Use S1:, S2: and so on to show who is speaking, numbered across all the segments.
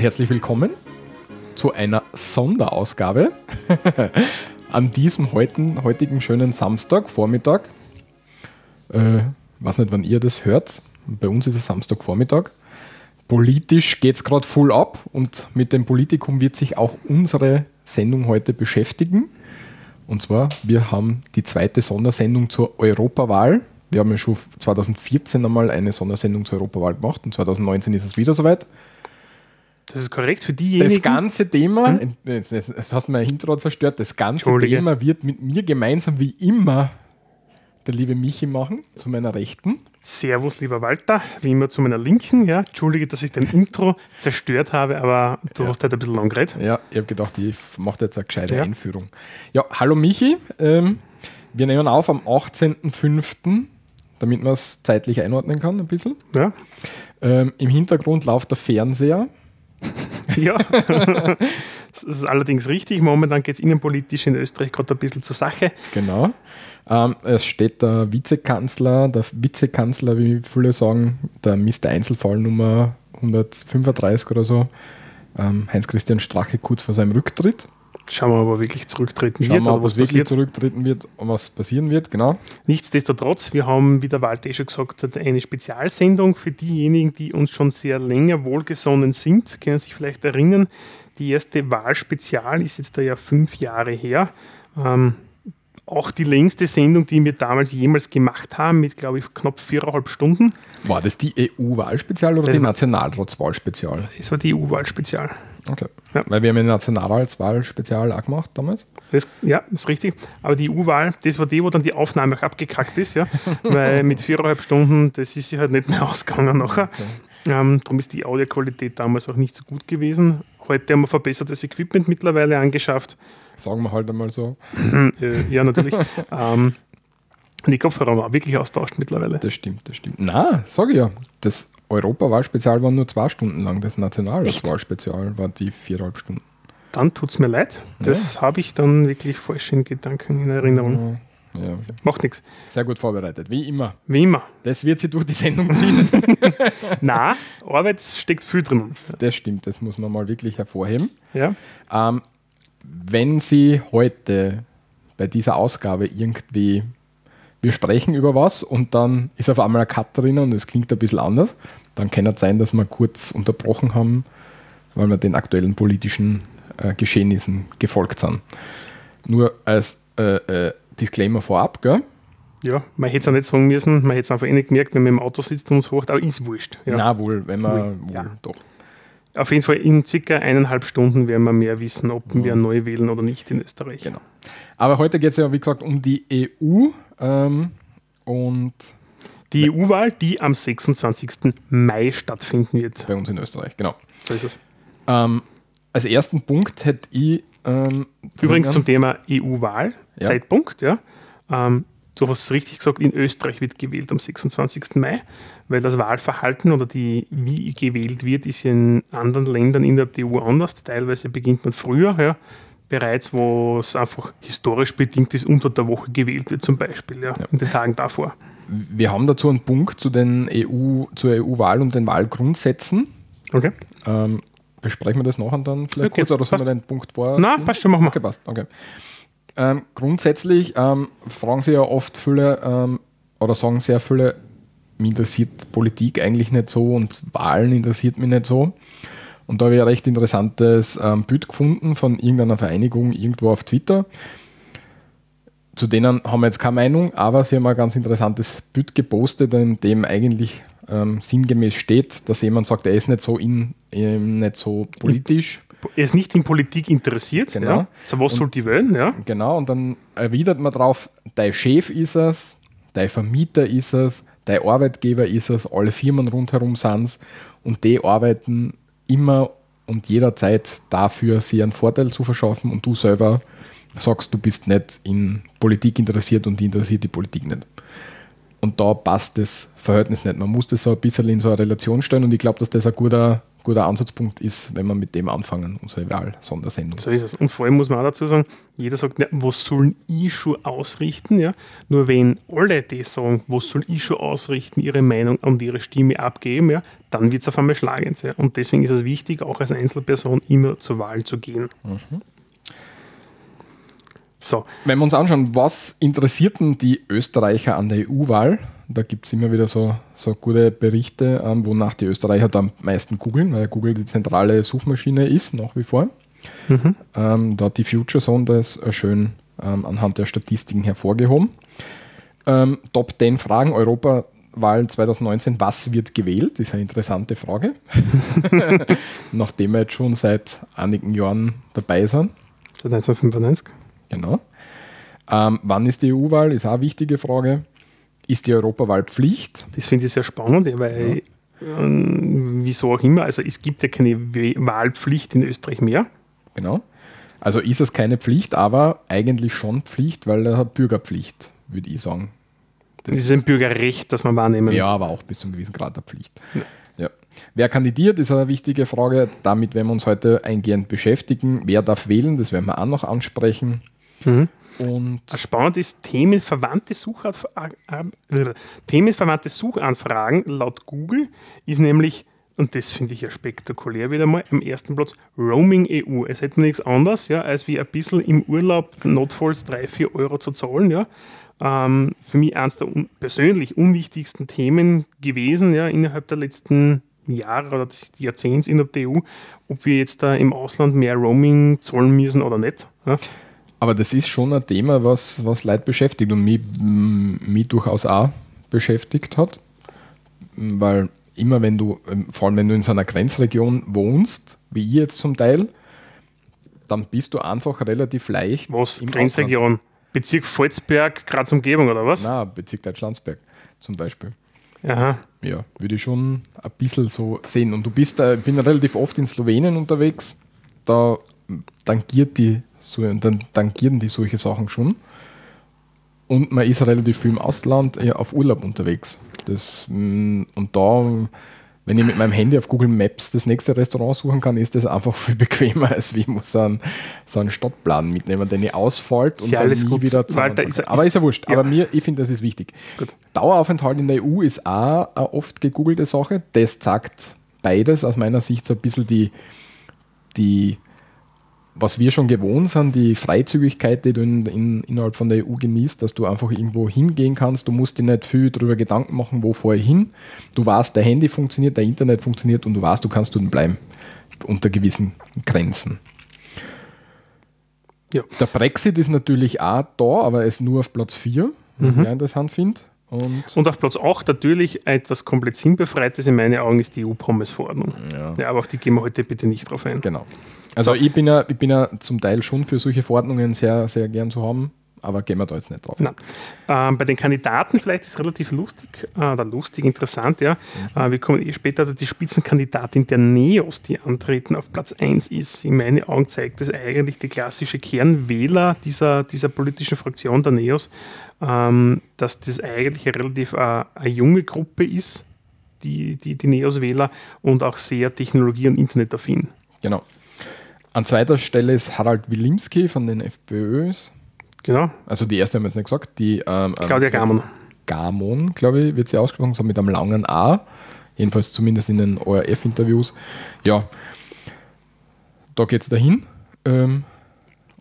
S1: und herzlich willkommen zu einer Sonderausgabe an diesem heutigen, heutigen schönen Samstag, Vormittag. Äh, weiß nicht, wann ihr das hört. Bei uns ist es Samstagvormittag. Politisch geht es gerade voll ab und mit dem Politikum wird sich auch unsere Sendung heute beschäftigen. Und zwar, wir haben die zweite Sondersendung zur Europawahl. Wir haben ja schon 2014 einmal eine Sondersendung zur Europawahl gemacht und 2019 ist es wieder soweit.
S2: Das ist korrekt für diejenigen.
S1: Das ganze Thema, hm? das, das hast du mein Intro zerstört, das ganze Thema wird mit mir gemeinsam wie immer der liebe Michi machen, zu meiner Rechten.
S2: Servus, lieber Walter, wie immer zu meiner Linken. Ja, Entschuldige, dass ich dein Intro zerstört habe, aber du ja. hast halt ein bisschen lang geredet.
S1: Ja, ich habe gedacht, ich mache jetzt eine gescheite ja. Einführung. Ja, hallo Michi. Ähm, wir nehmen auf am 18.05., damit man es zeitlich einordnen kann, ein bisschen.
S2: Ja.
S1: Ähm, Im Hintergrund läuft der Fernseher.
S2: ja, das ist allerdings richtig. Momentan geht es innenpolitisch in Österreich gerade ein bisschen zur Sache.
S1: Genau. Ähm, es steht der Vizekanzler, der Vizekanzler, wie viele sagen, der Mr. Einzelfall Nummer 135 oder so, ähm, Heinz-Christian Strache kurz vor seinem Rücktritt.
S2: Schauen wir mal, ob er wirklich zurücktreten
S1: Schauen
S2: wird.
S1: Wir, ob was wirklich zurücktreten wird und was passieren wird, genau.
S2: Nichtsdestotrotz, wir haben, wie der Walter eh schon gesagt hat, eine Spezialsendung für diejenigen, die uns schon sehr länger wohlgesonnen sind, können sich vielleicht erinnern. Die erste Wahlspezial ist jetzt da ja fünf Jahre her. Ähm, auch die längste Sendung, die wir damals jemals gemacht haben, mit, glaube ich, knapp viereinhalb Stunden.
S1: War das die EU-Wahlspezial oder das die Nationalratswahlspezial?
S2: Es war die EU-Wahlspezial.
S1: Okay. Ja. Weil wir haben eine Nationalratswahl-Spezial auch gemacht damals.
S2: Das, ja, ist richtig. Aber die EU-Wahl, das war die, wo dann die Aufnahme auch abgekackt ist, ja. Weil mit viereinhalb Stunden, das ist sich halt nicht mehr ausgegangen nachher. Okay. Ähm, darum ist die Audioqualität damals auch nicht so gut gewesen. Heute haben wir verbessertes Equipment mittlerweile angeschafft.
S1: Sagen wir halt einmal so.
S2: Äh, ja, natürlich. ähm, die Kopfhörer waren wirklich austauscht mittlerweile.
S1: Das stimmt, das stimmt. Na, sage ich ja. Das Europawahlspezial war nur zwei Stunden lang. Das Nationalwahlspezial war die viereinhalb Stunden.
S2: Dann tut es mir leid. Das ja. habe ich dann wirklich falsch in Gedanken, in Erinnerung.
S1: Ja, ja.
S2: Macht nichts.
S1: Sehr gut vorbereitet, wie immer.
S2: Wie immer.
S1: Das wird sie durch die Sendung ziehen.
S2: Na, Arbeit steckt viel drin.
S1: Das stimmt, das muss man mal wirklich hervorheben.
S2: Ja.
S1: Ähm, wenn Sie heute bei dieser Ausgabe irgendwie, wir sprechen über was und dann ist auf einmal ein Cut drin und es klingt ein bisschen anders, dann kann es sein, dass wir kurz unterbrochen haben, weil wir den aktuellen politischen äh, Geschehnissen gefolgt sind. Nur als äh, äh, Disclaimer vorab, gell?
S2: Ja, man hätte es auch nicht sagen müssen, man hätte es einfach eh nicht gemerkt, wenn man im Auto sitzt und uns hocht, aber ist wurscht. Ja.
S1: Na wohl, wenn man wohl, wohl ja. doch.
S2: Auf jeden Fall in circa eineinhalb Stunden werden wir mehr wissen, ob mhm. wir neu wählen oder nicht in Österreich.
S1: Genau. Aber heute geht es ja, wie gesagt, um die EU ähm, und
S2: die EU-Wahl, die am 26. Mai stattfinden wird.
S1: Bei uns in Österreich, genau.
S2: So ist es.
S1: Ähm, als ersten Punkt hätte ich. Ähm,
S2: Übrigens zum Thema EU-Wahl, ja. Zeitpunkt, ja. Ähm, du hast es richtig gesagt, in Österreich wird gewählt am 26. Mai, weil das Wahlverhalten oder die, wie gewählt wird, ist in anderen Ländern innerhalb der EU anders. Teilweise beginnt man früher, ja, bereits, wo es einfach historisch bedingt ist, unter der Woche gewählt wird, zum Beispiel, ja, ja. in den Tagen davor.
S1: Wir haben dazu einen Punkt zu den EU, zur EU-Wahl und den Wahlgrundsätzen.
S2: Okay.
S1: Ähm, besprechen wir das nachher dann vielleicht okay, kurz oder sollen wir den Punkt vor?
S2: Nein, passt schon, machen wir.
S1: Okay, passt. Okay. Ähm, grundsätzlich ähm, fragen sie ja oft viele ähm, oder sagen sehr viele, mich interessiert Politik eigentlich nicht so und Wahlen interessiert mich nicht so. Und da habe ich ein recht interessantes ähm, Bild gefunden von irgendeiner Vereinigung irgendwo auf Twitter. Zu denen haben wir jetzt keine Meinung, aber sie haben ein ganz interessantes Bild gepostet, in dem eigentlich ähm, sinngemäß steht, dass jemand sagt, er ist nicht so, in, ähm, nicht so politisch
S2: er ist nicht in Politik interessiert.
S1: Genau. Ja.
S2: So, was soll die wählen? Ja.
S1: Genau, und dann erwidert man drauf, dein Chef ist es, dein Vermieter ist es, dein Arbeitgeber ist es, alle Firmen rundherum sind es und die arbeiten immer und jederzeit dafür, sie einen Vorteil zu verschaffen und du selber sagst, du bist nicht in Politik interessiert und die interessiert die Politik nicht. Und da passt das Verhältnis nicht. Man muss das so ein bisschen in so eine Relation stellen und ich glaube, dass das ein guter, guter Ansatzpunkt ist, wenn wir mit dem anfangen, unsere Wahl-Sondersendung.
S2: So ist es. Und vor allem muss man auch dazu sagen, jeder sagt, ja, was sollen ich schon ausrichten? Ja? Nur wenn alle die sagen, was soll ich schon ausrichten, ihre Meinung und ihre Stimme abgeben, ja, dann wird es auf einmal schlagend. Ja? Und deswegen ist es wichtig, auch als Einzelperson immer zur Wahl zu gehen. Mhm.
S1: So. Wenn wir uns anschauen, was interessierten die Österreicher an der EU-Wahl? Da gibt es immer wieder so, so gute Berichte, ähm, wonach die Österreicher da am meisten googeln, weil Google die zentrale Suchmaschine ist, nach wie vor. Mhm. Ähm, da hat die Future Zone das schön ähm, anhand der Statistiken hervorgehoben. Ähm, Top 10 Fragen Europawahl 2019, was wird gewählt? Ist eine interessante Frage. Nachdem wir jetzt schon seit einigen Jahren dabei sind.
S2: Seit 1995.
S1: Genau. Ähm, wann ist die EU-Wahl? Ist auch eine wichtige Frage. Ist die Europawahl Pflicht?
S2: Das finde ich sehr spannend, weil ja. ähm, wieso auch immer, also es gibt ja keine Wahlpflicht in Österreich mehr.
S1: Genau. Also ist es keine Pflicht, aber eigentlich schon Pflicht, weil er hat Bürgerpflicht, würde ich sagen.
S2: Das, das ist ein Bürgerrecht, das man wahrnehmen.
S1: Ja, aber auch bis zu einem gewissen Grad der Pflicht. Ja. ja. Wer kandidiert, ist eine wichtige Frage. Damit werden wir uns heute eingehend beschäftigen. Wer darf wählen, das werden wir auch noch ansprechen.
S2: Mhm. Und Spannend ist, themenverwandte, äh, themenverwandte Suchanfragen laut Google ist nämlich, und das finde ich ja spektakulär wieder mal, am ersten Platz Roaming EU. Es hätte nichts anderes, ja, als wie ein bisschen im Urlaub notfalls 3, 4 Euro zu zahlen. Ja. Ähm, für mich eines der un persönlich unwichtigsten Themen gewesen ja, innerhalb der letzten Jahre oder des Jahrzehnts innerhalb der EU, ob wir jetzt da im Ausland mehr Roaming zahlen müssen oder nicht. Ja.
S1: Aber das ist schon ein Thema, was, was Leute beschäftigt und mich, mich durchaus auch beschäftigt hat. Weil immer wenn du, ähm, vor allem wenn du in so einer Grenzregion wohnst, wie ich jetzt zum Teil, dann bist du einfach relativ leicht.
S2: Was? Grenzregion? Ausland. Bezirk Volzberg, Graz Umgebung oder was?
S1: Nein, Bezirk Deutschlandsberg zum Beispiel.
S2: Aha.
S1: Ja, würde ich schon ein bisschen so sehen. Und du bist da, ich bin relativ oft in Slowenien unterwegs, da tangiert die und dann tangieren die solche Sachen schon. Und man ist relativ viel im Ausland ja, auf Urlaub unterwegs. Das, mm, und da, wenn ich mit meinem Handy auf Google Maps das nächste Restaurant suchen kann, ist das einfach viel bequemer, als wie ich muss so einen, so einen Stadtplan mitnehmen, den ich ausfällt und
S2: dann nie gut.
S1: wieder Walter, ist, Aber ist ja wurscht. Ja. Aber mir, ich finde, das ist wichtig. Gut. Daueraufenthalt in der EU ist auch eine oft gegoogelte Sache. Das zeigt beides aus meiner Sicht so ein bisschen die, die was wir schon gewohnt sind, die Freizügigkeit, die du in, in, innerhalb von der EU genießt, dass du einfach irgendwo hingehen kannst. Du musst dir nicht viel darüber Gedanken machen, wo vorher hin. Du weißt, der Handy funktioniert, der Internet funktioniert und du weißt, du kannst dort bleiben. Unter gewissen Grenzen. Ja. Der Brexit ist natürlich auch da, aber er ist nur auf Platz 4, was mhm. ich interessant finde.
S2: Und, und, auf Platz 8 natürlich etwas komplett sinnbefreites in meinen Augen ist die EU-Pommes-Verordnung. Ja. ja. aber auf die gehen wir heute bitte nicht drauf ein.
S1: Genau. Also so. ich, bin ja, ich bin ja zum Teil schon für solche Verordnungen sehr, sehr gern zu haben, aber gehen wir da jetzt nicht drauf.
S2: Ähm, bei den Kandidaten vielleicht ist es relativ lustig, äh, oder lustig, interessant, ja. Mhm. Äh, wir kommen eh später, dass die Spitzenkandidatin der NEOS, die antreten, auf Platz 1 ist. In meinen Augen zeigt das eigentlich die klassische Kernwähler dieser, dieser politischen Fraktion der NEOS, ähm, dass das eigentlich eine relativ äh, eine junge Gruppe ist, die, die, die NEOS-Wähler und auch sehr technologie- und internetaffin.
S1: Genau. An zweiter Stelle ist Harald Wilimski von den FPÖs.
S2: Genau.
S1: Also die erste haben wir jetzt nicht gesagt. Die,
S2: ähm, ähm Claudia Gamon.
S1: Gamon, glaube ich, wird sie ausgesprochen, so mit einem langen A. Jedenfalls zumindest in den ORF-Interviews. Ja, da geht es dahin. Ähm,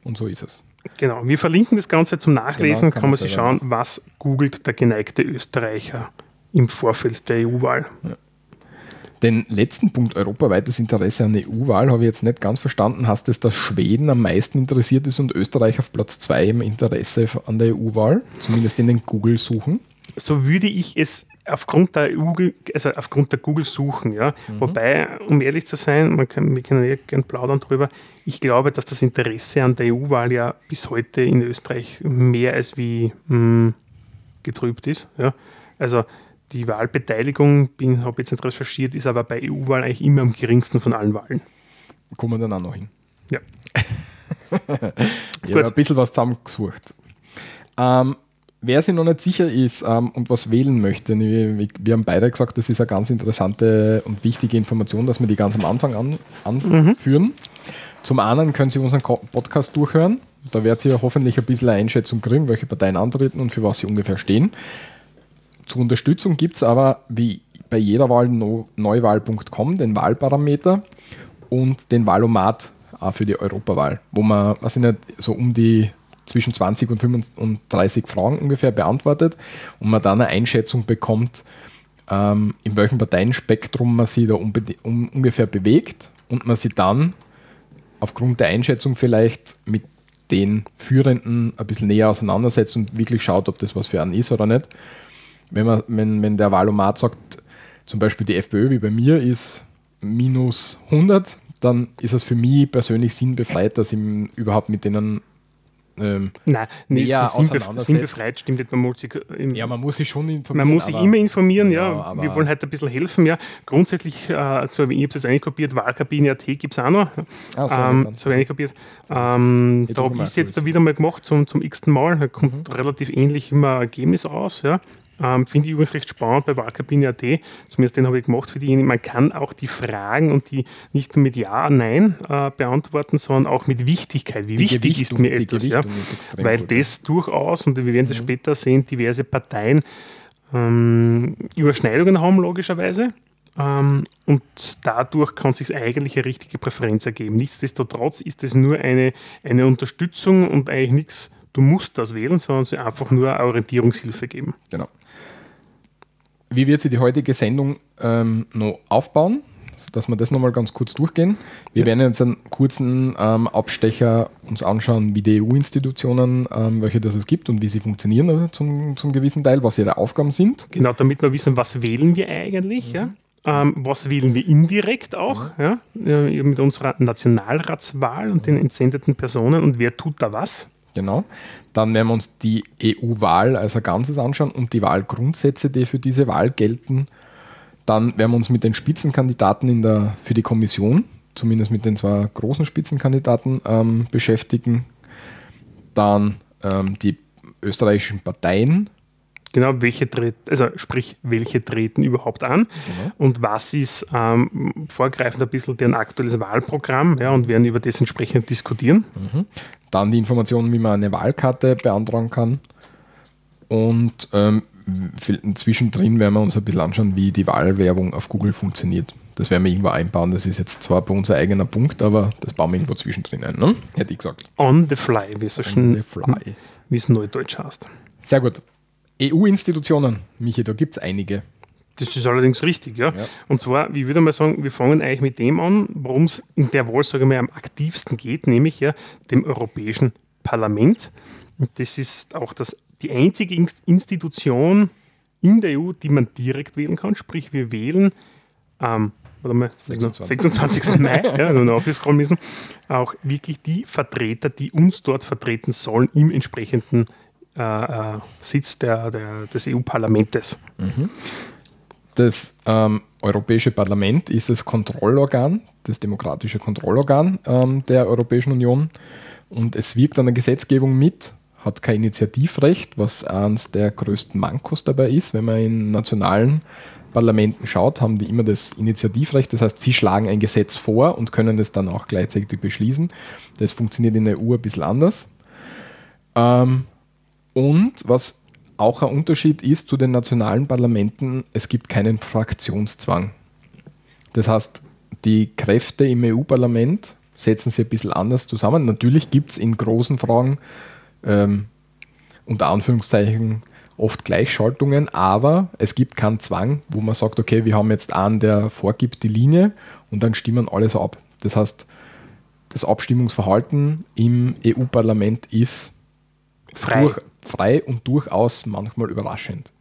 S1: und so ist es.
S2: Genau. Wir verlinken das Ganze zum Nachlesen. Genau, kann, kann man sich schauen, was googelt der geneigte Österreicher im Vorfeld der EU-Wahl. Ja.
S1: Den letzten Punkt, europaweites Interesse an der EU-Wahl, habe ich jetzt nicht ganz verstanden. Hast es, dass Schweden am meisten interessiert ist und Österreich auf Platz 2 im Interesse an der EU-Wahl? Zumindest in den Google-Suchen?
S2: So würde ich es aufgrund der Google, also aufgrund der Google suchen, ja. Mhm. Wobei, um ehrlich zu sein, man kann, wir können ja gerne plaudern drüber, ich glaube, dass das Interesse an der EU-Wahl ja bis heute in Österreich mehr als wie mh, hm, getrübt ist. Ja. Also die Wahlbeteiligung, habe jetzt nicht recherchiert, ist aber bei EU-Wahlen eigentlich immer am geringsten von allen Wahlen.
S1: Kommen wir dann auch noch hin.
S2: Ja.
S1: ich habe ein bisschen was zusammengesucht. Ähm, wer sich noch nicht sicher ist ähm, und was wählen möchte, wir, wir, haben beide gesagt, das ist eine ganz interessante und wichtige Information, dass wir die ganz am Anfang an, anführen. Mhm. Zum anderen können Sie unseren Podcast durchhören. Da werdet ihr hoffentlich ein bisschen eine Einschätzung kriegen, welche Parteien antreten und für was sie ungefähr stehen. Zur Unterstützung gibt es aber wie bei jeder Wahl neuwahl.com den Wahlparameter und den Wahlomat auch für die Europawahl, wo man, was ich nicht, so um die zwischen 20 und 35 Fragen ungefähr beantwortet und man dann eine Einschätzung bekommt, ähm, in welchem Parteienspektrum man sich da um, ungefähr bewegt und man sich dann aufgrund der Einschätzung vielleicht mit den Führenden ein bisschen näher auseinandersetzt und wirklich schaut, ob das was für einen ist oder nicht. Wenn, man, wenn, wenn der Wahlomat sagt, zum Beispiel die FPÖ wie bei mir ist minus 100, dann ist es für mich persönlich sinnbefreit, dass ich überhaupt mit denen
S2: ähm, Nein, nee, sinnbefreit stimmt nicht. Man muss sich,
S1: im, ja, man muss sich schon informieren.
S2: Man muss sich immer informieren, ja. ja wir wollen halt ein bisschen helfen, ja. Grundsätzlich, äh, so, ich habe es jetzt einkopiert, Wahlkabine.at gibt es auch noch. Ah, so, ähm, so habe ich einkopiert. Ähm, da habe ich es jetzt da wieder mal gemacht zum, zum x-ten Mal. Da kommt mhm. relativ ähnlich immer ein Ergebnis raus, ja. Ähm, Finde ich übrigens recht spannend bei Wahlkabine.at. Zumindest den habe ich gemacht für diejenigen. Man kann auch die Fragen und die nicht nur mit Ja, Nein äh, beantworten, sondern auch mit Wichtigkeit. Wie die wichtig Gewichtung, ist mir etwas? Ja? Weil gut, das durchaus, und wir werden das mhm. später sehen, diverse Parteien ähm, Überschneidungen haben, logischerweise. Ähm, und dadurch kann es sich eigentlich eine richtige Präferenz ergeben. Nichtsdestotrotz ist es nur eine, eine Unterstützung und eigentlich nichts, du musst das wählen, sondern es einfach nur eine Orientierungshilfe geben.
S1: Genau. Wie wird sich die heutige Sendung ähm, noch aufbauen? Dass wir das nochmal ganz kurz durchgehen. Wir ja. werden jetzt einen kurzen ähm, Abstecher uns anschauen, wie die EU-Institutionen, ähm, welche das es gibt und wie sie funktionieren also zum, zum gewissen Teil, was ihre Aufgaben sind.
S2: Genau, damit wir wissen, was wählen wir eigentlich. Mhm. Ja? Ähm, was wählen wir indirekt auch mhm. ja? mit unserer Nationalratswahl und den entsendeten Personen und wer tut da was?
S1: Genau. Dann werden wir uns die EU-Wahl als ein Ganzes anschauen und die Wahlgrundsätze, die für diese Wahl gelten. Dann werden wir uns mit den Spitzenkandidaten in der, für die Kommission, zumindest mit den zwei großen Spitzenkandidaten, ähm, beschäftigen. Dann ähm, die österreichischen Parteien.
S2: Genau, welche treten, also sprich, welche treten überhaupt an genau. und was ist ähm, vorgreifend ein bisschen deren aktuelles Wahlprogramm ja, und werden über das entsprechend diskutieren.
S1: Mhm. Dann die Informationen, wie man eine Wahlkarte beantragen kann. Und ähm, zwischendrin werden wir uns ein bisschen anschauen, wie die Wahlwerbung auf Google funktioniert. Das werden wir irgendwo einbauen. Das ist jetzt zwar bei uns ein eigener Punkt, aber das bauen wir irgendwo zwischendrin ein, ne? hätte ich gesagt.
S2: On the fly, wie es so schön, wie es neudeutsch heißt.
S1: Sehr gut. EU-Institutionen, Michi, da gibt es einige.
S2: Das ist allerdings richtig, ja. ja. Und zwar, wie würde mal sagen, wir fangen eigentlich mit dem an, worum es in der Wahl, sage ich mal, am aktivsten geht, nämlich ja dem Europäischen Parlament. Und das ist auch das, die einzige Institution in der EU, die man direkt wählen kann. Sprich, wir wählen am ähm, 26. 26. Mai, ja, nur aufscrollen müssen, auch wirklich die Vertreter, die uns dort vertreten sollen im entsprechenden äh, äh Sitz der, der, des EU-Parlamentes. Mhm.
S1: Das ähm, Europäische Parlament ist das Kontrollorgan, das demokratische Kontrollorgan ähm, der Europäischen Union und es wirkt an der Gesetzgebung mit, hat kein Initiativrecht, was eines der größten Mankos dabei ist. Wenn man in nationalen Parlamenten schaut, haben die immer das Initiativrecht. Das heißt, sie schlagen ein Gesetz vor und können es dann auch gleichzeitig beschließen. Das funktioniert in der EU ein bisschen anders. Ähm, und was auch ein Unterschied ist zu den nationalen Parlamenten, es gibt keinen Fraktionszwang. Das heißt, die Kräfte im EU-Parlament setzen sich ein bisschen anders zusammen. Natürlich gibt es in großen Fragen ähm, unter Anführungszeichen oft Gleichschaltungen, aber es gibt keinen Zwang, wo man sagt, okay, wir haben jetzt einen, der vorgibt die Linie und dann stimmen alles ab. Das heißt, das Abstimmungsverhalten im EU-Parlament ist frei. Durch, frei und durchaus manchmal überraschend.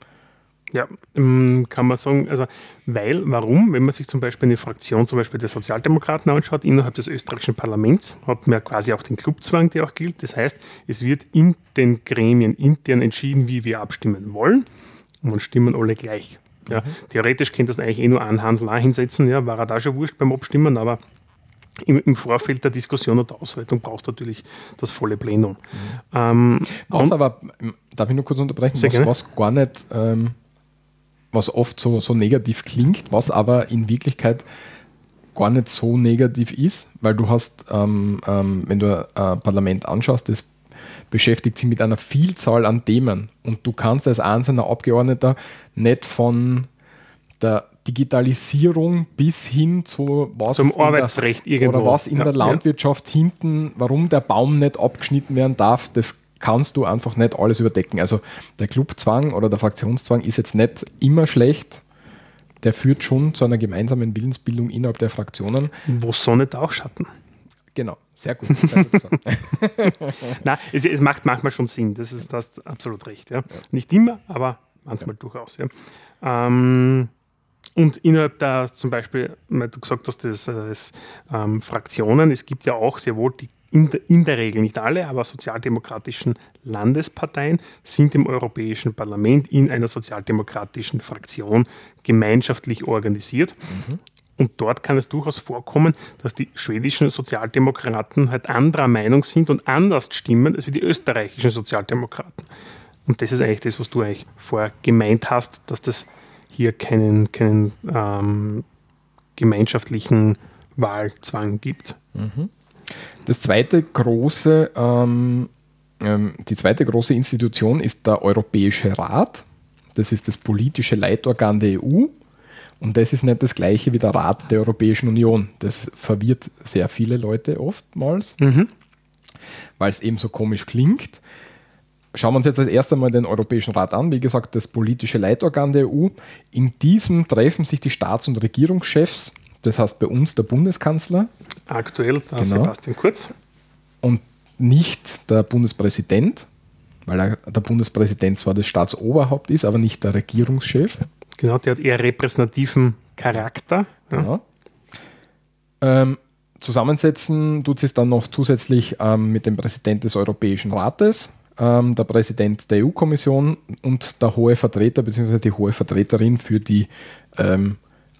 S2: Ja, ähm, kann man sagen, also weil, warum, wenn man sich zum Beispiel eine Fraktion, zum Beispiel der Sozialdemokraten anschaut, innerhalb des österreichischen Parlaments, hat man ja quasi auch den Clubzwang, der auch gilt. Das heißt, es wird in den Gremien intern entschieden, wie wir abstimmen wollen und dann stimmen alle gleich. Ja, mhm. Theoretisch könnte das eigentlich eh nur einen Hansel hinsetzen, ja, war er da schon wurscht beim Abstimmen, aber im, im, Vorfeld der Diskussion und der Auswertung brauchst du natürlich das volle Plenum. Mhm.
S1: Ähm, was aber, darf ich nur kurz unterbrechen, was, was, gar nicht, ähm, was oft so, so negativ klingt, was aber in Wirklichkeit gar nicht so negativ ist, weil du hast, ähm, ähm, wenn du ein Parlament anschaust, das beschäftigt sich mit einer Vielzahl an Themen und du kannst als einzelner Abgeordneter nicht von der Digitalisierung bis hin zu
S2: was zum Arbeitsrecht
S1: der, irgendwo. Oder was in ja, der Landwirtschaft ja. hinten, warum der Baum nicht abgeschnitten werden darf, das kannst du einfach nicht alles überdecken. Also der Clubzwang oder der Fraktionszwang ist jetzt nicht immer schlecht. Der führt schon zu einer gemeinsamen Willensbildung innerhalb der Fraktionen.
S2: Wo Sonne auch Schatten.
S1: Genau, sehr gut. Sehr gut
S2: Nein, es, es, macht manchmal schon Sinn, das ist das absolut recht. Ja. ja. Nicht immer, aber manchmal durchaus. Ja. Ähm, und innerhalb der zum Beispiel, weil du gesagt hast, das, das ähm, Fraktionen, es gibt ja auch sehr wohl die in der, in der, Regel, nicht alle, aber sozialdemokratischen Landesparteien sind im Europäischen Parlament in einer sozialdemokratischen Fraktion gemeinschaftlich organisiert. Mhm. Und dort kann es durchaus vorkommen, dass die schwedischen Sozialdemokraten halt anderer Meinung sind und anders stimmen als die österreichischen Sozialdemokraten. Und das ist eigentlich das, was du eigentlich vorher gemeint hast, dass das hier keinen, keinen ähm, gemeinschaftlichen Wahlzwang gibt.
S1: Mhm. Das zweite große, ähm, ähm, die zweite große Institution ist der Europäische Rat. Das ist das politische Leitorgan der EU. Und das ist nicht das gleiche wie der Rat der Europäischen Union. Das verwirrt sehr viele Leute oftmals, mhm. weil es eben so komisch klingt. Schauen wir uns jetzt als erstes Mal den Europäischen Rat an. Wie gesagt, das politische Leitorgan der EU. In diesem treffen sich die Staats- und Regierungschefs, das heißt bei uns der Bundeskanzler.
S2: Aktuell der genau. Sebastian Kurz.
S1: Und nicht der Bundespräsident, weil er, der Bundespräsident zwar das Staatsoberhaupt ist, aber nicht der Regierungschef.
S2: Genau, der hat eher repräsentativen Charakter. Ja. Genau.
S1: Ähm, zusammensetzen tut es dann noch zusätzlich ähm, mit dem Präsident des Europäischen Rates, ähm, der Präsident der EU-Kommission und der hohe Vertreter bzw. die hohe Vertreterin für die ähm,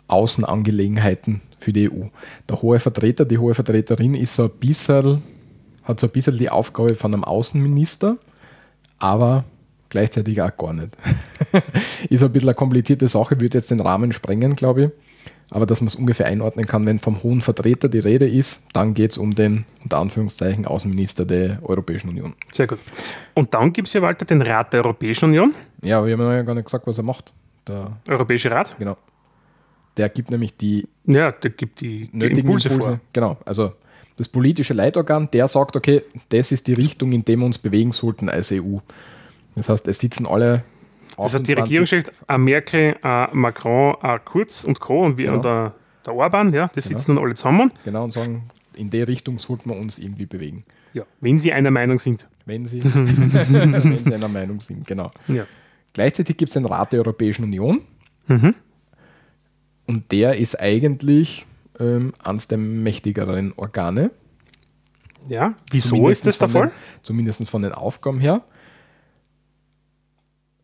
S1: Außenangelegenheiten für die EU. Der hohe Vertreter, die hohe Vertreterin ist so ein bisschen, hat so ein bisschen die Aufgabe von einem Außenminister, aber gleichzeitig auch gar nicht. ist ein bisschen eine komplizierte Sache, würde jetzt den Rahmen sprengen, glaube ich aber dass man es ungefähr einordnen kann, wenn vom hohen Vertreter die Rede ist, dann geht es um den, unter Anführungszeichen, Außenminister der Europäischen Union.
S2: Sehr gut. Und dann gibt es ja, Walter, den Rat der Europäischen Union.
S1: Ja, aber wir haben ja gar nicht gesagt, was er macht.
S2: Der Europäische Rat?
S1: Genau. Der gibt nämlich die,
S2: ja, der gibt die, die Impulse, Impulse vor.
S1: Genau, also das politische Leitorgan, der sagt, okay, das ist die Richtung, in der wir uns bewegen sollten als EU. Das heißt, es sitzen alle
S2: das heißt, die Regierungschefs, äh, Merkel, äh, Macron, äh, Kurz und Co. und, wir, genau. und der, der Orban, ja, die sitzen genau. dann alle zusammen.
S1: Genau, und sagen, in der Richtung sollten wir uns irgendwie bewegen.
S2: Ja, wenn sie einer Meinung sind.
S1: Wenn sie, wenn sie einer Meinung sind, genau. Ja. Gleichzeitig gibt es den Rat der Europäischen Union. Mhm. Und der ist eigentlich ähm, eines der mächtigeren Organe.
S2: Ja, wieso zumindest ist das der Fall?
S1: Zumindest von den Aufgaben her.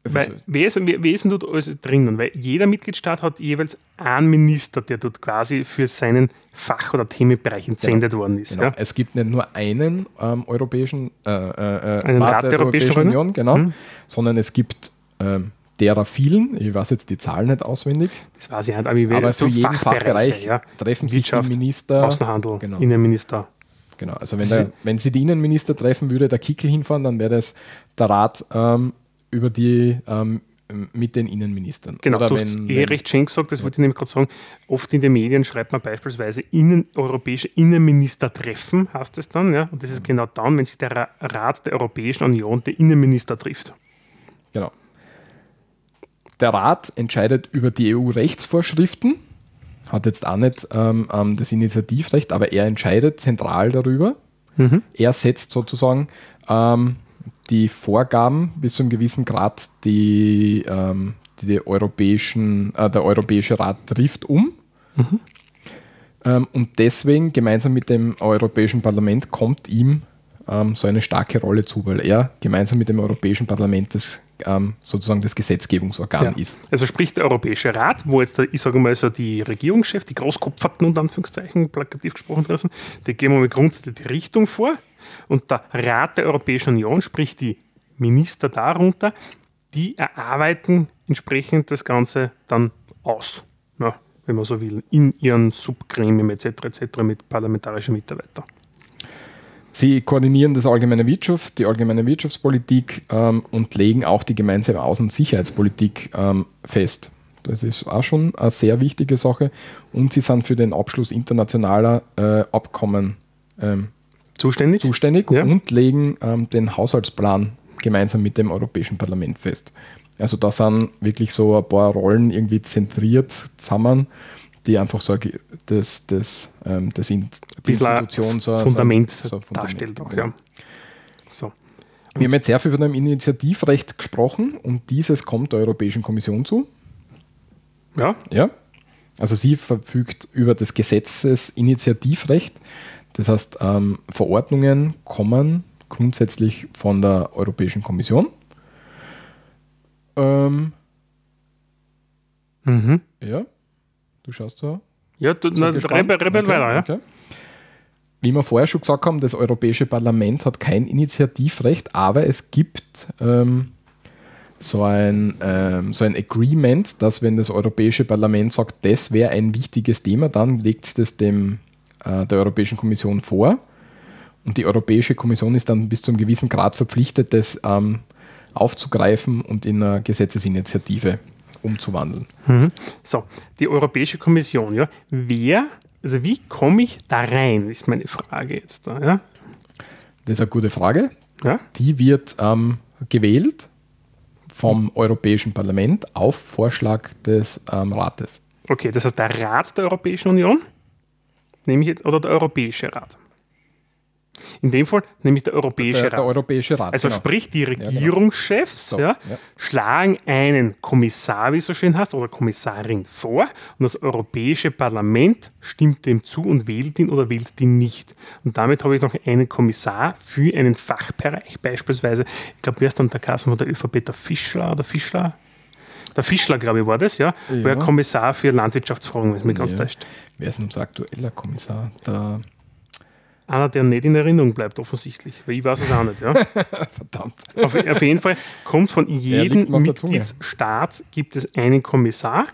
S2: Weil, wer, ist, wer, wer ist denn dort alles drinnen? Weil jeder Mitgliedstaat hat jeweils einen Minister, der dort quasi für seinen Fach- oder Themenbereich entsendet genau. worden ist. Genau.
S1: Ja? Es gibt nicht nur einen ähm, europäischen äh,
S2: äh, äh einen Rat, der, der Europäischen, Europäischen Union,
S1: genau, mhm. sondern es gibt ähm, derer vielen, ich weiß jetzt die Zahlen nicht auswendig.
S2: Das weiß ich nicht, aber, ich aber
S1: für jeden Fachbereich ja. treffen sich die Minister.
S2: Außenhandel, genau. Innenminister.
S1: Genau, also wenn, der, wenn sie die Innenminister treffen, würde der Kickel hinfahren, dann wäre das der Rat ähm, über die ähm, mit den Innenministern.
S2: Genau, Oder du hast wenn, eh recht schön gesagt, das ja. wollte ich nämlich gerade sagen. Oft in den Medien schreibt man beispielsweise Innen, europäische Innenministertreffen, heißt es dann, ja. Und das ist mhm. genau dann, wenn sich der Rat der Europäischen Union der Innenminister trifft.
S1: Genau. Der Rat entscheidet über die EU-Rechtsvorschriften, hat jetzt auch nicht ähm, ähm, das Initiativrecht, aber er entscheidet zentral darüber. Mhm. Er setzt sozusagen ähm, die Vorgaben bis zu einem gewissen Grad, die, ähm, die europäischen, äh, der Europäische Rat trifft, um. Mhm. Ähm, und deswegen, gemeinsam mit dem Europäischen Parlament, kommt ihm ähm, so eine starke Rolle zu, weil er gemeinsam mit dem Europäischen Parlament das ähm, sozusagen das Gesetzgebungsorgan
S2: Ja.
S1: ist.
S2: Also sprich der Europäische Rat, wo jetzt, der, ich sage mal so, die Regierungschefs, die Großkopferten unter Anführungszeichen, plakativ gesprochen draußen, die geben mal grundsätzlich die Richtung vor. Und der Rat der Europäischen Union, sprich die Minister darunter, die erarbeiten entsprechend das Ganze dann aus, ja, wenn man so will, in ihren Subgremien etc. etc. mit parlamentarischen Mitarbeitern.
S1: Sie koordinieren das allgemeine Wirtschaft, die allgemeine Wirtschaftspolitik ähm, und legen auch die gemeinsame Außen- und Sicherheitspolitik ähm, fest. Das ist auch schon eine sehr wichtige Sache. Und sie sind für den Abschluss internationaler äh, Abkommen ähm,
S2: Zuständig?
S1: zuständig
S2: Ja.
S1: und legen ähm, den Haushaltsplan gemeinsam mit dem Europäischen Parlament fest. Also da sind wirklich so ein paar Rollen irgendwie zentriert zusammen, die einfach so das, das, ähm, das in, die Institution so,
S2: Fundament
S1: so, so Fundament,
S2: darstellt auch, ja. So.
S1: Wir haben jetzt sehr viel von einem Initiativrecht gesprochen und dieses kommt der Europäischen Kommission zu.
S2: Ja,
S1: Ja? Also sie verfügt über das Gesetzesinitiativrecht. Das heißt, ähm, Verordnungen kommen grundsätzlich von der Europäischen Kommission. Ähm,
S2: mhm.
S1: ja, du schaust da.
S2: ja du, na? Rebel, Rebel
S1: Okay,
S2: weiter, ja.
S1: okay. Wie wir vorher schon gesagt haben, das Europäische Parlament hat kein Initiativrecht, aber es gibt ähm, so, ein, ähm, so ein Agreement, dass wenn das Europäische Parlament sagt, das wäre ein wichtiges Thema, dann legt es das dem, äh, der Europäischen Kommission vor. Und die Europäische Kommission ist dann bis zu einem gewissen Grad verpflichtet, das ähm, aufzugreifen und in eine Gesetzesinitiative umzuwandeln.
S2: Mhm. So, die Europäische Kommission, ja. Wer, also wie komme ich da rein, ist meine Frage jetzt da, ja.
S1: Das ist eine gute Frage.
S2: ja?
S1: Die wird ähm, gewählt vom Europäischen Parlament auf Vorschlag des ähm, Rates.
S2: Okay, das heißt der Rat der Europäischen Union, nehme ich jetzt, oder der Europäische Rat? In dem Fall nämlich der Europäische
S1: Der, der
S2: Rat.
S1: Europäische Rat.
S2: Also
S1: genau.
S2: sprich, die Regierungschefs
S1: So,
S2: ja,
S1: ja.
S2: schlagen einen Kommissar, wie es so schön heißt, oder Kommissarin vor und das Europäische Parlament stimmt dem zu und wählt ihn oder wählt ihn nicht. Und damit habe ich noch einen Kommissar für einen Fachbereich, beispielsweise, ich glaube, wer ist dann der Kassen von der ÖVP, der Fischler oder Fischler? Der Fischler, glaube ich, war das, ja,
S1: Ja.
S2: war Kommissar für Landwirtschaftsfragen, wenn es mich ganz
S1: Ja.
S2: täuscht.
S1: Wer ist denn unser aktueller Kommissar? Der,
S2: Einer, der nicht in Erinnerung bleibt, offensichtlich, weil ich weiß es auch nicht. Ja.
S1: verdammt.
S2: Auf, auf jeden Fall kommt von jedem. Mitgliedsstaat gibt es einen Kommissar,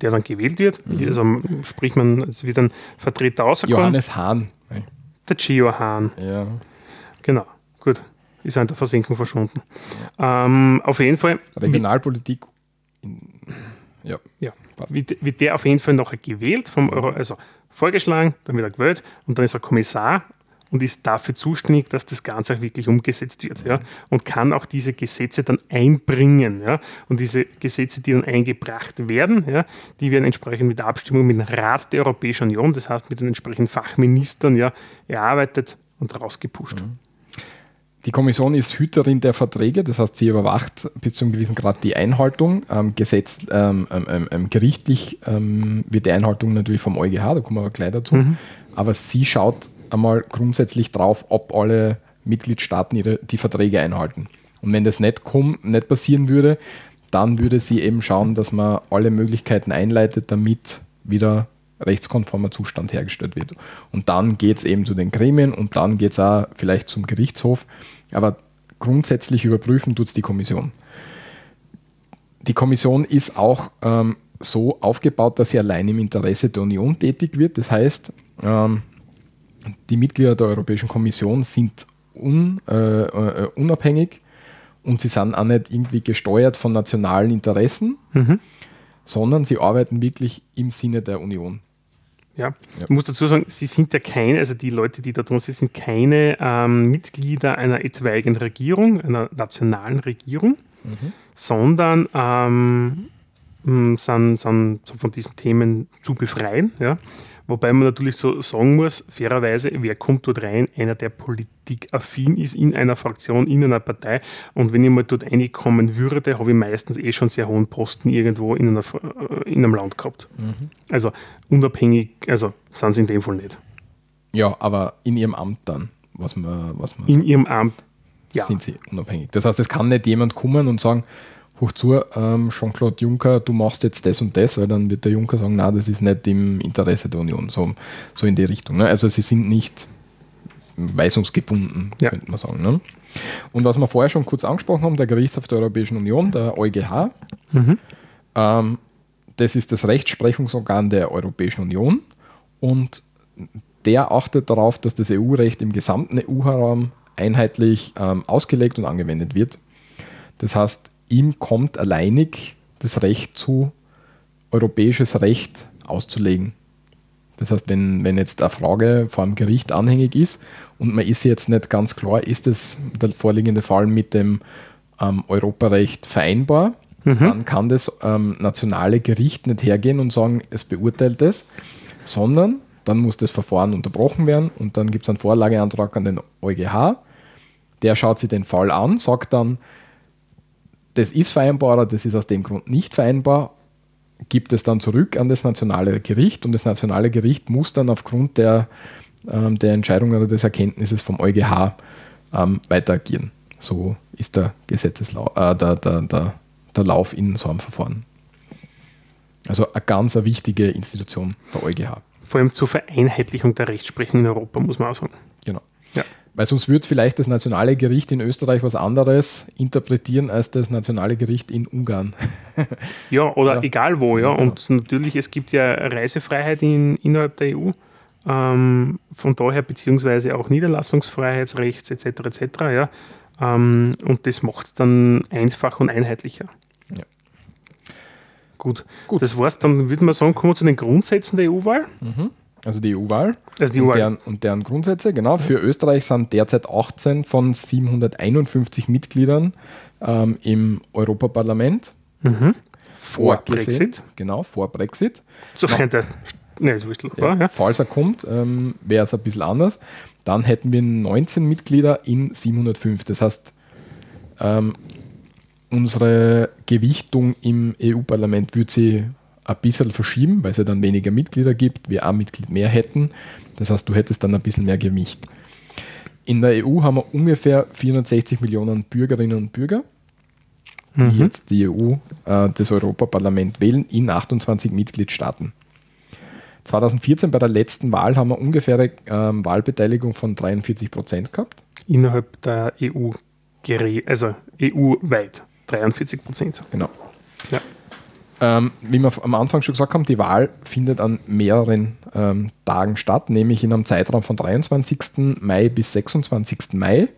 S2: der dann gewählt wird.
S1: Mhm.
S2: Also sprich man, es wird ein Vertreter rausgekommen.
S1: Johannes Hahn.
S2: Der Gio Hahn.
S1: Ja.
S2: Genau. Gut. Ist er in der Versenkung verschwunden. Ähm, auf jeden Fall
S1: Regionalpolitik. Ja.
S2: ja,
S1: Passt.
S2: wird, der auf jeden Fall nachher gewählt, vom Euro, also vorgeschlagen, dann wird er gewählt und dann ist er Kommissar und ist dafür zuständig, dass das Ganze auch wirklich umgesetzt wird. Ja, und kann auch diese Gesetze dann einbringen. Ja, und diese Gesetze, die dann eingebracht werden, ja, die werden entsprechend mit der Abstimmung mit dem Rat der Europäischen Union, das heißt mit den entsprechenden Fachministern, ja, erarbeitet und rausgepusht.
S1: Die Kommission ist Hüterin der Verträge, das heißt, sie überwacht bis zu einem gewissen Grad die Einhaltung. Ähm, Gesetz, ähm, ähm, ähm, gerichtlich ähm, wird die Einhaltung natürlich vom EuGH, da kommen wir aber gleich dazu. Aber sie schaut einmal grundsätzlich drauf, ob alle Mitgliedstaaten ihre, die Verträge einhalten. Und wenn das nicht, komm, nicht passieren würde, dann würde sie eben schauen, dass man alle Möglichkeiten einleitet, damit wieder rechtskonformer Zustand hergestellt wird. Und dann geht es eben zu den Gremien und dann geht es auch vielleicht zum Gerichtshof. Aber grundsätzlich überprüfen tut es die Kommission. Die Kommission ist auch ähm, so aufgebaut, dass sie allein im Interesse der Union tätig wird. Das heißt, ähm, die Mitglieder der Europäischen Kommission sind un, äh, äh, unabhängig und sie sind auch nicht irgendwie gesteuert von nationalen Interessen,
S2: Mhm.
S1: sondern sie arbeiten wirklich im Sinne der Union.
S2: Ja.
S1: Ja.
S2: Ich muss dazu sagen, sie sind ja keine, also die Leute, die da drin sind, sind keine ähm, Mitglieder einer etwaigen Regierung, einer nationalen Regierung, sondern ähm, sind, sind von diesen Themen zu befreien. Ja. Wobei man natürlich so sagen muss, fairerweise, wer kommt dort rein? Einer, der politikaffin ist in einer Fraktion, in einer Partei. Und wenn ich mal dort reinkommen würde, habe ich meistens eh schon sehr hohen Posten irgendwo in, einer, äh, in einem Land gehabt. Also unabhängig, also sind sie in dem Fall nicht.
S1: Ja, aber in ihrem Amt dann. was man, was man
S2: In ihrem Amt, ja.
S1: sind sie unabhängig. Das heißt, es kann nicht jemand kommen und sagen, hoch zu, ähm, Jean-Claude Juncker, du machst jetzt das und das, weil dann wird der Juncker sagen, na, das ist nicht im Interesse der Union, so, so in die Richtung. Ne? Also sie sind nicht weisungsgebunden,
S2: Ja.
S1: könnte man sagen. Ne? Und was wir vorher schon kurz angesprochen haben, der Gerichtshof der Europäischen Union, der EuGH, ähm, das ist das Rechtsprechungsorgan der Europäischen Union und der achtet darauf, dass das EU-Recht im gesamten EU-Raum einheitlich ähm, ausgelegt und angewendet wird. Das heißt, ihm kommt alleinig das Recht zu, europäisches Recht auszulegen. Das heißt, wenn, wenn jetzt eine Frage vor einem Gericht anhängig ist und man ist jetzt nicht ganz klar, ist das der vorliegende Fall mit dem ähm, Europarecht vereinbar, dann kann das ähm, nationale Gericht nicht hergehen und sagen, es beurteilt es, sondern dann muss das Verfahren unterbrochen werden und dann gibt es einen Vorlageantrag an den EuGH. Der schaut sich den Fall an, sagt dann, das ist vereinbar oder das ist aus dem Grund nicht vereinbar, gibt es dann zurück an das nationale Gericht und das nationale Gericht muss dann aufgrund der, ähm, der Entscheidung oder des Erkenntnisses vom EuGH ähm, weiter agieren. So ist der Gesetzeslau äh, der, der, der, der Lauf in so einem Verfahren. Also eine ganz wichtige Institution, der EuGH.
S2: Vor allem zur Vereinheitlichung der Rechtsprechung in Europa, muss man auch sagen.
S1: Weil sonst wird vielleicht das nationale Gericht in Österreich was anderes interpretieren als das nationale Gericht in Ungarn.
S2: Ja, oder
S1: Ja.
S2: egal wo, ja.
S1: Ja, genau.
S2: Und natürlich, es gibt ja Reisefreiheit in, innerhalb der EU. Ähm, von daher, beziehungsweise auch Niederlassungsfreiheitsrechts etc. etc. Ja. Ähm, und das macht es dann einfach und einheitlicher.
S1: Ja.
S2: Gut.
S1: Gut.
S2: Das war's. Dann würde man sagen, kommen wir zu den Grundsätzen der EU-Wahl.
S1: Also die EU-Wahl.
S2: Also die
S1: und,
S2: EU-Wahl.
S1: deren, und deren Grundsätze, genau. Für Österreich sind derzeit 18 von 751 Mitgliedern ähm, im Europaparlament
S2: Vor
S1: vorgesehen.
S2: Brexit.
S1: Genau, vor Brexit.
S2: Sofern der. Ne, ist wurscht. Ja. Ja.
S1: Falls er kommt, ähm, wäre es ein bisschen anders. Dann hätten wir 19 Mitglieder in 705. Das heißt, ähm, unsere Gewichtung im EU-Parlament würde sie ein bisschen verschieben, weil es ja dann weniger Mitglieder gibt, wir ein Mitglied mehr hätten. Das heißt, du hättest dann ein bisschen mehr Gewicht. In der EU haben wir ungefähr 460 Millionen Bürgerinnen und Bürger, die jetzt die EU, äh, das Europaparlament wählen, in 28 Mitgliedstaaten. 2014 bei der letzten Wahl haben wir ungefähre ähm, Wahlbeteiligung von 43 Prozent gehabt.
S2: Innerhalb der EU, also EU-weit. 43 Prozent.
S1: Genau.
S2: Ja.
S1: Ähm, wie wir am Anfang schon gesagt haben, die Wahl findet an mehreren ähm, Tagen statt, nämlich in einem Zeitraum von 23. Mai bis 26. Mai.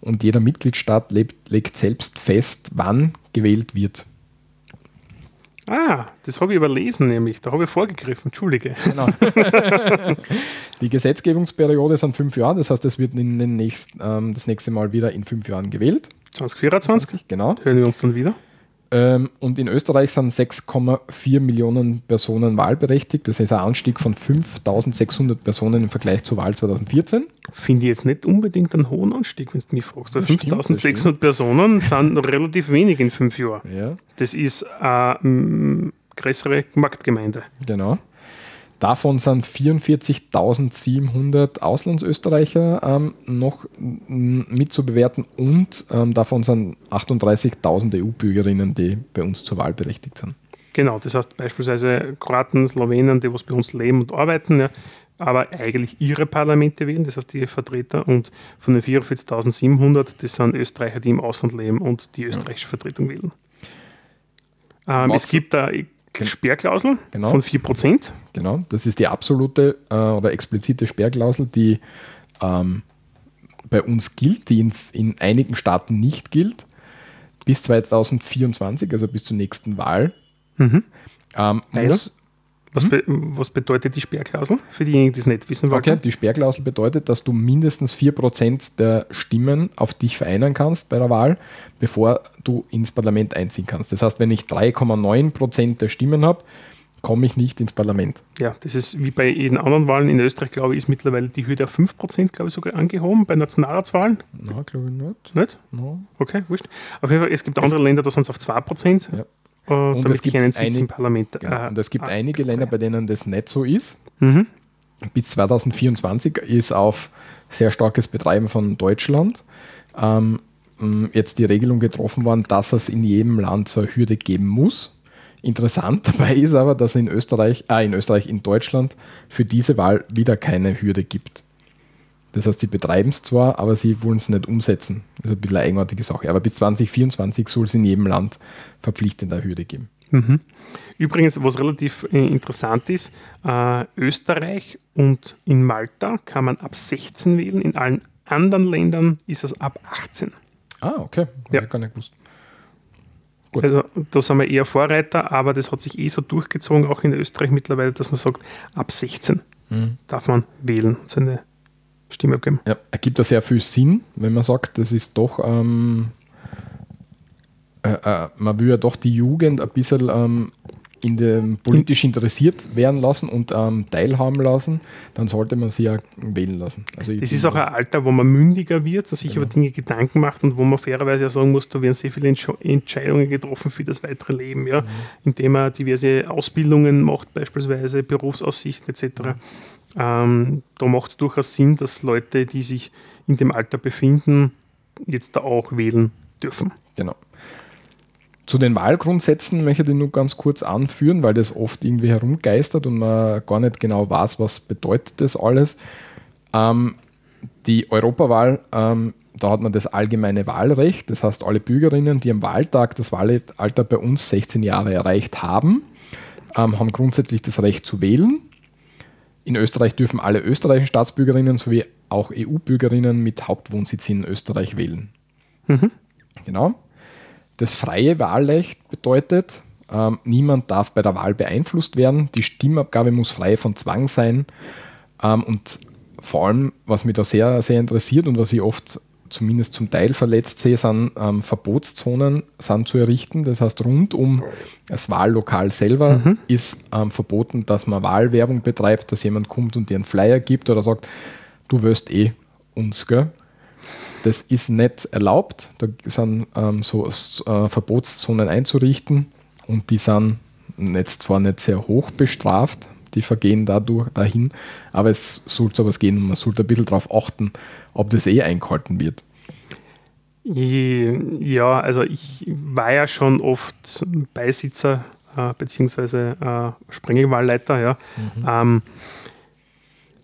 S1: Und jeder Mitgliedstaat lebt, legt selbst fest, wann gewählt wird.
S2: Ah, das habe ich überlesen, nämlich. Da habe ich vorgegriffen. Entschuldige.
S1: Genau. Die Gesetzgebungsperiode sind fünf Jahre, das heißt, es wird in den nächsten, ähm, das nächste Mal wieder in fünf Jahren gewählt.
S2: 2024
S1: Genau.
S2: hören wir uns dann wieder.
S1: Ähm, und in Österreich sind 6,4 Millionen Personen wahlberechtigt. Das ist ein Anstieg von 5600 Personen im Vergleich zur Wahl 2014.
S2: Finde ich jetzt nicht unbedingt einen hohen Anstieg, wenn du mich fragst. Weil
S1: Das stimmt, das
S2: 5600 Personen sind noch relativ wenig in fünf Jahren.
S1: Ja,
S2: Das ist eine mm, größere Marktgemeinde.
S1: genau. Davon sind 44.700 Auslandsösterreicher ähm, noch mitzubewerten und ähm, davon sind 38.000 EU-Bürgerinnen, die bei uns zur Wahl berechtigt sind.
S2: Genau, das heißt beispielsweise Kroaten, Slowenen, die was bei uns leben und arbeiten, ja, aber eigentlich ihre Parlamente wählen, das heißt die Vertreter. Und von den 44.700, das sind Österreicher, die im Ausland leben und die österreichische Vertretung wählen. Ähm,
S1: Was-
S2: es gibt da eine Sperrklausel
S1: Genau.
S2: von 4%.
S1: Genau, das ist die absolute äh, oder explizite Sperrklausel, die ähm, bei uns gilt, die in, in einigen Staaten nicht gilt, bis 2024, also bis zur nächsten Wahl. Ähm,
S2: Weil?
S1: muss,
S2: Was, be was bedeutet die Sperrklausel? Für diejenigen, die es nicht wissen wollten.
S1: okay, die Sperrklausel bedeutet, dass du mindestens 4% der Stimmen auf dich vereinen kannst bei der Wahl, bevor du ins Parlament einziehen kannst. Das heißt, wenn ich 3,9% der Stimmen habe, komme ich nicht ins Parlament.
S2: Ja, das ist wie bei jeden anderen Wahlen in Österreich, glaube ich, ist mittlerweile die Hürde auf 5%, glaube ich, sogar angehoben bei Nationalratswahlen.
S1: Na, glaube ich nicht.
S2: Nicht?
S1: No.
S2: Okay, wurscht. Auf jeden Fall, es gibt andere Länder, da sind es auf 2%.
S1: Ja.
S2: Äh,
S1: Und
S2: damit
S1: es gibt
S2: ich einen Sitz im Parlament.
S1: Genau.
S2: äh,
S1: Und es gibt
S2: äh,
S1: einige Länder, bei denen das nicht so ist.
S2: Mhm.
S1: bis 2024 ist auf sehr starkes Betreiben von Deutschland ähm, jetzt die Regelung getroffen worden, dass es in jedem Land so eine Hürde geben muss. Interessant dabei ist aber, dass in Österreich, äh, in Österreich, in Deutschland für diese Wahl wieder keine Hürde gibt. Das heißt, sie betreiben es zwar, aber sie wollen es nicht umsetzen. Das ist ein bisschen eine eigenartige Sache. Aber bis 2024 soll es in jedem Land verpflichtend eine Hürde geben.
S2: Mhm. Übrigens, was relativ äh, interessant ist, äh, Österreich und in Malta kann man ab 16 wählen, in allen anderen Ländern ist es ab 18.
S1: Ah, okay.
S2: Ja.
S1: Ich gar nicht gewusst.
S2: Gut. Also da sind wir eher Vorreiter, aber das hat sich eh so durchgezogen, auch in Österreich mittlerweile, dass man sagt, ab 16 mhm. darf man wählen, seine Stimme abgeben.
S1: Ja, ergibt da sehr viel Sinn, wenn man sagt, das ist doch, ähm, äh, äh, man will ja doch die Jugend ein bisschen ähm, in dem politisch interessiert werden lassen und ähm, teilhaben lassen, dann sollte man sie ja wählen lassen.
S2: Also das ist auch ein Alter, wo man mündiger wird und sich genau. über Dinge Gedanken macht und wo man fairerweise ja sagen muss, da werden sehr viele Entscheidungen getroffen für das weitere Leben, ja, mhm. indem man diverse Ausbildungen macht, beispielsweise Berufsaussichten etc. Mhm. Ähm, da macht es durchaus Sinn, dass Leute, die sich in dem Alter befinden, jetzt da auch wählen dürfen.
S1: Genau. Zu den Wahlgrundsätzen möchte ich nur ganz kurz anführen, weil das oft irgendwie herumgeistert und man gar nicht genau weiß, was bedeutet das alles. Ähm, die Europawahl, ähm, da hat man das allgemeine Wahlrecht, das heißt alle Bürgerinnen, die am Wahltag das Wahlalter bei uns 16 Jahre erreicht haben, ähm, haben grundsätzlich das Recht zu wählen. In Österreich dürfen alle österreichischen Staatsbürgerinnen sowie auch EU-Bürgerinnen mit Hauptwohnsitz in Österreich wählen. Mhm. Genau. Das freie Wahlrecht bedeutet, ähm, niemand darf bei der Wahl beeinflusst werden. Die Stimmabgabe muss frei von Zwang sein. Ähm, und vor allem, was mich da sehr, sehr interessiert und was ich oft zumindest zum Teil verletzt sehe, sind ähm, Verbotszonen sind zu errichten. Das heißt, rund um das Wahllokal selber mhm. ist ähm, verboten, dass man Wahlwerbung betreibt, dass jemand kommt und dir einen Flyer gibt oder sagt, du wirst eh uns, gell? Das ist nicht erlaubt. Da sind ähm, so äh, Verbotszonen einzurichten und die sind jetzt zwar nicht sehr hoch bestraft, die vergehen dadurch dahin, aber es sollte sowas gehen und man sollte ein bisschen darauf achten, ob das eh eingehalten wird.
S2: Ja, also ich war ja schon oft Beisitzer äh, beziehungsweise äh, Sprengelwahlleiter, ja. Mhm. Ähm,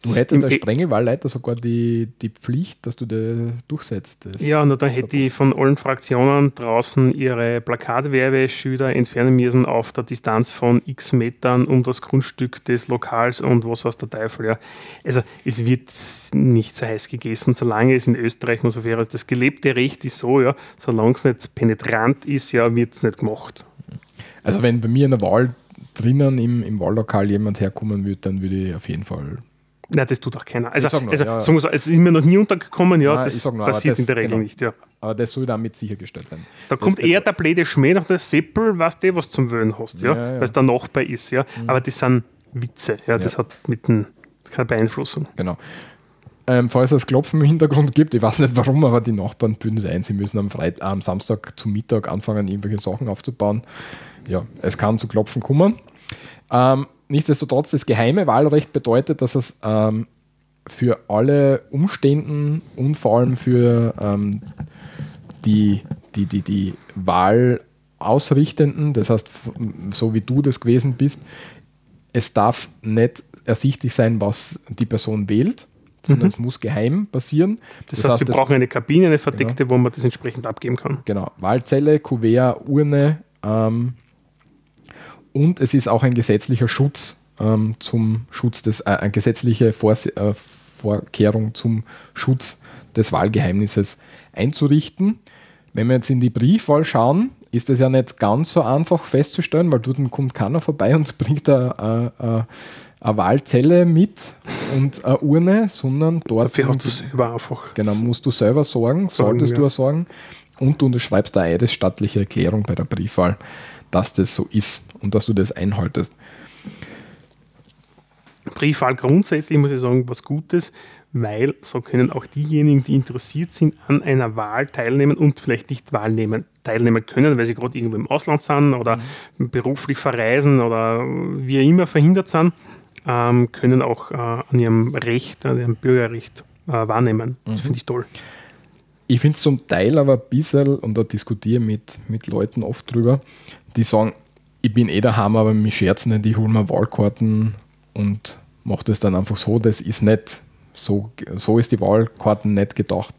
S1: Du hättest als Sprengelwahlleiter sogar die, die Pflicht, dass du das durchsetzt.
S2: Ja, nur dann hätte ich von allen Fraktionen draußen ihre Plakatwerbeschilder entfernen müssen auf der Distanz von x Metern um das Grundstück des Lokals und was weiß der Teufel. Ja. Also es wird nicht so heiß gegessen, solange es in Österreich nur so wäre. Das gelebte Recht ist so, ja, solange es nicht penetrant ist, ja, wird es nicht gemacht.
S1: Also wenn bei mir in der Wahl drinnen im, im Wahllokal jemand herkommen würde, dann würde ich auf jeden Fall
S2: Nein, das tut auch keiner. Also, nur, also ja. so, es ist mir noch nie untergekommen, ja, Nein, das nur, passiert das, in der Regel genau. nicht. Ja.
S1: Aber das soll damit sichergestellt werden.
S2: Da das kommt eher der blöde Schmäh nach der Seppel, weißt du, was zum Wöhnen hast, ja, ja weil es der Nachbar ist. Ja. Mhm. Aber das sind Witze, ja, das hat mit dem, keine Beeinflussung.
S1: Genau. Ähm, falls es Klopfen im Hintergrund gibt, ich weiß nicht warum, aber die Nachbarn bünden es ein, sie müssen am, Freit am Samstag zum Mittag anfangen, irgendwelche Sachen aufzubauen. Ja, es kann zu Klopfen kommen. Ähm, nichtsdestotrotz, das geheime Wahlrecht bedeutet, dass es ähm, für alle Umständen und vor allem für ähm, die, die, die, die Wahlausrichtenden, das heißt, so wie du das gewesen bist, es darf nicht ersichtlich sein, was die Person wählt, sondern mhm. es muss geheim passieren.
S2: Das, das heißt, wir das, brauchen eine Kabine, eine verdeckte, genau. wo man das entsprechend abgeben kann.
S1: Genau, Wahlzelle, Kuvert, Urne, ähm, und es ist auch ein gesetzlicher Schutz ähm, zum Schutz des, äh, eine gesetzliche Vors äh, Vorkehrung zum Schutz des Wahlgeheimnisses einzurichten. Wenn wir jetzt in die Briefwahl schauen, ist es ja nicht ganz so einfach festzustellen, weil dort kommt keiner vorbei und bringt eine, eine, eine Wahlzelle mit und eine Urne, sondern dort.
S2: Dafür hast du selber einfach.
S1: Genau, musst du selber sorgen, solltest ja. du sorgen. Und du unterschreibst eine eidesstattliche Erklärung bei der Briefwahl dass das so ist und dass du das einhaltest.
S2: Briefwahl grundsätzlich muss ich sagen, was Gutes, weil so können auch diejenigen, die interessiert sind, an einer Wahl teilnehmen und vielleicht nicht Wahlnehmen teilnehmen können, weil sie gerade irgendwo im Ausland sind oder mhm. beruflich verreisen oder wie immer verhindert sind. ähm, können auch äh, an ihrem Recht, an ihrem Bürgerrecht äh, wahrnehmen. Das mhm. finde ich toll.
S1: Ich finde es zum Teil aber ein bisschen, und da diskutiere mit, mit Leuten oft drüber, die sagen, ich bin eh daheim, aber mich scherzen nicht, ich hole mir Wahlkarten und mache das dann einfach so. Das ist nicht, so, so ist die Wahlkarten nicht gedacht.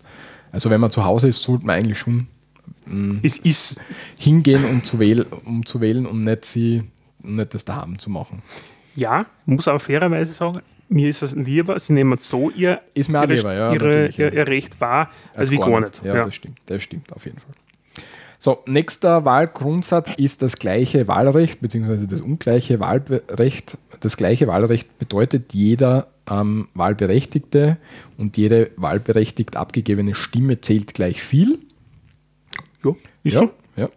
S1: Also wenn man zu Hause ist, sollte man eigentlich schon
S2: mh, es ist
S1: hingehen, um zu, wählen, um zu wählen und nicht, sie, nicht das daheim zu machen.
S2: Ja, muss aber fairerweise sagen, mir ist es lieber, sie nehmen so ihr,
S1: ist mir
S2: ihre,
S1: lieber, ja,
S2: ihre, ihr, ihr, Recht wahr, als, als wie gar nicht.
S1: nicht. Ja, ja, das stimmt, das stimmt auf jeden Fall. So, nächster Wahlgrundsatz ist das gleiche Wahlrecht bzw. das ungleiche Wahlrecht. Das gleiche Wahlrecht bedeutet, jeder ähm, Wahlberechtigte und jede wahlberechtigt abgegebene Stimme zählt gleich viel.
S2: Ja, ist ja, so.
S1: Ja.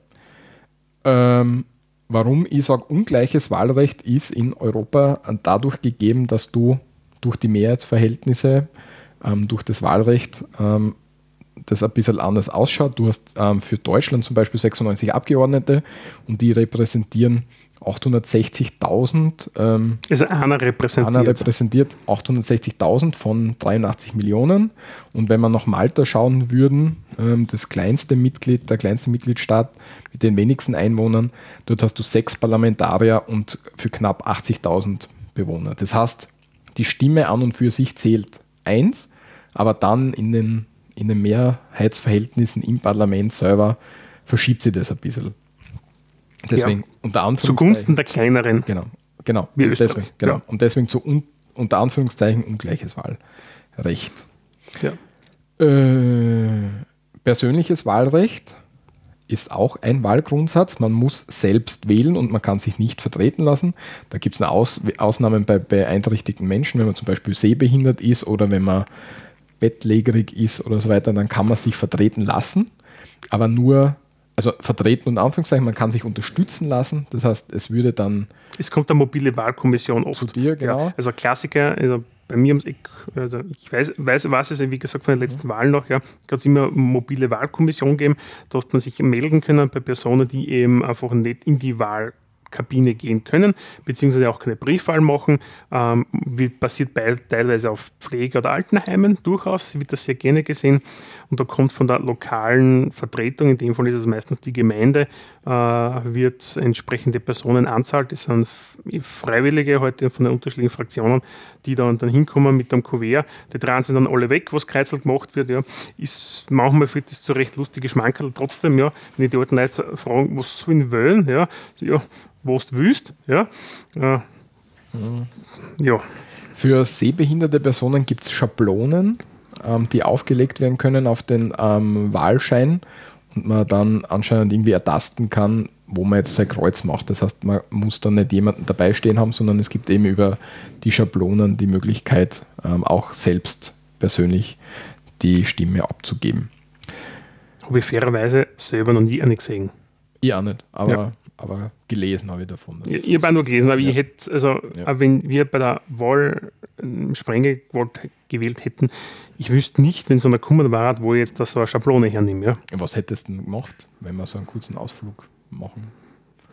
S1: Ähm, warum ich sage, ungleiches Wahlrecht ist in Europa dadurch gegeben, dass du durch die Mehrheitsverhältnisse, ähm, durch das Wahlrecht ähm, das ein bisschen anders ausschaut. Du hast ähm, für Deutschland zum Beispiel 96 Abgeordnete und die repräsentieren 860.000. Ähm,
S2: also einer repräsentiert.
S1: Einer repräsentiert 860.000 von 83 Millionen. Und wenn wir nach Malta schauen würden, ähm, das kleinste Mitglied, der kleinste Mitgliedstaat mit den wenigsten Einwohnern, dort hast du sechs Parlamentarier und für knapp 80.000 Bewohner. Das heißt, die Stimme an und für sich zählt eins, aber dann in den, in den Mehrheitsverhältnissen im Parlament selber verschiebt sich das ein bisschen. Deswegen ja. unter Anführungszeichen.
S2: Zugunsten der kleineren.
S1: Genau, genau. Wie und deswegen, genau. Ja. Und deswegen zu un, unter Anführungszeichen ungleiches Wahlrecht. Ja. Äh, persönliches Wahlrecht ist auch ein Wahlgrundsatz. Man muss selbst wählen und man kann sich nicht vertreten lassen. Da gibt es Aus Ausnahmen bei beeinträchtigten Menschen, wenn man zum Beispiel sehbehindert ist oder wenn man bettlägerig ist oder so weiter, dann kann man sich vertreten lassen, aber nur also vertreten und Anführungszeichen, man kann sich unterstützen lassen. Das heißt, es würde dann.
S2: Es kommt eine mobile Wahlkommission
S1: oft. Zu dir, genau.
S2: Ja, also Klassiker, also bei mir Eck, also ich weiß, weiß, weiß es, wie gesagt, von den letzten mhm. Wahlen noch, ja, kann es immer eine mobile Wahlkommission geben, da hat man sich melden können bei Personen, die eben einfach nicht in die Wahl Kabine gehen können, beziehungsweise auch keine Briefwahl machen. Ähm, wie passiert bei, teilweise auf Pflege- oder Altenheimen durchaus, wird das sehr gerne gesehen. Und da kommt von der lokalen Vertretung, in dem Fall ist es meistens die Gemeinde, äh, wird entsprechende Personenanzahl, das sind Freiwillige heute von den unterschiedlichen Fraktionen, die dann, dann hinkommen mit dem Kuvert. Die drehen sind dann alle weg, was kreuzel gemacht wird. Ja. Ist manchmal für das so recht lustige Schmankerl. Trotzdem, ja, wenn die alten Leute fragen, was sollen wollen, ja, ja was du willst. Ja. Äh,
S1: mhm. ja. Für sehbehinderte Personen gibt es Schablonen, ähm, die aufgelegt werden können auf den ähm, Wahlschein und man dann anscheinend irgendwie ertasten kann, wo man jetzt sein Kreuz macht. Das heißt, man muss dann nicht jemanden dabei stehen haben, sondern es gibt eben über die Schablonen die Möglichkeit, ähm, auch selbst persönlich die Stimme abzugeben.
S2: Habe ich fairerweise selber noch nie eine gesehen.
S1: Ich auch nicht, aber ja aber gelesen habe ich davon.
S2: Ich, ich habe auch nur gelesen, aber ja. ich hätte, also ja. wenn wir bei der Wahl ähm, Sprengel gewählt hätten, ich wüsste nicht, wenn so eine Kummer war, wo ich jetzt das so eine Schablone hernehme. Ja.
S1: Was hättest du denn gemacht, wenn wir so einen kurzen Ausflug machen?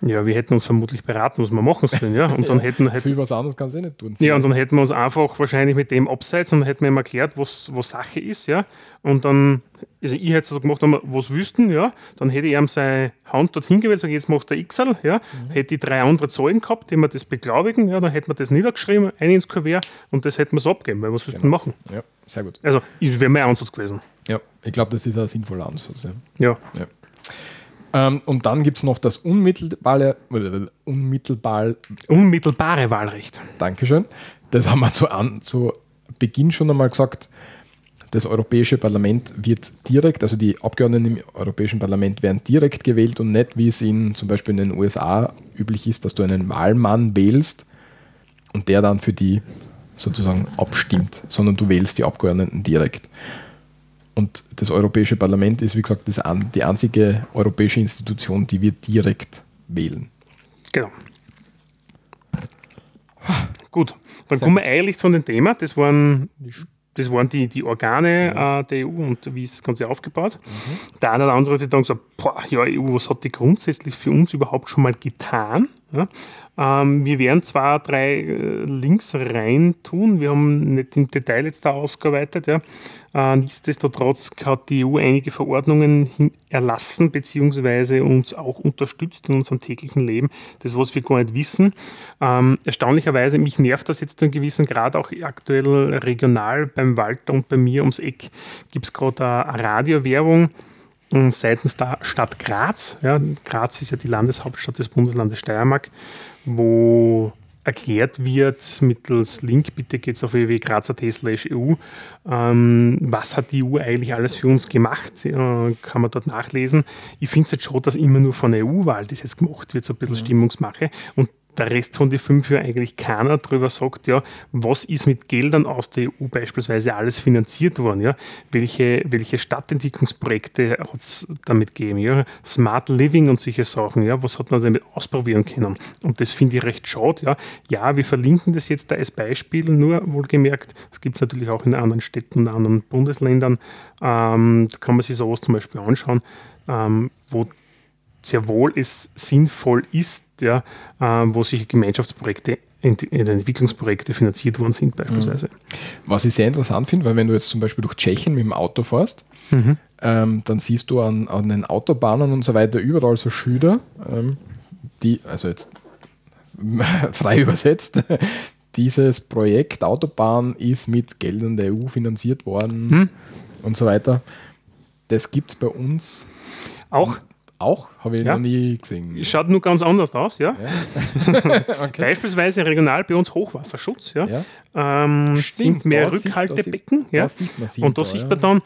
S2: Ja, wir hätten uns vermutlich beraten, was wir machen sollen, ja. Und dann ja, hätten, hätten
S1: viel was anderes kannst du eh nicht tun.
S2: Ja, und dann hätten wir uns einfach wahrscheinlich mit dem abseits und hätten wir ihm erklärt, was, was Sache ist, ja. Und dann, also ich hätte so gemacht, was wüssten, ja. Dann hätte ich ihm seine Hand dorthin gewählt, sage jetzt machst du XL, ja. Mhm. Hätte ich drei andere Zahlen gehabt, die mir das beglaubigen, ja. Dann hätten wir das niedergeschrieben, ein ins Kuvert und das hätten wir so abgeben, weil was genau. wir machen?
S1: Ja, sehr gut.
S2: Also, wäre mein Ansatz gewesen.
S1: Ja, ich glaube, das ist ein sinnvoller Ansatz. Ja.
S2: ja. ja.
S1: Ähm, und dann gibt es noch das unmittelbare, unmittelbar,
S2: unmittelbare Wahlrecht.
S1: Dankeschön. Das haben wir zu, an, zu Beginn schon einmal gesagt. Das Europäische Parlament wird direkt, also die Abgeordneten im Europäischen Parlament werden direkt gewählt und nicht, wie es in zum Beispiel in den USA üblich ist, dass du einen Wahlmann wählst und der dann für die sozusagen abstimmt, sondern du wählst die Abgeordneten direkt. Und das Europäische Parlament ist, wie gesagt, das an, die einzige europäische Institution, die wir direkt wählen.
S2: Genau. Gut, dann kommen wir eigentlich zu dem Thema. Das waren, das waren die, die Organe ja. äh, der EU und wie ist das Ganze aufgebaut. Mhm. Der eine oder andere hat sich dann gesagt, boah, ja, EU, was hat die grundsätzlich für uns überhaupt schon mal getan? Ja. Ähm, wir werden zwar drei äh, Links rein tun, wir haben nicht im Detail jetzt da ausgearbeitet. Ja. Äh, nichtsdestotrotz hat die EU einige Verordnungen erlassen bzw. uns auch unterstützt in unserem täglichen Leben. Das, was wir gar nicht wissen. Ähm, erstaunlicherweise, mich nervt das jetzt in gewissen Grad auch aktuell regional beim Walter und bei mir ums Eck gibt es gerade eine Radiowerbung ähm, seitens der Stadt Graz. Ja, Graz ist ja die Landeshauptstadt des Bundeslandes Steiermark, wo erklärt wird mittels Link, bitte geht es auf www.graz.at EU, ähm, was hat die EU eigentlich alles für uns gemacht, äh, kann man dort nachlesen. Ich finde es jetzt schon, dass immer nur von der EU-Wahl das jetzt gemacht wird, so ein bisschen ja. Stimmungsmache und der Rest von den fünf Jahren eigentlich keiner darüber sagt, ja, was ist mit Geldern aus der EU beispielsweise alles finanziert worden, ja, welche, welche Stadtentwicklungsprojekte hat es damit gegeben, ja, Smart Living und solche Sachen, ja, was hat man damit ausprobieren können? Und das finde ich recht schade, ja, ja, wir verlinken das jetzt da als Beispiel, nur wohlgemerkt, es gibt es natürlich auch in anderen Städten und anderen Bundesländern, ähm, da kann man sich sowas zum Beispiel anschauen, ähm, wo sehr wohl es sinnvoll ist, ja, äh, wo sich Gemeinschaftsprojekte Entwicklungsprojekte finanziert worden sind, beispielsweise. Mhm.
S1: Was ich sehr interessant finde, weil wenn du jetzt zum Beispiel durch Tschechien mit dem Auto fährst, mhm. ähm, dann siehst du an, an, den Autobahnen und so weiter überall so Schilder, ähm, die, also jetzt frei übersetzt, dieses Projekt Autobahn ist mit Geldern der EU finanziert worden mhm. und so weiter. Das gibt es bei uns
S2: auch
S1: auch? Habe ich ja. noch nie gesehen.
S2: Schaut nur ganz anders aus, ja. ja. okay. Beispielsweise regional bei uns Hochwasserschutz, ja. ja. Ähm, sind mehr Rückhaltebecken,
S1: da
S2: sieht, da ja. und da sieht man dann,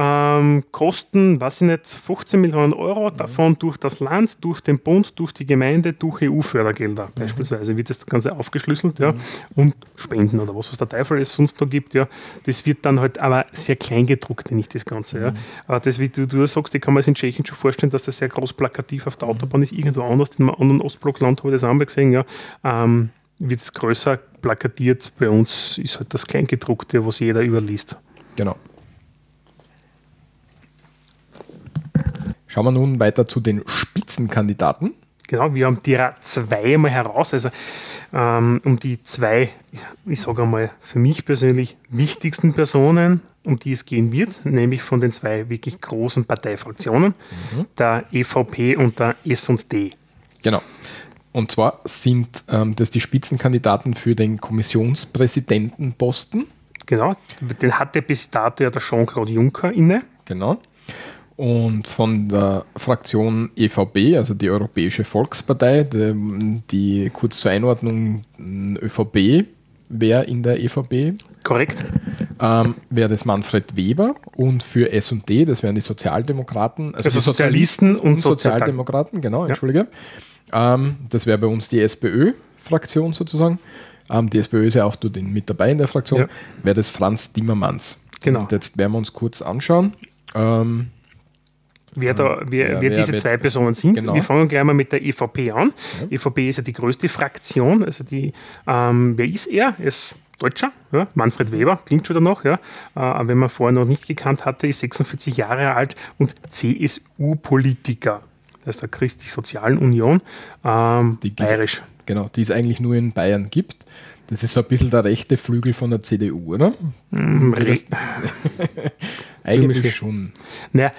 S2: ähm, kosten, weiß ich nicht, 15 Millionen Euro, mhm. davon durch das Land, durch den Bund, durch die Gemeinde, durch EU-Fördergelder mhm. beispielsweise wird das Ganze aufgeschlüsselt ja, mhm. und Spenden oder was, was der Teufel es sonst da gibt. Ja, das wird dann halt aber sehr klein gedruckt, nicht das Ganze. Ja. Mhm. Aber das, wie du, du sagst, ich kann mir das in Tschechien schon vorstellen, dass das sehr groß plakativ auf der mhm. Autobahn ist, irgendwo anders, in einem anderen Ostblockland habe ich das auch mal gesehen, ja, ähm, wird es größer plakatiert. Bei uns ist halt das Kleingedruckte, was jeder überliest.
S1: Genau. Schauen wir nun weiter zu den Spitzenkandidaten.
S2: Genau, wir haben die zwei einmal heraus. Also ähm, um die zwei, ich sage einmal, für mich persönlich wichtigsten Personen, um die es gehen wird, nämlich von den zwei wirklich großen Parteifraktionen, mhm. der EVP und der SD.
S1: Genau. Und zwar sind ähm, das die Spitzenkandidaten für den Kommissionspräsidentenposten.
S2: Genau, den hatte bis dato ja der Jean-Claude Juncker inne.
S1: Genau. Und von der Fraktion EVP, also die Europäische Volkspartei, die, die kurz zur Einordnung ÖVP wäre in der EVP.
S2: Korrekt.
S1: Ähm, wäre das Manfred Weber und für SD, das wären die Sozialdemokraten,
S2: also, also Sozialisten und, und
S1: Sozialdemokraten, genau, entschuldige. Ja. Ähm, das wäre bei uns die SPÖ-Fraktion sozusagen. Ähm, die SPÖ ist ja auch mit dabei in der Fraktion. Ja. Wäre das Franz Timmermans.
S2: Genau.
S1: Und jetzt werden wir uns kurz anschauen. Ähm,
S2: wer, da, wer, ja, wer diese zwei Personen sind. Genau. Wir fangen gleich mal mit der EVP an. Ja. EVP ist ja die größte Fraktion. Also die, ähm, wer ist er? Er ist Deutscher, ja, Manfred Weber, klingt schon danach, ja. Äh, wenn man vorher noch nicht gekannt hatte, ist 46 Jahre alt und CSU-Politiker. Das ist der Christlich-Sozialen Union, ähm,
S1: die bayerisch. Genau, die es eigentlich nur in Bayern gibt. Das ist so ein bisschen der rechte Flügel von der CDU, oder?
S2: Mm,
S1: eigentlich schon.
S2: Naja,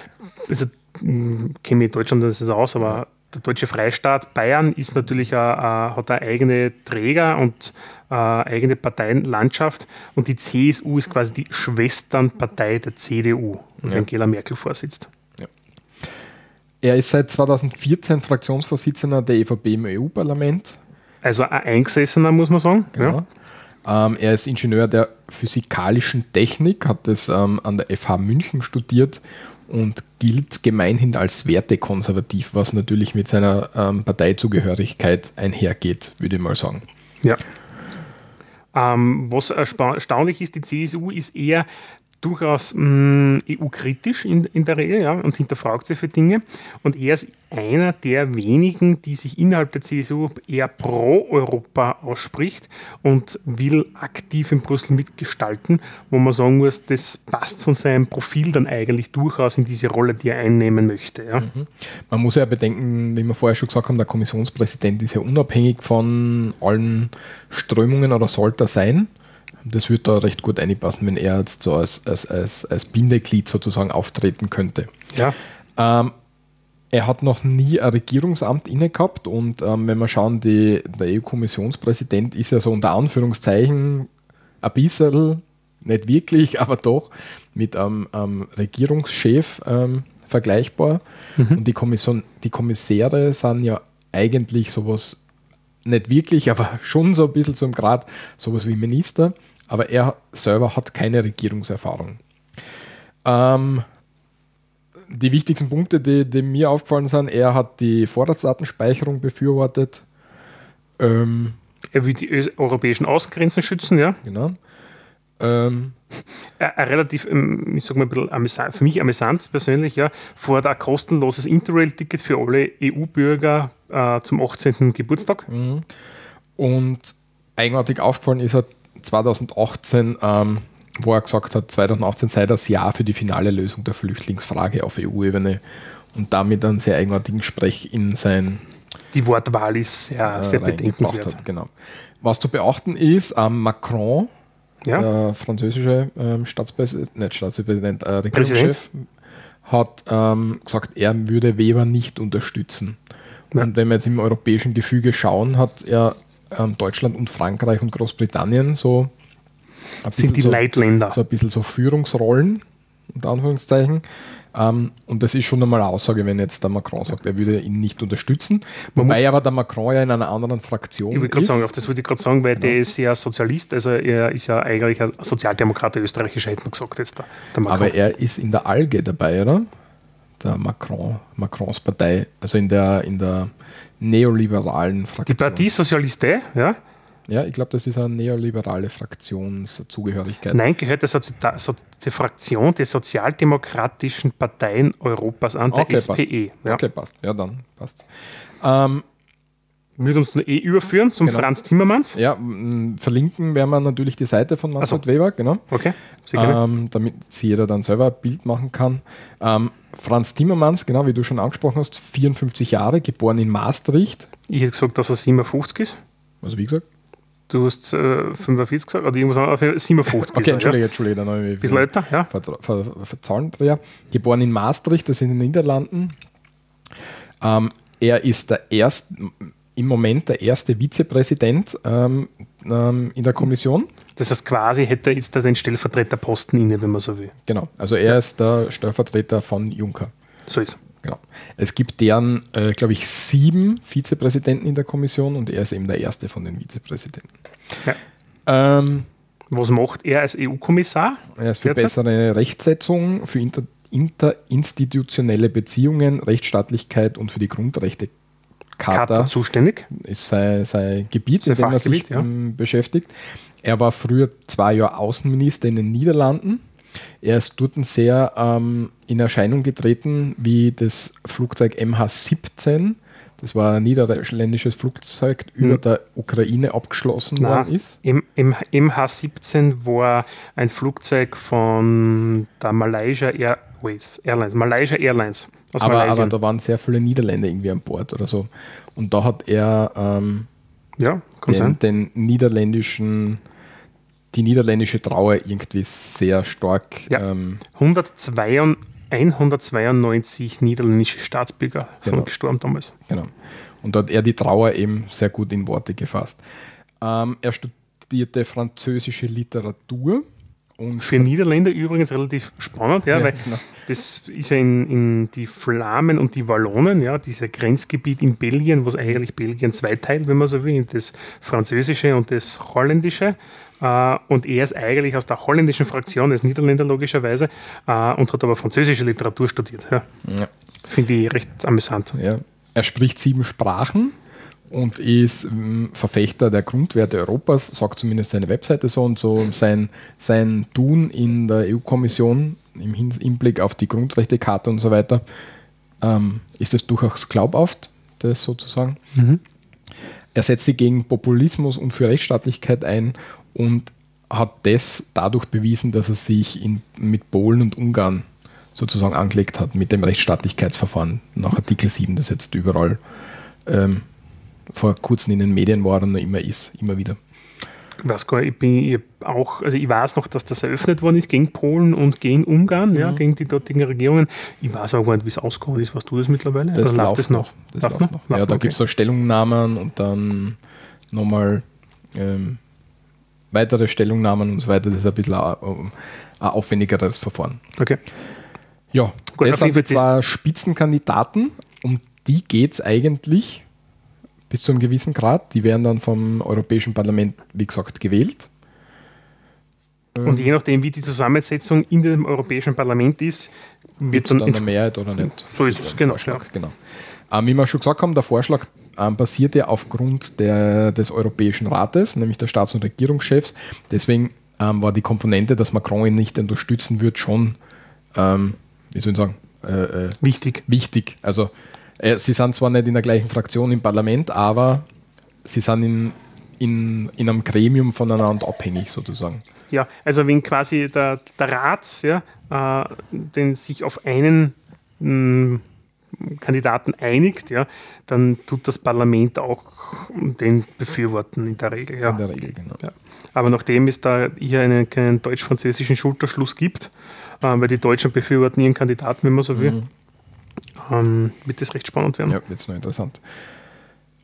S2: also kenne mich in Deutschland das ist aus, aber der deutsche Freistaat Bayern ist natürlich a, a, hat eine eigene Träger und eine eigene Parteienlandschaft und die CSU ist quasi die Schwesternpartei der CDU, und ja. Angela Merkel vorsitzt. Ja.
S1: Er ist seit 2014 Fraktionsvorsitzender der EVP im EU-Parlament.
S2: Also ein Eingesessener, muss man sagen.
S1: Genau. Ja. Ähm, er ist Ingenieur der physikalischen Technik, hat das ähm, an der FH München studiert und gilt gemeinhin als wertekonservativ, was natürlich mit seiner ähm, Parteizugehörigkeit einhergeht, würde ich mal sagen.
S2: Ja. Ähm, was erstaunlich ist, die CSU ist eher durchaus mm, EU-kritisch in, in der Regel ja, und hinterfragt sich für Dinge. Und er ist einer der wenigen, die sich innerhalb der CSU eher pro Europa ausspricht und will aktiv in Brüssel mitgestalten, wo man sagen muss, das passt von seinem Profil dann eigentlich durchaus in diese Rolle, die er einnehmen möchte. Ja. Mhm.
S1: Man muss ja bedenken, wie wir vorher schon gesagt haben, der Kommissionspräsident ist ja unabhängig von allen Strömungen oder sollte er sein das wird da recht gut einpassen, wenn er jetzt so als, als, als, als Bindeglied sozusagen auftreten könnte.
S2: Ja.
S1: Ähm, er hat noch nie ein Regierungsamt inne gehabt und ähm, wenn wir schauen, die, der EU-Kommissionspräsident ist ja so unter Anführungszeichen ein bisschen, nicht wirklich, aber doch mit einem ähm, Regierungschef ähm, vergleichbar. Mhm. Und die, Kommission, die Kommissäre sind ja eigentlich sowas, nicht wirklich, aber schon so ein bisschen zum Grad, sowas wie Minister aber er selber hat keine Regierungserfahrung. Ähm, die wichtigsten Punkte, die, die, mir aufgefallen sind, er hat die Vorratsdatenspeicherung befürwortet.
S2: Ähm, er will die europäischen Außengrenzen schützen, ja.
S1: Genau. Ähm,
S2: ein relativ, ähm, ich sag mal, ein bisschen amüsant, für mich amüsant persönlich, ja, fordert ein kostenloses Interrail-Ticket für alle EU-Bürger äh, zum 18. Geburtstag.
S1: Mhm. Und eigenartig aufgefallen ist er 2018, ähm, wo er gesagt hat, 2018 sei das Jahr für die finale Lösung der Flüchtlingsfrage auf EU-Ebene und damit einen sehr eigenartigen Sprech in sein.
S2: Die Wortwahl ist sehr, äh, sehr bedenkenswert. Hat,
S1: genau. Was zu beachten ist, ähm, Macron, ja. der französische ähm, Staatspräsident, nicht Staatspräsident, äh, Regierungschef, hat ähm, gesagt, er würde Weber nicht unterstützen. Ja. Und wenn wir jetzt im europäischen Gefüge schauen, hat er ähm, Deutschland und Frankreich und Großbritannien so
S2: sind die so, Leitländer.
S1: So ein bisschen so Führungsrollen, unter Anführungszeichen. Ähm, und das ist schon einmal eine Aussage, wenn jetzt der Macron sagt, er würde ihn nicht unterstützen. Man Wobei aber der Macron ja in einer anderen Fraktion
S2: ich ist. Sagen, das würde ich gerade sagen, weil genau. der ist ja Sozialist, also er ist ja eigentlich ein Sozialdemokrat, der österreichische, hätte man gesagt jetzt. Der,
S1: der aber er ist in der Alge dabei, oder? Der Macron, Macrons Partei, also in der, in der neoliberalen Fraktion.
S2: Die Partie Socialiste, ja?
S1: Ja, ich glaube, das ist eine neoliberale Fraktionszugehörigkeit.
S2: Nein, gehört das also die Fraktion der sozialdemokratischen Parteien Europas an, der okay, SPE.
S1: Passt. Ja. Okay, passt. Ja, dann passt. Ähm,
S2: würde uns dann eh überführen zum genau. Franz Timmermans.
S1: Ja, verlinken werden wir natürlich die Seite von Manfred so. Weber, genau.
S2: Okay,
S1: ähm, damit sich jeder dann selber ein Bild machen kann. Ähm, Franz Timmermans, genau wie du schon angesprochen hast, 54 Jahre, geboren in Maastricht.
S2: Ich hätte gesagt, dass er 57 ist.
S1: Also wie gesagt?
S2: Du hast äh, 45 gesagt, oder irgendwas anderes, 57
S1: Okay, Entschuldige, ja? Entschuldige. Dann
S2: ein bisschen älter, ja. Ver,
S1: ver, ver. Geboren in Maastricht, das sind in den Niederlanden. Ähm, er ist der erste, im Moment der erste Vizepräsident ähm, ähm, in der Kommission.
S2: Das heißt, quasi hätte er jetzt den Stellvertreterposten inne, wenn man so will.
S1: Genau, also er ist der Stellvertreter von Juncker.
S2: So ist
S1: Genau. Es gibt deren, äh, glaube ich, sieben Vizepräsidenten in der Kommission und er ist eben der erste von den Vizepräsidenten.
S2: Ja. Ähm, Was macht er als EU-Kommissar?
S1: Er ist für derzeit? bessere Rechtsetzung, für inter, interinstitutionelle Beziehungen, Rechtsstaatlichkeit und für die Grundrechte Charta,
S2: zuständig.
S1: Ist sein, sein Gebiet, sein in dem er sich ja. Beschäftigt. Er war früher zwei Jahre Außenminister in den Niederlanden. Er ist dort sehr ähm, in Erscheinung getreten, wie das Flugzeug MH17, das war ein niederländisches Flugzeug, über hm. der Ukraine abgeschlossen Na, worden ist.
S2: Im, im MH17 war ein Flugzeug von der Malaysia Airways, Airlines, Malaysia Airlines.
S1: Aber, aber, da waren sehr viele Niederländer irgendwie an Bord oder so. Und da hat er ähm,
S2: ja,
S1: den, den, niederländischen, die niederländische Trauer irgendwie sehr stark.
S2: Ja. Ähm, 102, 192 niederländische Staatsbürger sind genau. gestorben damals.
S1: Genau. Und da hat er die Trauer eben sehr gut in Worte gefasst. Ähm, er studierte französische Literatur
S2: und Für Niederländer übrigens relativ spannend, ja, ja weil genau. das ist ja in, in die Flamen und die Wallonen, ja, dieser Grenzgebiet in Belgien, was eigentlich Belgien zweiteilt, wenn man so will, das französische und das holländische. Uh, und er ist eigentlich aus der holländischen Fraktion, ist Niederländer logischerweise, uh, und hat aber französische Literatur studiert. Ja. ja. Finde ich recht amüsant.
S1: Ja. Er spricht sieben Sprachen und ist ähm, Verfechter der Grundwerte Europas, sagt zumindest seine Webseite so und so. Sein, sein Tun in der EU-Kommission im Hinblick auf die Grundrechtecharta und so weiter ähm, ist es durchaus glaubhaft, das sozusagen. Mhm. Er setzt sich gegen Populismus und für Rechtsstaatlichkeit ein und hat das dadurch bewiesen, dass er sich in, mit Polen und Ungarn sozusagen angelegt hat mit dem Rechtsstaatlichkeitsverfahren nach Artikel 7, das jetzt überall ähm, vor kurzem in den Medien war und immer ist, immer wieder.
S2: Ich weiß gar ich bin ich auch, also ich weiß noch, dass das eröffnet worden ist gegen Polen und gegen Ungarn, mhm. ja, gegen die dortigen Regierungen. Ich weiß aber gar nicht, wie es ausgegangen ist. Weißt du das mittlerweile?
S1: Das läuft das noch. Das läuft noch? noch? Ja, da okay. gibt es so Stellungnahmen und dann nochmal ähm, weitere Stellungnahmen und so weiter. Das ist ein bisschen ein, ein aufwendigeres Verfahren.
S2: Okay.
S1: Ja, Gut, das sind zwei Spitzenkandidaten, um die geht es eigentlich bis zu einem gewissen Grad. Die werden dann vom Europäischen Parlament, wie gesagt, gewählt.
S2: Und je nachdem, wie die Zusammensetzung in dem Europäischen Parlament ist,
S1: wird dann, dann eine Mehrheit oder nicht.
S2: So ist es, genau.
S1: Ja. genau. Ähm, wie wir schon gesagt haben, der Vorschlag ähm, basiert ja aufgrund der, des Europäischen Rates, nämlich der Staats- und Regierungschefs. Deswegen ähm, war die Komponente, dass Macron ihn nicht unterstützen wird, schon, ähm, wie soll ich sagen,
S2: äh, äh, wichtig.
S1: wichtig. Also äh, sie sind zwar nicht in der gleichen Fraktion im Parlament, aber sie sind in, in, in einem Gremium voneinander abhängig sozusagen.
S2: Ja, also wenn quasi der, der Rat ja, äh, den sich auf einen mh, mm, Kandidaten einigt, ja, dann tut das Parlament auch den befürworten in der Regel. Ja.
S1: In der Regel, genau. Ja.
S2: Aber nachdem es da hier einen, keinen deutsch-französischen Schulterschluss gibt, äh, weil die Deutschen befürworten ihren Kandidaten, wenn man so will, mhm ähm, wird das recht spannend werden.
S1: Ja, wird es noch interessant.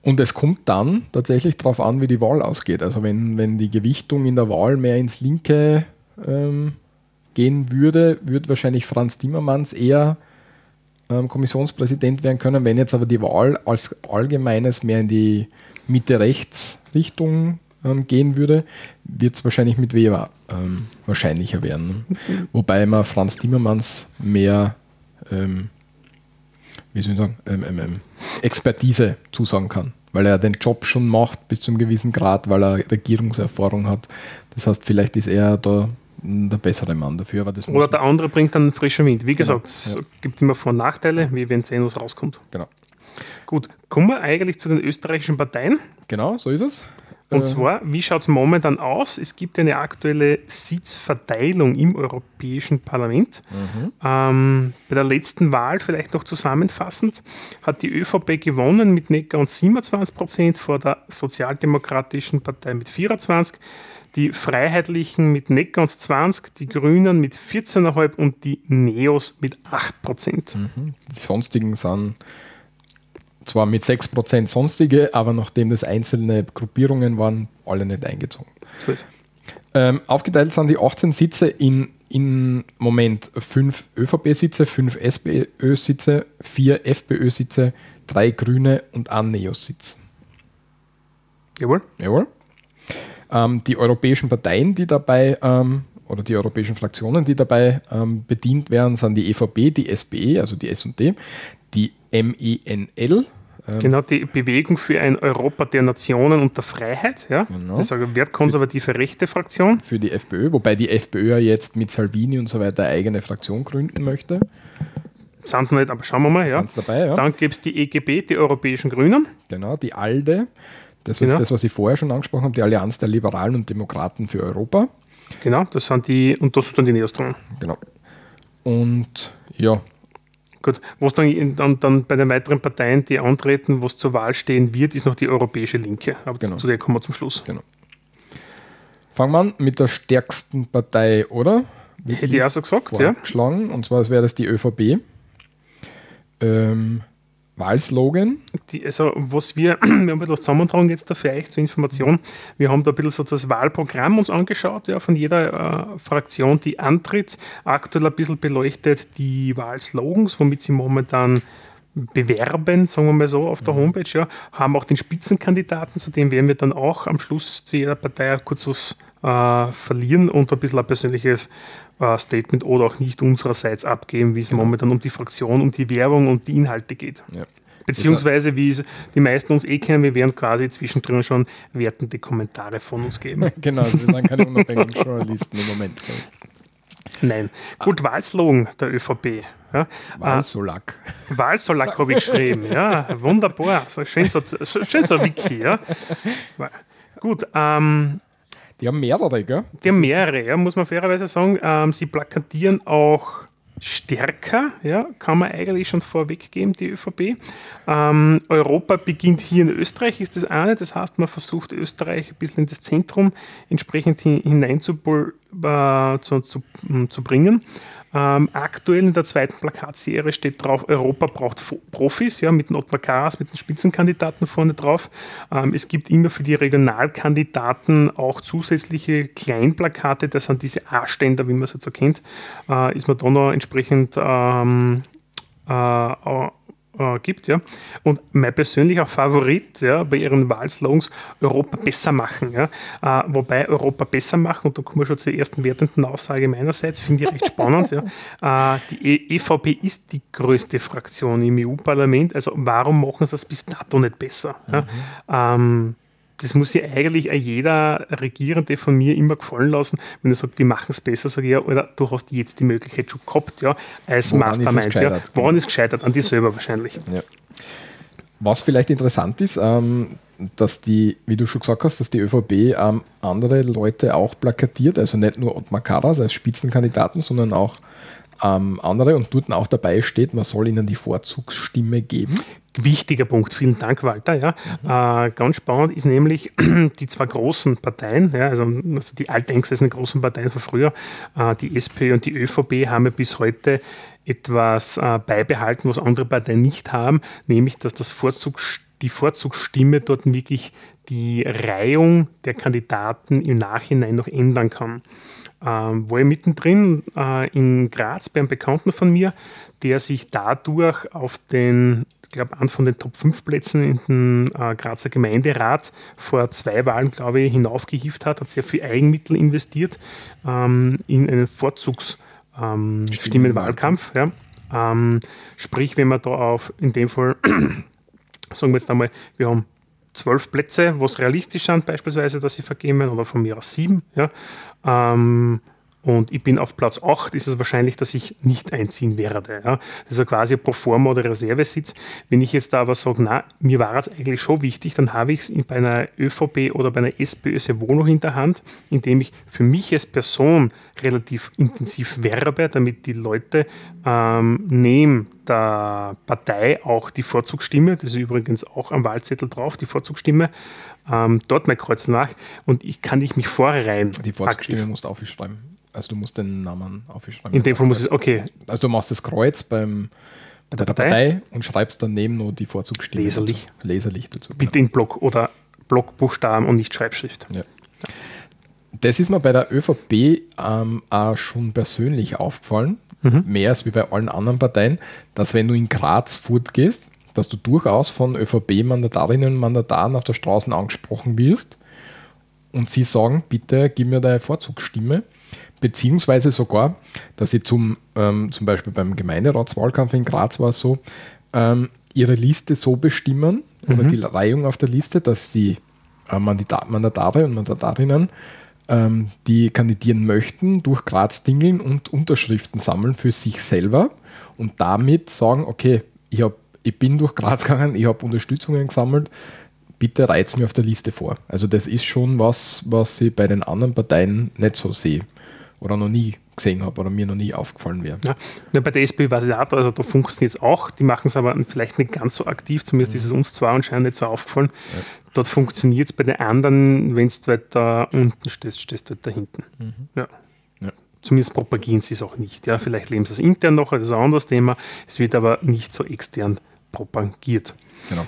S1: Und es kommt dann tatsächlich darauf an, wie die Wahl ausgeht. Also wenn, wenn die Gewichtung in der Wahl mehr ins Linke ähm, gehen würde, würde wahrscheinlich Franz Timmermans eher ähm, Kommissionspräsident werden können. Wenn jetzt aber die Wahl als allgemeines mehr in die Mitte-Rechts-Richtung ähm, gehen würde, wird es wahrscheinlich mit Weber ähm, wahrscheinlicher werden. Mhm. Wobei man Franz Timmermans mehr ähm, wie soll ich sagen, ähm, ähm, ähm, Expertise zusagen kann, weil er den Job schon macht bis zu einem gewissen Grad, weil er Regierungserfahrung hat. Das heißt, vielleicht ist er da der bessere Mann dafür.
S2: Oder der andere bringt dann frischen Wind. Wie genau, gesagt, es ja. gibt immer Vor- und Nachteile. Wir werden sehen, was rauskommt.
S1: Genau.
S2: Gut, kommen wir eigentlich zu den österreichischen Parteien.
S1: Genau, so ist es.
S2: Und äh. zwar, wie schaut es momentan aus? Es gibt eine aktuelle Sitzverteilung im Europäischen Parlament. Mhm. Ähm, bei der letzten Wahl, vielleicht noch zusammenfassend, hat die ÖVP gewonnen mit Neckar und 27 Prozent vor der Sozialdemokratischen Partei mit 24 die Freiheitlichen mit Neckar und 20, die Grünen mit 14,5 und die Neos mit 8 Prozent.
S1: Mhm. Die sonstigen sind zwar mit 6% sonstige, aber nachdem das einzelne Gruppierungen waren, alle nicht eingezogen. So ist ähm, Aufgeteilt sind die 18 Sitze in im Moment 5 ÖVP-Sitze, 5 SPÖ-Sitze, 4 FPÖ-Sitze, 3 Grüne und ein Neos-Sitz.
S2: Jawohl.
S1: Jawohl. Ähm, die europäischen Parteien, die dabei ähm, oder die europäischen Fraktionen, die dabei ähm, bedient werden, sind die EVP, die SPE, also die SD, die MENL,
S2: ähm, genau, die Bewegung für ein Europa der Nationen und der Freiheit. Ja? Genau. Das ist eine wertkonservative rechte Fraktion.
S1: Für die FPÖ, wobei die FPÖ ja jetzt mit Salvini und so weiter eine eigene Fraktion gründen möchte.
S2: Sind sie nicht, aber schauen wir mal. Ja. Dabei, ja. Dann gibt es die EGB, die Europäischen Grünen.
S1: Genau, die ALDE. Das ist genau. das, was ich vorher schon angesprochen habe, die Allianz der Liberalen und Demokraten für Europa.
S2: Genau, das sind die, und das sind die Neos drin.
S1: Genau. Und ja,
S2: Gut, was dann, dann, dann bei den weiteren Parteien, die antreten, was zur Wahl stehen wird, ist noch die Europäische Linke. Aber genau. zu der kommen wir zum Schluss.
S1: Genau. Fangen wir an mit der stärksten Partei, oder?
S2: Hätte ich auch so gesagt, ja.
S1: Geschlagen, und zwar wäre das die ÖVP. Ähm, Wahlslogan?
S2: Die, also, was wir, wir haben etwas zusammentragen jetzt da für euch zur Information. Wir haben da ein bisschen so das Wahlprogramm uns angeschaut, ja, von jeder äh, Fraktion, die antritt. Aktuell ein bisschen beleuchtet die Wahlslogans, womit sie momentan bewerben, sagen wir mal so, auf der mhm. Homepage, ja, haben auch den Spitzenkandidaten, zu dem werden wir dann auch am Schluss zu jeder Partei kurz was äh, verlieren und ein bisschen ein persönliches äh, Statement oder auch nicht unsererseits abgeben, wie es genau. momentan um die Fraktion, um die Werbung und die Inhalte geht.
S1: Ja.
S2: Beziehungsweise, wie es die meisten uns eh kennen, wir werden quasi zwischendrin schon wertende Kommentare von uns geben.
S1: genau, also wir sind keine unabhängigen Journalisten im Moment.
S2: Nein. Gut, Wahlslogan der ÖVP. Ja.
S1: Wahlsolak.
S2: Wahlsolak habe ich geschrieben. Ja, wunderbar. So, schön, so, schön so Wiki. Ja. Gut, ähm,
S1: die haben mehrere, gell?
S2: Die haben mehrere, ja, muss man fairerweise sagen. Ähm, sie plakatieren auch stärker, ja, kann man eigentlich schon vorweggeben, die ÖVP. Ähm, Europa beginnt hier in Österreich, ist das eine. Das heißt, man versucht Österreich ein bisschen in das Zentrum entsprechend hinein zu, äh, zu, zu, zu bringen. Ähm, aktuell in der zweiten Plakatserie steht drauf, Europa braucht Profis, ja, mit den Ottmar Karas, mit den Spitzenkandidaten vorne drauf. Ähm, es gibt immer für die Regionalkandidaten auch zusätzliche Kleinplakate, das sind diese A-Ständer, wie man es jetzt so kennt. Äh, ist man da noch entsprechend ähm, äh, äh, gibt. Ja. Und mein persönlicher Favorit ja, bei ihren Wahlslogans Europa besser machen. Ja. Äh, wobei Europa besser machen, und da kommen wir schon zur ersten wertenden Aussage meinerseits, finde ich recht spannend. ja. Äh, die e EVP ist die größte Fraktion im EU-Parlament, also warum machen sie das bis dato nicht besser? Mhm. Ja. Ähm, das muss ja eigentlich jeder Regierende von mir immer gefallen lassen, wenn er sagt, wir machen es besser, sage ich ja, oder du hast jetzt die Möglichkeit schon gehabt, ja, als Woran Mastermind. Ja. Woran ist gescheitert? An dir selber wahrscheinlich. Ja.
S1: Was vielleicht interessant ist, ähm, dass die, wie du schon gesagt hast, dass die ÖVP ähm, andere Leute auch plakatiert, also nicht nur Ottmar Karas als Spitzenkandidaten, sondern auch ähm, andere und dort auch dabei steht, man soll ihnen die Vorzugsstimme geben.
S2: Wichtiger Punkt, vielen Dank, Walter. Ja. Mhm. Äh, ganz spannend ist nämlich die zwei großen Parteien, ja, also, also die alteingesessenen großen Parteien von früher, äh, die SP und die ÖVP, haben ja bis heute etwas äh, beibehalten, was andere Parteien nicht haben, nämlich dass das Vorzug, die Vorzugsstimme dort wirklich die Reihung der Kandidaten im Nachhinein noch ändern kann ähm, war ich mittendrin äh, in Graz bei einem Bekannten von mir, der sich dadurch auf den, ich glaube, an von den Top 5 Plätzen in den äh, Grazer Gemeinderat vor zwei Wahlen, glaube ich, hinaufgehieft hat, hat sehr viel Eigenmittel investiert ähm, in einen Vorzugsstimmenwahlkampf. Ähm, ja. Ähm, sprich, wenn man da auf, in dem Fall, sagen wir jetzt einmal, wir haben zwölf Plätze, was realistisch sind, beispielsweise, dass sie vergeben werden, oder von mir aus sieben. Ja. Ähm, und ich bin auf Platz 8, ist es wahrscheinlich, dass ich nicht einziehen werde. Ja. Das ist ja quasi ein Proforma oder Reservesitz. Wenn ich jetzt da aber sage, na, mir war es eigentlich schon wichtig, dann habe ich es bei einer ÖVP oder bei einer SPÖ sehr wohl noch in der Hand, indem ich für mich als Person relativ intensiv werbe, damit die Leute ähm, neben der Partei auch die Vorzugsstimme, das ist übrigens auch am Wahlzettel drauf, die Vorzugsstimme, ähm, dort mein Kreuz nach und ich kann nicht mich vorreihen.
S1: Die Vorzugsstimme musst du aufschreiben. Also du musst den Namen aufschreiben.
S2: In dem Fall muss es, okay.
S1: Also du machst das Kreuz beim, bei der, der Partei? Partei? und schreibst daneben nur die Vorzugsstimme.
S2: Leserlich.
S1: Dazu. Leserlich dazu.
S2: Bitte in Block oder Blockbuchstaben und nicht Schreibschrift. Ja.
S1: Das ist mir bei der ÖVP ähm, auch schon persönlich aufgefallen, mhm. mehr als wie bei allen anderen Parteien, dass wenn du in Graz fortgehst, dass du durchaus von ÖVP-Mandatarinnen und Mandataren auf der Straße angesprochen wirst und sie sagen, bitte gib mir deine Vorzugsstimme beziehungsweise sogar, dass sie zum, ähm, zum Beispiel beim Gemeinderatswahlkampf in Graz war es so, ähm, ihre Liste so bestimmen mhm. oder die Reihung auf der Liste, dass die äh, Mandatare und Mandatarinnen, ähm, die kandidieren möchten, durch Graz dingeln und Unterschriften sammeln für sich selber und damit sagen, okay, ich, hab, ich bin durch Graz gegangen, ich habe Unterstützungen gesammelt, bitte reiz mir auf der Liste vor. Also das ist schon was, was ich bei den anderen Parteien nicht so sehe oder noch nie gesehen habe oder mir noch nie aufgefallen wäre.
S2: Ja. ja bei der SPÖ weiß ich auch, also da funktioniert es auch, die machen es aber vielleicht nicht ganz so aktiv, zumindest mhm. ist es uns zwar anscheinend nicht so aufgefallen. Ja. Dort funktioniert es bei den anderen, wenn du weiter unten stehst, stehst du weiter hinten. Mhm. Ja. ja. Zumindest propagieren sie es auch nicht. Ja, vielleicht leben sie es intern noch, das ist ein anderes Thema. Es wird aber nicht so extern propagiert.
S1: Genau.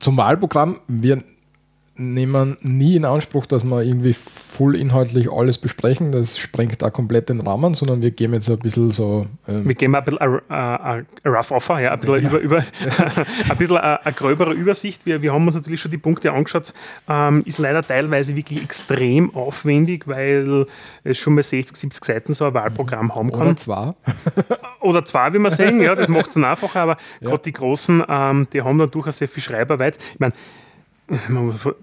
S1: Zum Wahlprogramm, wir nehmen nie in Anspruch, dass wir irgendwie voll inhaltlich alles besprechen. Das sprengt da komplett den Rahmen, sondern wir geben jetzt ein bisschen so.
S2: Ähm wir geben ein bisschen ein rough offer, ja, ein bisschen, ja, über, über ein bisschen eine, gröbere Übersicht. Wir, wir haben uns natürlich schon die Punkte angeschaut. Ähm, ist leider teilweise wirklich extrem aufwendig, weil es schon mal 60, 70 Seiten so ein Wahlprogramm haben kann.
S1: Oder zwar.
S2: Oder zwar, wie wir sehen, ja, das macht es dann einfacher, aber ja. gerade die Großen, ähm, die haben dann durchaus sehr viel Schreibarbeit. Ich meine,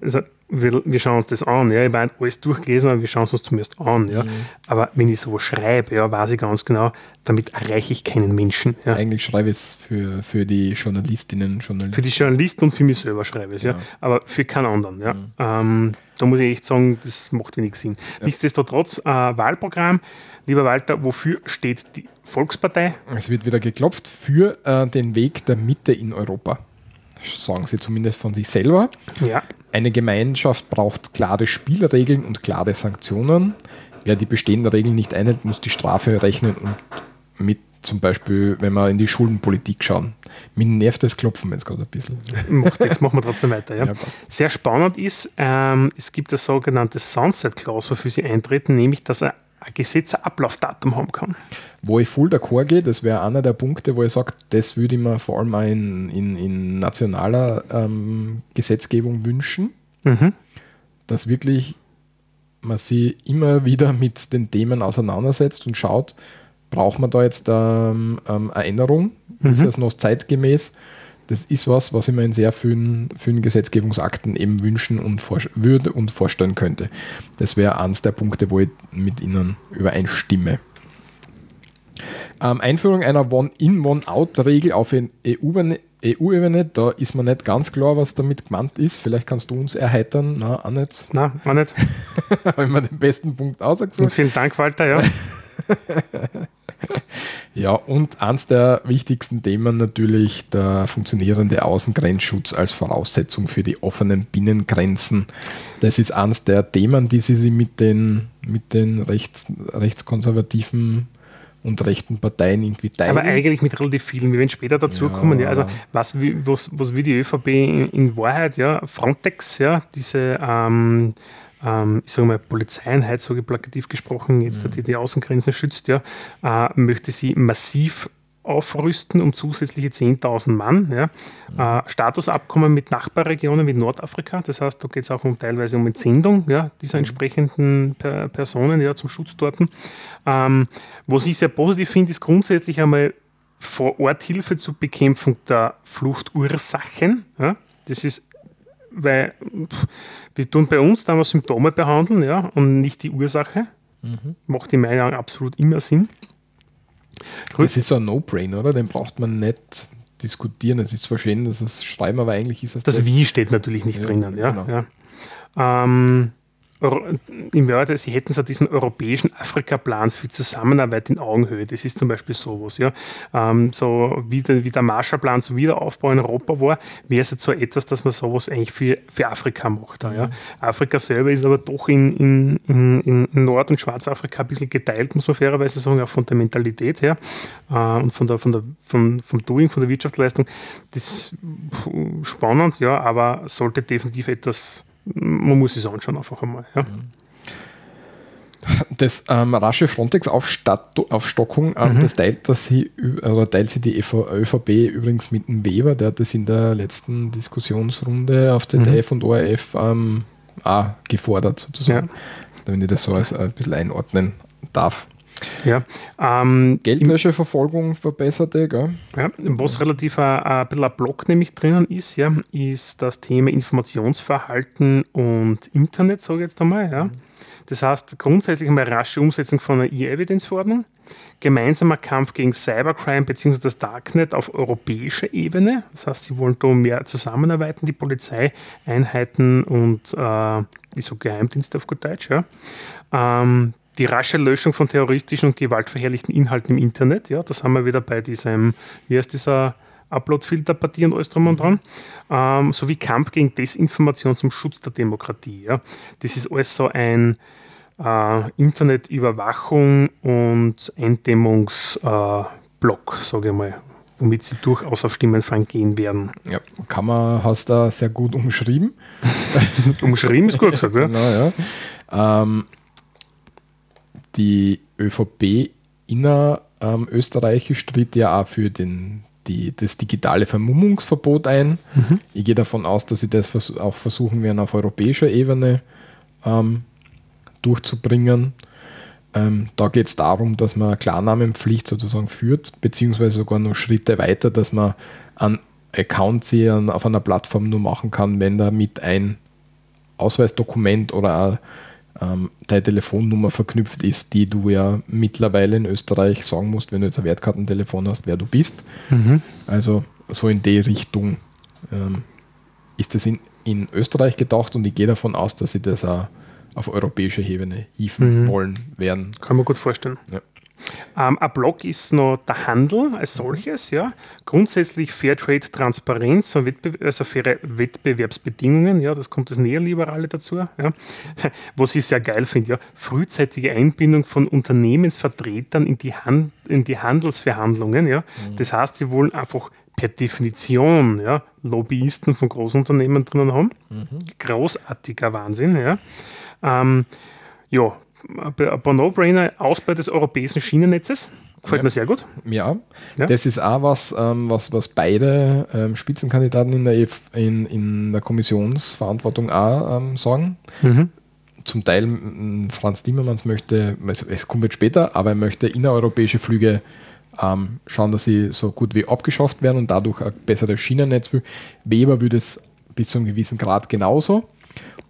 S2: also, wir, wir, schauen uns das an. Ja. Ich meine, alles durchgelesen, aber wir schauen es uns zumindest an. Ja. Mhm. Aber wenn ich so schreibe, ja, weiß ich ganz genau, damit erreiche ich keinen Menschen. Ja.
S1: Eigentlich schreibe ich es für, für die Journalistinnen Journalisten.
S2: Für die Journalisten und für mich selber schreibe ich es, ja. ja. Aber für keinen anderen. Ja. Mhm. Ähm, da muss ich echt sagen, das macht wenig Sinn. Nichtsdestotrotz, äh, Wahlprogramm. Lieber Walter, wofür steht die Volkspartei?
S1: Es wird wieder geklopft für äh, den Weg der Mitte in Europa sagen sie zumindest von sich selber.
S2: Ja.
S1: Eine Gemeinschaft braucht klare Spielregeln und klare Sanktionen. Wer die bestehenden Regeln nicht einhält, muss die Strafe rechnen und mit zum Beispiel, wenn wir in die Schuldenpolitik schauen. Mir nervt das Klopfen jetzt gerade ein bisschen.
S2: Macht jetzt machen wir trotzdem weiter. Ja. ja Sehr spannend ist, ähm, es gibt das sogenannte Sunset-Clause, wofür sie eintreten, nämlich, dass er ein Gesetz ein Ablaufdatum haben kann.
S1: Wo ich voll d'accord gehe, das wäre einer der Punkte, wo ich sage, das würde ich mir vor allem auch in, in, in nationaler ähm, Gesetzgebung wünschen, mhm. dass wirklich man sich immer wieder mit den Themen auseinandersetzt und schaut, braucht man da jetzt ähm, ähm, eine Änderung? Mhm. Ist das noch zeitgemäß? Das ist was, was ich mir in sehr vielen, vielen Gesetzgebungsakten eben wünschen und würde und vorstellen könnte. Das wäre eines der Punkte, wo ich mit Ihnen übereinstimme. Ähm, Einführung einer One-in, One-out-Regel auf EU-Ebene, EU da ist mir nicht ganz klar, was damit gemeint ist. Vielleicht kannst du uns erheitern.
S2: Na, auch nicht. Na, auch nicht.
S1: Habe ich mir den besten Punkt ausgesucht.
S2: Vielen Dank, Walter, ja.
S1: Ja, und eins der wichtigsten Themen natürlich der funktionierende Außengrenzschutz als Voraussetzung für die offenen Binnengrenzen. Das ist eins der Themen, die Sie mit den, mit den rechts, rechtskonservativen und rechten Parteien irgendwie teilen.
S2: Aber eigentlich mit relativ vielen. Wir werden später dazu ja. kommen. Ja. Also was, was, was will die ÖVP in, in Wahrheit? Ja, Frontex, ja, diese ähm, ähm, ich sage mal, Polizeieinheit, so plakativ gesprochen, jetzt mhm. die die Außengrenzen schützt, ja, äh, möchte sie massiv aufrüsten um zusätzliche 10.000 Mann. Ja. Mhm. Äh, Statusabkommen mit Nachbarregionen wie Nordafrika, das heißt, da geht es auch um, teilweise um Entsendung ja, dieser mhm. entsprechenden per Personen ja, zum Schutz dort. Ähm, was ich sehr positiv finde, ist grundsätzlich einmal vor Ort Hilfe zur Bekämpfung der Fluchtursachen. Ja. Das ist weil pff, wir tun bei uns damals Symptome behandeln ja, und nicht die Ursache. Mhm. Macht in meiner Meinung absolut immer Sinn.
S1: Das ist so ein No-Brain, oder? Den braucht man nicht diskutieren. Es ist zwar schön, dass es schreiben, aber eigentlich ist
S2: es das. Das Wie steht natürlich nicht ja, drinnen. Ja, genau. ja. Ähm, im Wörter, sie hätten so diesen europäischen Afrika-Plan für Zusammenarbeit in Augenhöhe. Das ist zum Beispiel sowas. Ja. Ähm, so wie der, wie der Marshallplan zum Wiederaufbau in Europa war, wäre es jetzt so etwas, dass man sowas eigentlich für, für Afrika macht. Ja. Mhm. Afrika selber ist aber doch in, in, in, in Nord- und Schwarzafrika ein bisschen geteilt, muss man fairerweise sagen, auch von der Mentalität her äh, und von der, von der, von, vom Doing, von der Wirtschaftsleistung. Das ist spannend, ja, aber sollte definitiv etwas man muss es anschauen einfach einmal. Ja.
S1: Das ähm, rasche Frontex-Aufstockung, ähm, mhm. das teilt, dass sie, oder teilt sie die ÖVP übrigens mit dem Weber, der hat das in der letzten Diskussionsrunde auf ZDF mhm. und ORF ähm, auch gefordert, sozusagen. Ja. Wenn ich das so als, äh, ein bisschen einordnen darf.
S2: Ja,
S1: ähm, Geldwäscheverfolgung verbesserte, gell?
S2: Ja, was relativ ein, äh, ein bisschen ein Block nämlich drinnen ist, ja, ist das Thema Informationsverhalten und Internet, sage ich jetzt einmal. Ja. Das heißt, grundsätzlich einmal rasche Umsetzung von einer E-Evidence-Verordnung, gemeinsamer Kampf gegen Cybercrime bzw. das Darknet auf europäischer Ebene. Das heißt, sie wollen da mehr zusammenarbeiten, die Polizeieinheiten und äh, so Geheimdienste auf gut Deutsch. Ja. Ähm, die rasche Löschung von terroristischen und gewaltverherrlichten Inhalten im Internet. Ja, das haben wir wieder bei diesem, wie heißt dieser Upload-Filter-Partie und alles drum und dran, ähm, sowie Kampf gegen Desinformation zum Schutz der Demokratie. Ja. Das ist alles so ein äh, Internetüberwachung und Eindämmungsblock, äh, sage ich mal, womit sie durchaus auf Stimmenfang gehen werden.
S1: Ja, Kammer hast du sehr gut umschrieben.
S2: umschrieben ist gut gesagt, ja.
S1: Genau, ja. Ähm, die ÖVP innerösterreichisch ähm, tritt ja auch für den, die, das digitale Vermummungsverbot ein. Mhm. Ich gehe davon aus, dass sie das auch versuchen werden, auf europäischer Ebene ähm, durchzubringen. Ähm, da geht es darum, dass man Klarnamenpflicht sozusagen führt, beziehungsweise sogar noch Schritte weiter, dass man einen Account auf einer Plattform nur machen kann, wenn damit ein Ausweisdokument oder ähm, deine Telefonnummer verknüpft ist, die du ja mittlerweile in Österreich sagen musst, wenn du jetzt ein Wertkartentelefon hast, wer du bist. Mhm. Also so in die Richtung ähm, ist das in, in Österreich gedacht und ich gehe davon aus, dass sie das auch auf europäischer Ebene hieven mhm. wollen werden.
S2: Kann man gut vorstellen. Ja. Ähm, ein Block ist noch der Handel als solches, ja. Grundsätzlich Fairtrade, Transparenz und Wettbe also faire Wettbewerbsbedingungen, ja, das kommt das Neoliberale dazu, ja. Was ich sehr geil finde, ja. Frühzeitige Einbindung von Unternehmensvertretern in die, Hand in die Handelsverhandlungen, ja. Mhm. Das heißt, sie wollen einfach per Definition ja, Lobbyisten von Großunternehmen drinnen haben. Mhm. Großartiger Wahnsinn, ja. Ähm, ja, ein paar No-Brainer, Ausbau des europäischen Schienennetzes. Gefällt ja. mir sehr gut.
S1: Ja. ja. das ist auch was, ähm, was, was beide ähm, Spitzenkandidaten in der, EF, in, in der Kommissionsverantwortung auch ähm, sagen. Mhm. Zum Teil Franz Timmermans möchte, es kommt jetzt später, aber er möchte innereuropäische Flüge ähm, schauen, dass sie so gut wie abgeschafft werden und dadurch ein besseres Schienennetz. Weber würde es bis zu einem gewissen Grad genauso.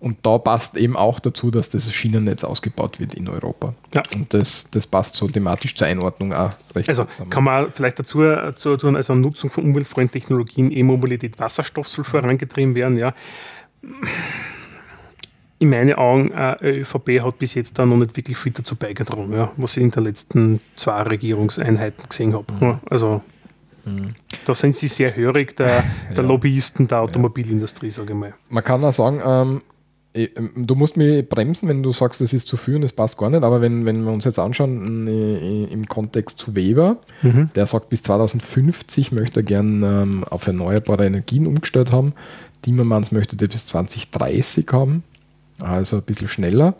S1: Und da passt eben auch dazu, dass das Schienennetz ausgebaut wird in Europa. Ja. Und das, das passt so thematisch zur Einordnung auch
S2: recht Also zusammen. kann man vielleicht dazu, dazu tun, also Nutzung von umweltfreundlichen Technologien, E-Mobilität, Wasserstoff soll vorangetrieben werden, ja. In meinen Augen, äh, ÖVP hat bis jetzt da noch nicht wirklich viel dazu beigetragen, ja, was ich in den letzten zwei Regierungseinheiten gesehen habe. Mhm. Also mhm. da sind sie sehr hörig, der, der ja. Lobbyisten der Automobilindustrie, sage ich mal.
S1: Man kann auch sagen, äh, ähm, du musst mich bremsen, wenn du sagst, das ist zu viel und es passt gar nicht, aber wenn, wenn wir uns jetzt anschauen äh, im Kontext zu Weber, mhm. der sagt, bis 2050 möchte er gern ähm, auf erneuerbare Energien umgestellt haben. Timmermans möchte das bis 2030 haben, also ein bisschen schneller.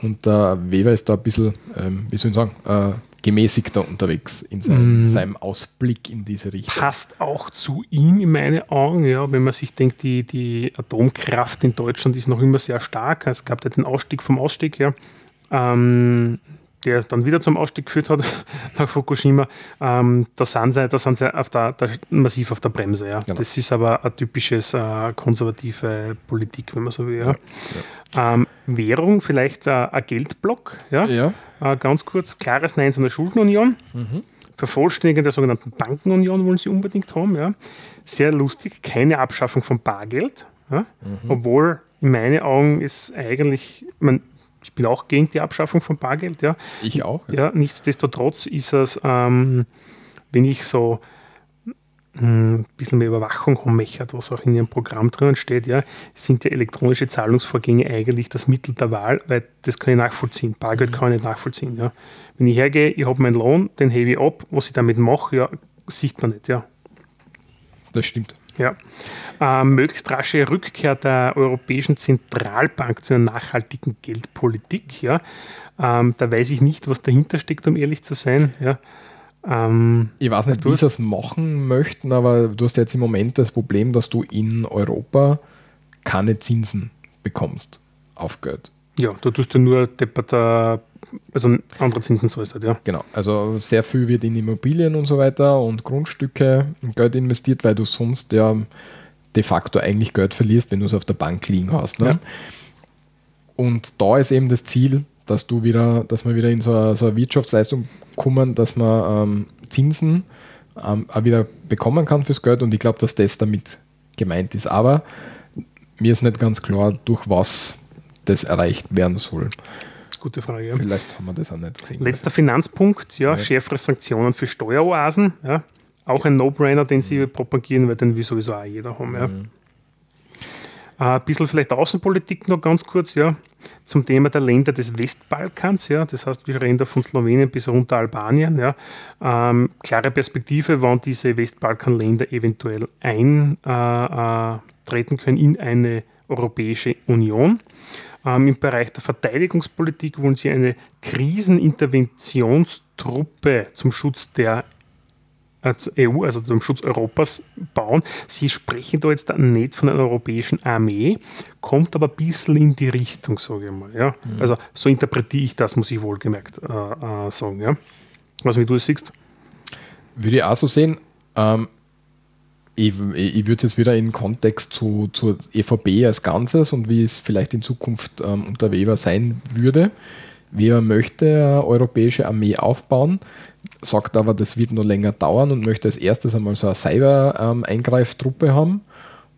S1: Und der Weber ist da ein bisschen, ähm, wie soll ich sagen, äh, gemäßigter unterwegs in seinem, mm. seinem, Ausblick in diese Richtung.
S2: Passt auch zu ihm in meinen Augen, ja, wenn man sich denkt, die, die Atomkraft in Deutschland ist noch immer sehr stark. Es gab ja den Ausstieg vom Ausstieg, ja. Ähm, der dann wieder zum Ausstieg geführt hat nach Fukushima, ähm, da sind sie, da sind sie auf der, der, massiv auf der Bremse. Ja. Genau. Das ist aber ein typisches äh, konservative Politik, wenn man so will. Ja. Ja, ähm, Währung, vielleicht äh, ein Geldblock. Ja. Äh, ganz kurz, klares Nein zu einer Schuldenunion. Mhm. Vervollständigung der sogenannten Bankenunion wollen sie unbedingt haben. Ja. Sehr lustig, keine Abschaffung von Bargeld. Ja. Mhm. Obwohl in meinen Augen ist eigentlich, man, ich bin auch gegen die Abschaffung von Bargeld, ja.
S1: Ich auch.
S2: Ja, ja nichtsdestotrotz ist es, ähm, wenn ich so ein hm, bisschen mehr Überwachung haben möchte, was auch in Ihrem Programm drinnen steht, ja, sind ja elektronische Zahlungsvorgänge eigentlich das Mittel der Wahl, weil das kann ich nachvollziehen. Bargeld mhm. kann ich nicht nachvollziehen. Ja. Wenn ich hergehe, ich habe meinen Lohn, den hebe ich ab, was ich damit mache, ja, sieht man nicht. Ja.
S1: Das stimmt.
S2: Ja. Ähm, möglichst rasche Rückkehr der Europäischen Zentralbank zu einer nachhaltigen Geldpolitik. Ja. Ähm, da weiß ich nicht, was dahinter steckt, um ehrlich zu sein. Ja.
S1: Ähm, ich weiß nicht, wie sie das machen möchten, aber du hast jetzt im Moment das Problem, dass du in Europa keine Zinsen bekommst auf Geld.
S2: Ja, da tust du nur depperter, also andere Zinsen sollst halt, ja.
S1: Genau, also sehr viel wird in Immobilien und so weiter und Grundstücke Geld investiert, weil du sonst ja de facto eigentlich Geld verlierst, wenn du es auf der Bank liegen hast. Ne? Ja. Und da ist eben das Ziel, dass du wieder, dass wir wieder in so eine, so eine Wirtschaftsleistung kommen, dass man ähm, Zinsen ähm, auch wieder bekommen kann fürs Geld und ich glaube, dass das damit gemeint ist. Aber mir ist nicht ganz klar, durch was das erreicht werden soll.
S2: Gute Frage.
S1: Vielleicht haben wir das auch nicht
S2: gesehen. Letzter Finanzpunkt, ja, ja. schärfere Sanktionen für Steueroasen. Ja. Auch ein No-Brainer, den sie mhm. propagieren, weil den will sowieso auch jeder haben. Ja. Mhm. Äh, ein bisschen vielleicht Außenpolitik noch ganz kurz, ja, zum Thema der Länder des Westbalkans, ja, das heißt, wir reden da von Slowenien bis runter Albanien, ja. Ähm, klare Perspektive, wann diese Westbalkanländer eventuell eintreten äh, können in eine Europäische Union. Ähm, Im Bereich der Verteidigungspolitik wollen sie eine Kriseninterventionstruppe zum Schutz der EU, also zum Schutz Europas, bauen. Sie sprechen da jetzt nicht von einer europäischen Armee, kommt aber ein bisschen in die Richtung, sage ich mal. Ja? Mhm. Also so interpretiere ich das, muss ich wohlgemerkt äh, äh, sagen. Ja? Was wie du es siehst?
S1: Würde ich auch so sehen. Ähm, ich, ich würde es jetzt wieder in Kontext zu, zur EVP als Ganzes und wie es vielleicht in Zukunft ähm, unter Weber sein würde. Weber möchte eine europäische Armee aufbauen, sagt aber, das wird noch länger dauern und möchte als erstes einmal so eine Cyber-Eingreiftruppe haben.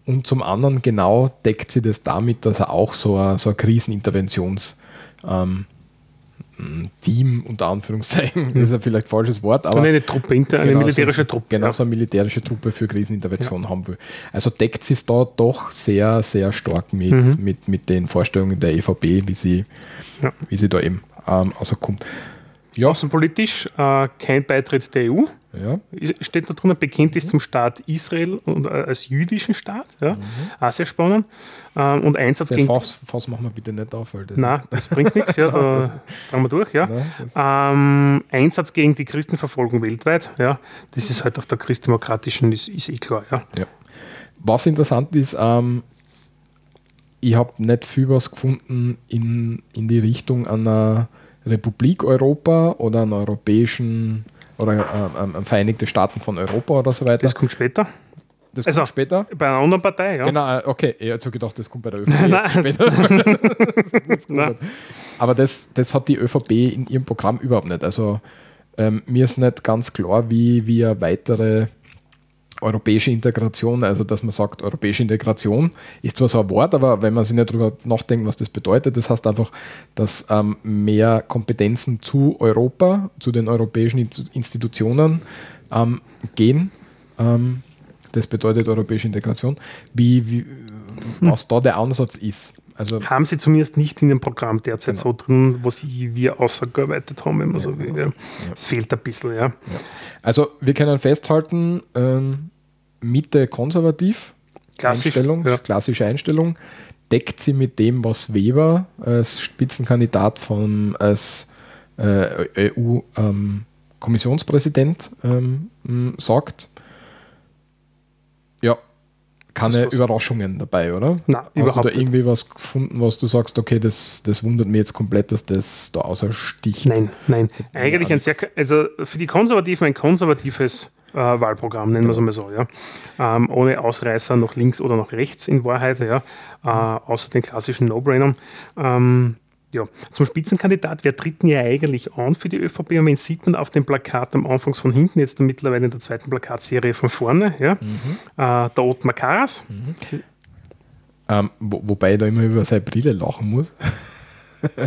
S1: Und zum anderen genau deckt sie das damit, dass er auch so ein, so ein Kriseninterventions- ähm, Team, unter Anführungszeichen, das ist ja vielleicht ein falsches Wort, aber.
S2: Eine Truppe, eine genau militärische Truppe.
S1: Genau, ja. so eine militärische Truppe für Krisenintervention ja. haben will. Also deckt es da doch sehr, sehr stark mit, mhm. mit, mit den Vorstellungen der EVP, wie sie, ja. wie sie da eben ähm, rauskommt.
S2: Ja. Außenpolitisch äh, kein Beitritt der EU. Ja. Steht da drinnen, Bekenntnis mhm. zum Staat Israel und, äh, als jüdischen Staat. Ja. Mhm. Auch sehr spannend. Ähm, und Einsatz
S1: das gegen. Fass, Fass machen wir bitte nicht auf. Weil
S2: das Nein, das bringt nichts. Ja, da tragen wir durch. Ja. Nein, ähm, Einsatz gegen die Christenverfolgung weltweit. Ja. Das ist halt auf der christdemokratischen, ist, ist eh klar. Ja. ja.
S1: Was interessant ist, ähm, ich habe nicht viel was gefunden in, in die Richtung einer Republik Europa oder einer europäischen oder äh, äh, Vereinigte Staaten von Europa oder so weiter.
S2: Das kommt später.
S1: Das also, kommt später?
S2: Bei einer anderen Partei, ja.
S1: Genau, äh, okay. Ich hätte so gedacht, das kommt bei der ÖVP später. Aber das, das hat die ÖVP in ihrem Programm überhaupt nicht. Also ähm, mir ist nicht ganz klar, wie wir weitere europäische Integration, also dass man sagt, europäische Integration ist zwar so ein Wort, aber wenn man sich nicht darüber nachdenkt, was das bedeutet, das heißt einfach, dass ähm, mehr Kompetenzen zu Europa, zu den europäischen Institutionen ähm, gehen. Ähm, das bedeutet europäische Integration. Wie, wie, was da der Ansatz ist.
S2: Also haben Sie zumindest nicht in dem Programm derzeit genau. so drin, was wir ausgearbeitet haben, wenn man ja, so will. Genau. Es ja. fehlt ein bisschen, ja. ja.
S1: Also wir können festhalten, ähm, Mitte konservativ, Klassisch, Einstellung, ja. klassische Einstellung, deckt sie mit dem, was Weber als Spitzenkandidat von als äh, EU-Kommissionspräsident ähm, ähm, sagt. Ja, keine Überraschungen dabei, oder?
S2: Nein,
S1: Hast überhaupt du da irgendwie was gefunden, was du sagst, okay, das, das wundert mich jetzt komplett, dass das da außersticht?
S2: Nein, nein. Eigentlich ein sehr, also für die Konservativen ein konservatives äh, Wahlprogramm, nennen wir es einmal so, ja. Ähm, ohne Ausreißer nach links oder nach rechts in Wahrheit, ja. Äh, außer den klassischen No-Brainern. Ähm, ja, zum Spitzenkandidat, wer tritt denn ja eigentlich an für die ÖVP? Und wen sieht man auf dem Plakat am Anfang von hinten, jetzt mittlerweile in der zweiten Plakatserie von vorne? Ja? Mhm. Äh, der Ottmar Karas. Mhm.
S1: Ähm, wo, wobei ich da immer über seine Brille lachen muss.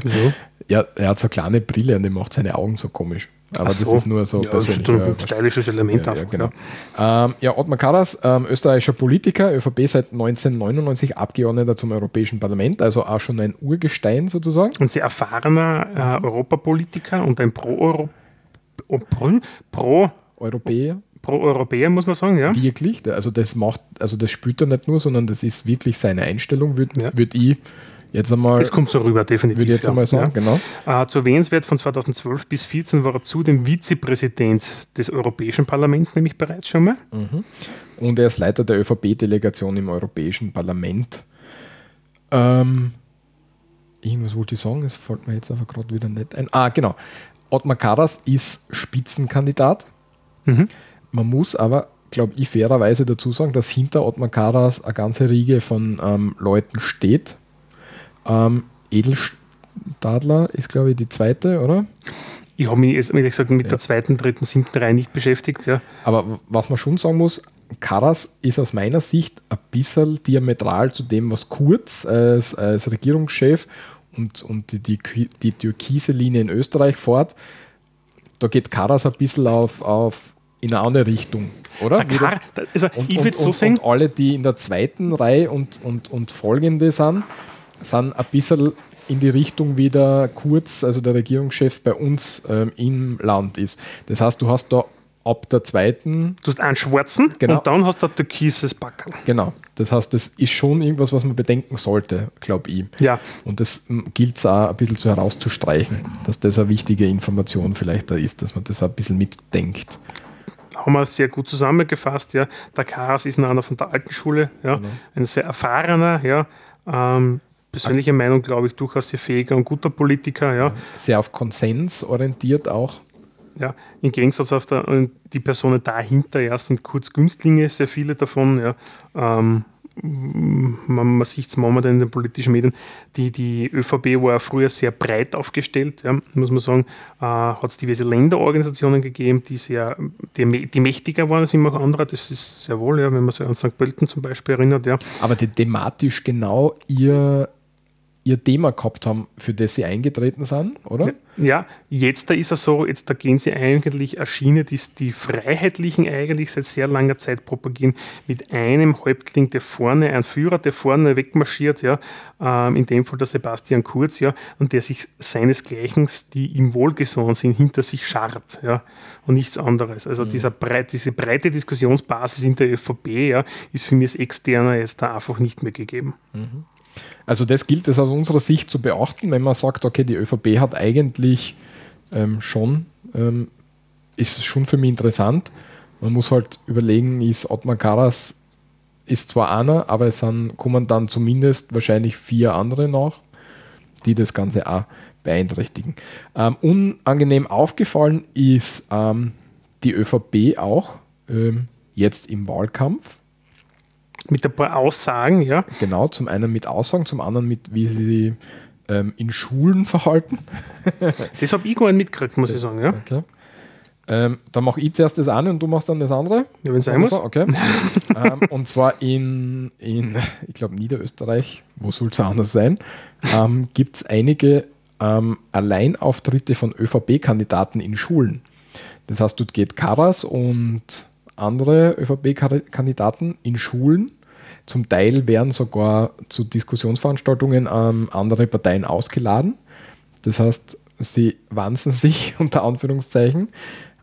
S1: So. ja, er hat so eine kleine Brille und die macht seine Augen so komisch. Aber so. das ist nur so
S2: ja, persönlich. Ein stylisches Element.
S1: Ja, ja, genau. Ähm, ja, Ottmar Karas, ähm, österreichischer Politiker, ÖVP seit 1999 Abgeordneter zum Europäischen Parlament, also auch schon ein Urgestein sozusagen.
S2: Ein sehr erfahrener äh, Europapolitiker und ein Pro-Europäer. Pro, Pro,
S1: Europäer.
S2: Pro-Europäer, muss man sagen, ja.
S1: Wirklich, also das macht, also das spürt er nicht nur, sondern das ist wirklich seine Einstellung, würde ja. würd ich Jetzt einmal,
S2: das kommt so rüber, definitiv.
S1: Würde ich jetzt ja. einmal sagen, ja.
S2: genau. Äh, zu erwähnenswert von 2012 bis 2014 war er zudem Vizepräsident des Europäischen Parlaments, nämlich bereits schon mal.
S1: Mhm. Und er ist Leiter der ÖVP-Delegation im Europäischen Parlament. Ähm, irgendwas wollte ich sagen, es fällt mir jetzt einfach gerade wieder nicht ein. Ah, genau. Ottmar Karas ist Spitzenkandidat. Mhm. Man muss aber, glaube ich, fairerweise dazu sagen, dass hinter Ottmar Karas eine ganze Riege von ähm, Leuten steht, ähm, Edelstadler ist, glaube ich, die zweite, oder?
S2: Ich habe mich jetzt, ehrlich gesagt, mit ja. der zweiten, dritten, siebten Reihe nicht beschäftigt. Ja.
S1: Aber was man schon sagen muss, Karas ist aus meiner Sicht ein bisschen diametral zu dem, was Kurz als, als Regierungschef und, und die, die, die türkise Linie in Österreich fährt. Da geht Karas ein bisschen auf, auf in eine andere Richtung, oder?
S2: Kann, also
S1: und, ich würde so
S2: sagen.
S1: Und alle, die in der zweiten Reihe und, und, und folgende sind, sind ein bisschen in die Richtung wie der Kurz, also der Regierungschef bei uns ähm, im Land ist. Das heißt, du hast da ab der zweiten.
S2: Du hast einen schwarzen
S1: genau.
S2: und dann hast du ein türkises Backel.
S1: Genau. Das heißt, das ist schon irgendwas, was man bedenken sollte, glaube ich.
S2: Ja.
S1: Und das gilt es auch ein bisschen zu herauszustreichen, dass das eine wichtige Information vielleicht da ist, dass man das auch ein bisschen mitdenkt.
S2: Haben wir sehr gut zusammengefasst, ja. Der Karas ist einer von der alten Schule, ja. Genau. Ein sehr erfahrener, ja. Ähm, persönliche Meinung, glaube ich, durchaus sehr fähiger und guter Politiker, ja.
S1: Sehr auf Konsens orientiert auch.
S2: Ja, im Gegensatz auf der, die Personen dahinter ja, sind kurz Günstlinge, sehr viele davon. Ja. Ähm, man, man sieht es momentan in den politischen Medien, die, die ÖVP war früher sehr breit aufgestellt, ja, muss man sagen. Äh, hat es diverse Länderorganisationen gegeben, die sehr die, die mächtiger waren als immer andere, das ist sehr wohl, ja, wenn man sich an St. Pölten zum Beispiel erinnert. Ja.
S1: Aber die thematisch genau ihr ihr Thema gehabt haben, für das sie eingetreten sind, oder?
S2: Ja, jetzt da ist es so, jetzt da gehen sie eigentlich eine Schiene, die die Freiheitlichen eigentlich seit sehr langer Zeit propagieren, mit einem Häuptling, der vorne, ein Führer, der vorne wegmarschiert, ja, ähm, in dem Fall der Sebastian Kurz, ja, und der sich seinesgleichen, die ihm wohlgesonnen sind, hinter sich scharrt, ja, und nichts anderes. Also mhm. dieser breit, diese breite Diskussionsbasis in der ÖVP, ja, ist für mich als Externer jetzt da einfach nicht mehr gegeben.
S1: Mhm. Also das gilt es aus unserer Sicht zu beachten, wenn man sagt, okay, die ÖVP hat eigentlich ähm, schon, ähm, ist schon für mich interessant. Man muss halt überlegen, ist Ottmar Karas ist zwar einer, aber es sind, kommen dann zumindest wahrscheinlich vier andere noch, die das Ganze auch beeinträchtigen. Ähm, unangenehm aufgefallen ist ähm, die ÖVP auch ähm, jetzt im Wahlkampf
S2: mit ein paar Aussagen, ja.
S1: Genau, zum einen mit Aussagen, zum anderen mit, wie sie ähm, in Schulen verhalten.
S2: das habe ich gar nicht mitgekriegt, muss ich sagen, ja.
S1: Okay. Ähm, dann mache ich zuerst das eine und du machst dann das andere.
S2: Ja, wenn es sein muss.
S1: Okay. ähm, und zwar in, in ich glaube, Niederösterreich, wo soll es anders sein, ähm, gibt es einige ähm, Alleinauftritte von ÖVP-Kandidaten in Schulen. Das heißt, dort geht Karas und andere ÖVP-Kandidaten in Schulen. Zum Teil werden sogar zu Diskussionsveranstaltungen ähm, andere Parteien ausgeladen. Das heißt, sie wanzen sich unter Anführungszeichen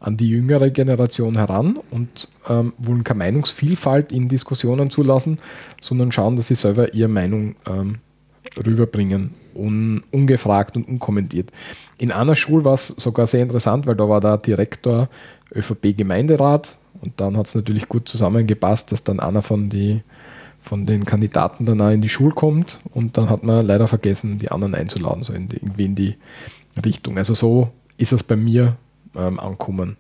S1: an die jüngere Generation heran und ähm, wollen keine Meinungsvielfalt in Diskussionen zulassen, sondern schauen, dass sie selber ihre Meinung ähm, rüberbringen, un, ungefragt und unkommentiert. In einer Schule war es sogar sehr interessant, weil da war der Direktor ÖVP-Gemeinderat und dann hat es natürlich gut zusammengepasst, dass dann einer von, die, von den Kandidaten dann auch in die Schule kommt und dann hat man leider vergessen, die anderen einzuladen, so in die, irgendwie in die Richtung. Also so ist es bei mir ähm, ankommen,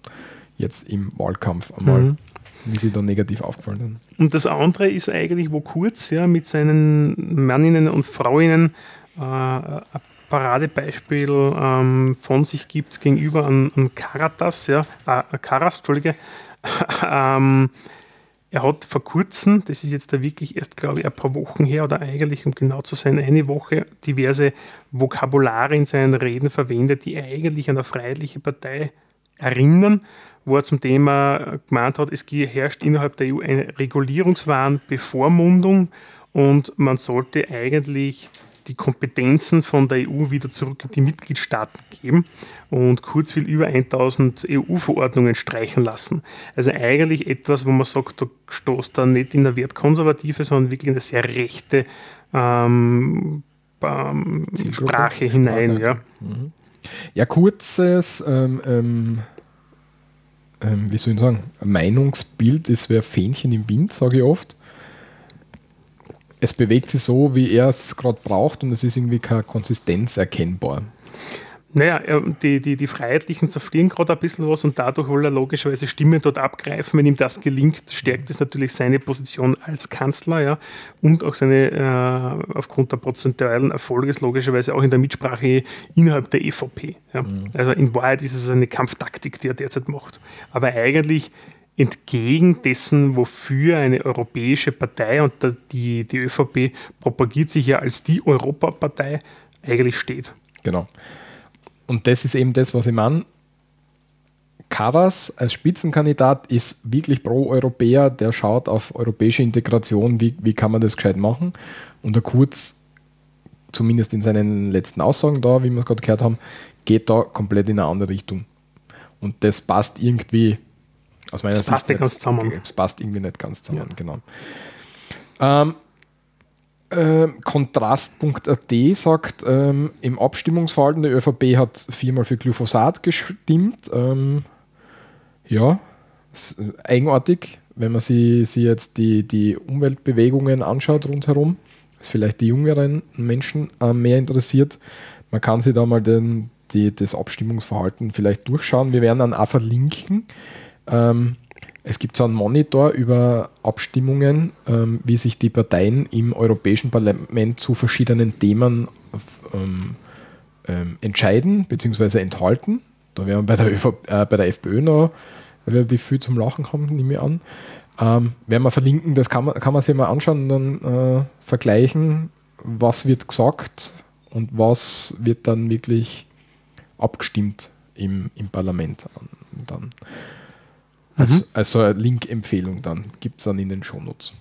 S1: jetzt im Wahlkampf einmal. Mhm wie sie dann negativ aufgefallen sind.
S2: Und das andere ist eigentlich, wo Kurz ja, mit seinen Männinnen und Frauinnen äh, ein Paradebeispiel ähm, von sich gibt gegenüber an, an Karatas, ja, äh, Karas, Entschuldige, ähm, er hat vor kurzem, das ist jetzt da wirklich erst, glaube ich, ein paar Wochen her oder eigentlich, um genau zu sein, eine Woche, diverse Vokabulare in seinen Reden verwendet, die eigentlich an eine Freiheitliche Partei erinnern, wo er zum Thema gemeint hat, es herrscht innerhalb der EU eine Regulierungswahn, Bevormundung und man sollte eigentlich die Kompetenzen von der EU wieder zurück in die Mitgliedstaaten geben und Kurz will über 1000 EU-Verordnungen streichen lassen. Also eigentlich etwas, wo man sagt, da stoßt er nicht in eine wertkonservative, sondern wirklich in eine sehr rechte ähm, ähm, Sprache hinein. Ja.
S1: Mhm. ja, kurzes, ähm, ähm, ähm, wie soll ich sagen, Meinungsbild, das wäre Fähnchen im Wind, sage ich oft es bewegt sich so, wie er es gerade braucht und es ist irgendwie keine Konsistenz erkennbar.
S2: Naja, die, die, die Freiheitlichen zerfliegen gerade ein bisschen was und dadurch will er logischerweise Stimmen dort abgreifen. Wenn ihm das gelingt, stärkt es natürlich seine Position als Kanzler ja, und auch seine, äh, aufgrund der prozentualen Erfolges logischerweise auch in der Mitsprache innerhalb der EVP. Ja. Mhm. Also in Wahrheit ist es eine Kampftaktik, die er derzeit macht. Aber eigentlich entgegen dessen, wofür eine europäische Partei und die, die ÖVP propagiert sich ja als die Europapartei eigentlich steht.
S1: Genau. Und das ist eben das, was ich meine. Karas als Spitzenkandidat ist wirklich pro-Europäer, der schaut auf europäische Integration, wie, wie kann man das gescheit machen. Und der Kurz, zumindest in seinen letzten Aussagen da, wie wir es gerade gehört haben, geht da komplett in eine andere Richtung. Und das passt irgendwie aus meiner
S2: das Sicht. Passt nicht ganz zusammen.
S1: Das passt irgendwie nicht ganz zusammen, ja. genau. Ähm, äh, Kontrast.at sagt, ähm, im Abstimmungsverhalten der ÖVP hat viermal für Glyphosat gestimmt. Ähm, ja, eigenartig, wenn man sich, sich jetzt die, die Umweltbewegungen anschaut rundherum. Das vielleicht die jüngeren Menschen äh, mehr interessiert. Man kann sich da mal den, die, das Abstimmungsverhalten vielleicht durchschauen. Wir werden dann auch verlinken. Ähm, es gibt so einen Monitor über Abstimmungen, ähm, wie sich die Parteien im Europäischen Parlament zu verschiedenen Themen ähm, ähm, entscheiden bzw. enthalten. Da werden wir bei der, ÖV, äh, bei der FPÖ noch relativ viel zum Lachen haben, nehme ich an. Ähm, werden wir verlinken, das kann man, kann man sich mal anschauen und dann äh, vergleichen, was wird gesagt und was wird dann wirklich abgestimmt im, im Parlament. Dann. Also, mhm. also eine Link-Empfehlung dann gibt es dann in den Shownotes.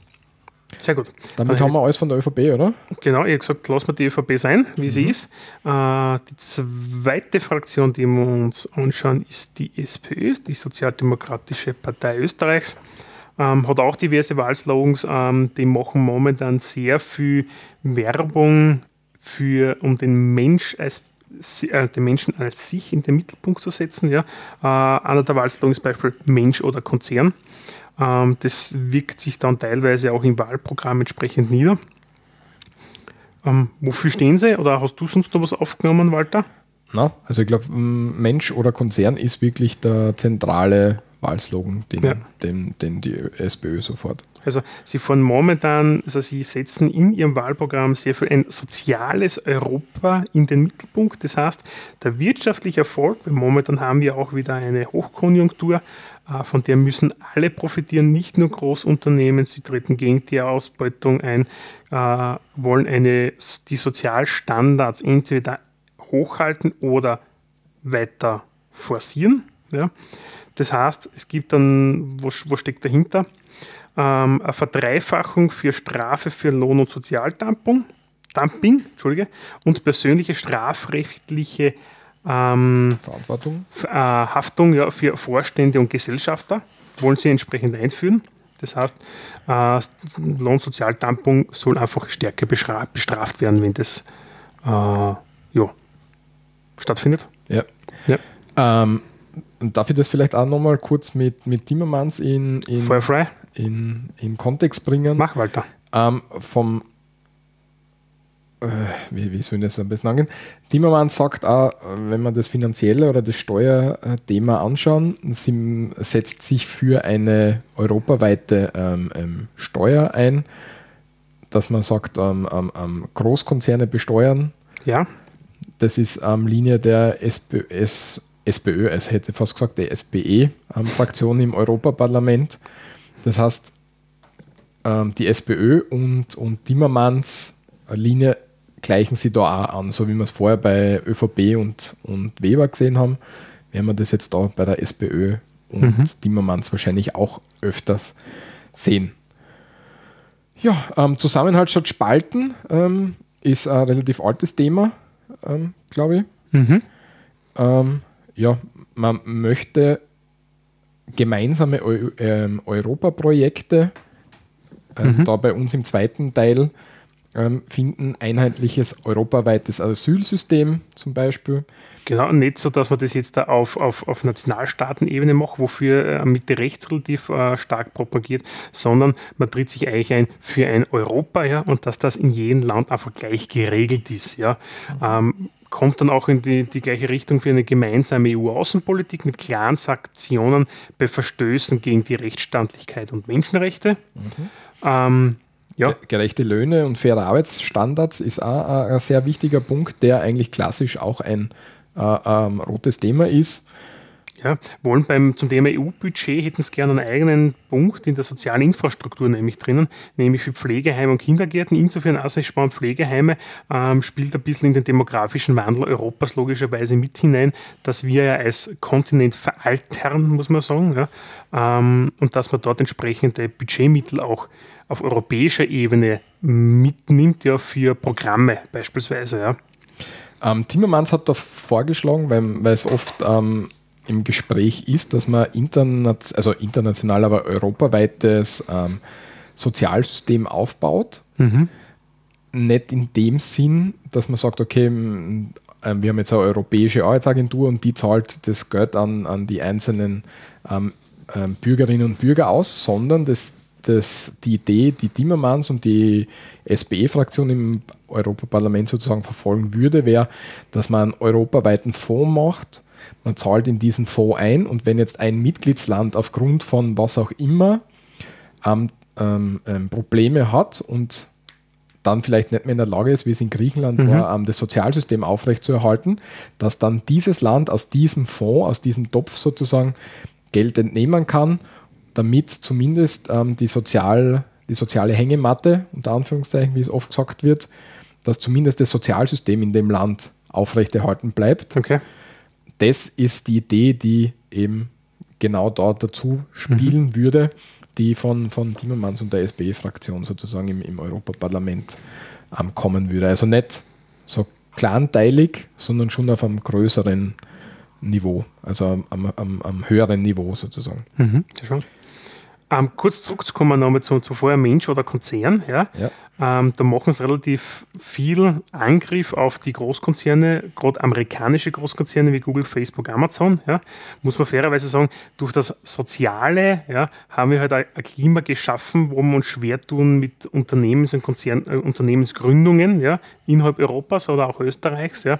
S2: Sehr gut.
S1: Damit also, haben wir alles von der ÖVP, oder?
S2: Genau, ich habe gesagt, lassen wir die ÖVP sein, wie mhm. sie ist. Äh, die zweite Fraktion, die wir uns anschauen, ist die SPÖ, die Sozialdemokratische Partei Österreichs. Ähm, hat auch diverse Wahlslogans, ähm, die machen momentan sehr viel Werbung für, um den Mensch als den Menschen als sich in den Mittelpunkt zu setzen. Ja. Äh, einer der Wahlslogans ist Beispiel Mensch oder Konzern. Ähm, das wirkt sich dann teilweise auch im Wahlprogramm entsprechend nieder. Ähm, wofür stehen Sie? Oder hast du sonst noch was aufgenommen, Walter?
S1: Na, also ich glaube, Mensch oder Konzern ist wirklich der zentrale Wahlslogan, den, ja. den, den die SPÖ sofort.
S2: Also sie fahren momentan, also sie setzen in ihrem Wahlprogramm sehr für ein soziales Europa in den Mittelpunkt. Das heißt, der wirtschaftliche Erfolg, weil momentan haben wir auch wieder eine Hochkonjunktur, äh, von der müssen alle profitieren, nicht nur Großunternehmen, sie treten gegen die Ausbeutung ein, äh, wollen eine, die Sozialstandards entweder hochhalten oder weiter forcieren. Ja. Das heißt, es gibt dann, was, was steckt dahinter? Ähm, eine Verdreifachung für Strafe für Lohn- und Sozialdumping Dumping, Entschuldige, und persönliche strafrechtliche ähm,
S1: Verantwortung.
S2: Äh, Haftung ja, für Vorstände und Gesellschafter wollen sie entsprechend einführen. Das heißt, äh, Lohnsozialdumping soll einfach stärker bestraft werden, wenn das äh, ja, stattfindet.
S1: Ja. ja. Ähm, darf ich das vielleicht auch nochmal kurz mit, mit Timmermans in, in, in, in Kontext bringen?
S2: Mach, Walter.
S1: Ähm, vom, äh, wie, wie soll ich das am besten angehen? Timmermans sagt auch, wenn man das finanzielle oder das Steuerthema anschauen, sie setzt sich für eine europaweite ähm, ähm, Steuer ein, dass man sagt, ähm, ähm, Großkonzerne besteuern.
S2: Ja.
S1: Das ist ähm, Linie der SPS SPÖ, es hätte fast gesagt, die SPE-Fraktion im Europaparlament. Das heißt, ähm, die SPÖ und, und Timmermans Linie gleichen sie da auch an, so wie wir es vorher bei ÖVP und, und Weber gesehen haben, werden wir das jetzt da bei der SPÖ und mhm. Timmermans wahrscheinlich auch öfters sehen. Ja, ähm, Zusammenhalt statt Spalten ähm, ist ein relativ altes Thema, ähm, glaube ich. Mhm. Ähm, ja, man möchte gemeinsame Eu ähm, Europaprojekte, äh, mhm. da bei uns im zweiten Teil ähm, finden, einheitliches europaweites Asylsystem zum Beispiel.
S2: Genau, nicht so, dass man das jetzt da auf, auf, auf Nationalstaatenebene macht, wofür äh, Mitte rechts relativ äh, stark propagiert, sondern man tritt sich eigentlich ein für ein Europa, ja, und dass das in jedem Land einfach gleich geregelt ist, ja. Mhm. Ähm, kommt dann auch in die, die gleiche Richtung für eine gemeinsame EU-Außenpolitik mit klaren Sanktionen bei Verstößen gegen die Rechtsstaatlichkeit und Menschenrechte. Mhm. Ähm,
S1: ja. Gerechte Löhne und faire Arbeitsstandards ist auch ein sehr wichtiger Punkt, der eigentlich klassisch auch ein äh, ähm, rotes Thema ist.
S2: Ja, wollen beim, zum Thema EU-Budget hätten sie gerne einen eigenen Punkt in der sozialen Infrastruktur nämlich drinnen, nämlich für Pflegeheime und Kindergärten. Insofern spannend, Pflegeheime ähm, spielt ein bisschen in den demografischen Wandel Europas logischerweise mit hinein, dass wir ja als Kontinent veraltern, muss man sagen, ja, ähm, und dass man dort entsprechende Budgetmittel auch auf europäischer Ebene mitnimmt, ja, für Programme beispielsweise, ja.
S1: Ähm, Timmermans hat da vorgeschlagen, weil, weil es oft ähm, im Gespräch ist, dass man interna also international, aber europaweites ähm, Sozialsystem aufbaut. Mhm. Nicht in dem Sinn, dass man sagt, okay, ähm, wir haben jetzt eine europäische Arbeitsagentur und die zahlt das Geld an, an die einzelnen ähm, ähm, Bürgerinnen und Bürger aus, sondern das, das, die Idee, die Timmermans und die SPE-Fraktion im Europaparlament sozusagen verfolgen würde, wäre, dass man einen europaweiten Fonds macht, man zahlt in diesen Fonds ein und wenn jetzt ein Mitgliedsland aufgrund von was auch immer ähm, ähm, ähm, Probleme hat und dann vielleicht nicht mehr in der Lage ist, wie es in Griechenland mhm. war, ähm, das Sozialsystem aufrechtzuerhalten, dass dann dieses Land aus diesem Fonds, aus diesem Topf sozusagen Geld entnehmen kann, damit zumindest ähm, die, Sozial, die soziale Hängematte, unter Anführungszeichen, wie es oft gesagt wird, dass zumindest das Sozialsystem in dem Land aufrechterhalten bleibt.
S2: Okay
S1: das ist die Idee, die eben genau dort dazu spielen mhm. würde, die von, von Timmermans und der SPE-Fraktion sozusagen im, im Europaparlament ähm, kommen würde. Also nicht so kleinteilig, sondern schon auf einem größeren Niveau, also am, am, am höheren Niveau sozusagen.
S2: Mhm. Sehr schön. Ähm, kurz zurückzukommen nochmal zu, zu vorher Mensch oder Konzern. Ja? ja. Ähm, da machen sie relativ viel Angriff auf die Großkonzerne, gerade amerikanische Großkonzerne wie Google, Facebook, Amazon. Ja? Muss man fairerweise sagen, durch das Soziale ja, haben wir halt ein, Klima geschaffen, wo wir uns schwer tun mit Unternehmens- und Konzern, äh, Unternehmensgründungen ja, innerhalb Europas oder auch Österreichs. Ja?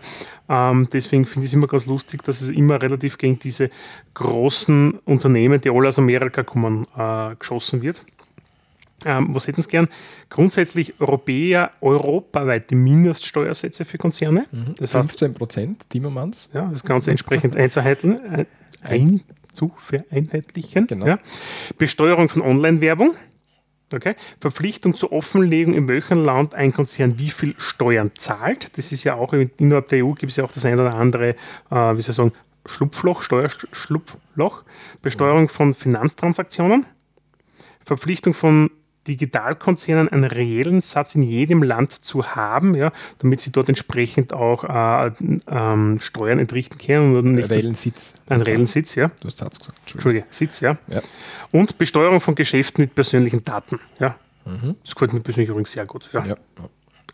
S2: Ähm, deswegen finde ich es immer ganz lustig, dass es immer relativ gegen diese großen Unternehmen, die alle aus Amerika kommen, äh, geschossen wird. Ähm, was hätten Sie gern? Grundsätzlich Europäer europaweite Mindeststeuersätze für Konzerne.
S1: Mhm. Das 15 Prozent, Timmermans.
S2: Ja, das Ganze entsprechend einzuheitlichen. Ein, ein, zu vereinheitlichen. Genau. Ja. Besteuerung von Online-Werbung. Okay. Verpflichtung zur Offenlegung, in welchem Land ein Konzern wie viel Steuern zahlt. Das ist ja auch innerhalb der EU gibt es ja auch das eine oder andere, äh, wie soll ich sagen, Schlupfloch, Steuerschlupfloch. Besteuerung von Finanztransaktionen. Verpflichtung von Digitalkonzernen einen reellen Satz in jedem Land zu haben, ja, damit sie dort entsprechend auch äh, ähm, Steuern entrichten können.
S1: Und nicht reellen Sitz.
S2: Einen reellen Sitz, ja.
S1: Du hast Satz gesagt.
S2: Entschuldige, Sitz, ja. ja. Und Besteuerung von Geschäften mit persönlichen Daten. Ja. Mhm. Das gefällt mir persönlich übrigens sehr gut. Ja. ja.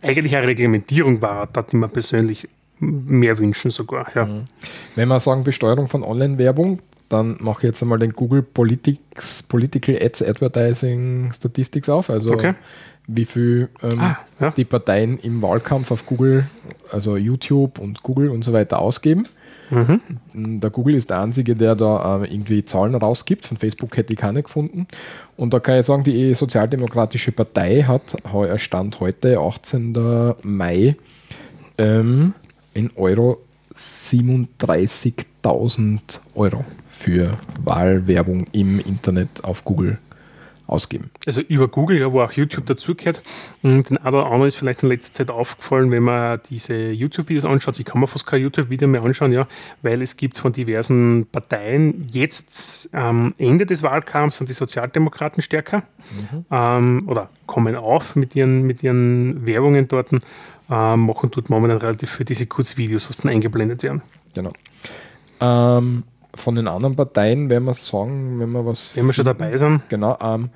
S2: Eigentlich eine Reglementierung war, da die man persönlich mehr wünschen sogar. Ja. Mhm.
S1: Wenn wir sagen Besteuerung von Online-Werbung, dann mache ich jetzt einmal den Google Politics, Political Ads Advertising Statistics auf. Also okay. wie viel ähm, ah, ja. die Parteien im Wahlkampf auf Google, also YouTube und Google und so weiter ausgeben. Mhm. Der Google ist der einzige, der da äh, irgendwie Zahlen rausgibt. Von Facebook hätte ich keine gefunden. Und da kann ich sagen, die Sozialdemokratische Partei hat heuer Stand heute, 18. Mai, ähm, in Euro 37.000 Euro für Wahlwerbung im Internet auf Google ausgeben.
S2: Also über Google, ja, wo auch YouTube dazugehört. Und den einen oder anderen ist vielleicht in letzter Zeit aufgefallen, wenn man diese YouTube-Videos anschaut. Ich kann mir fast kein YouTube-Video mehr anschauen, ja, weil es gibt von diversen Parteien jetzt am ähm, Ende des Wahlkampfs sind die Sozialdemokraten stärker mhm. ähm, oder kommen auf mit ihren, mit ihren Werbungen dort. Äh, machen tut momentan relativ für diese Kurzvideos, was dann eingeblendet werden.
S1: Genau. Ähm, von den anderen Parteien, wenn wir sagen, wenn wir was.
S2: Wenn wir schon dabei sind.
S1: Genau. Ähm,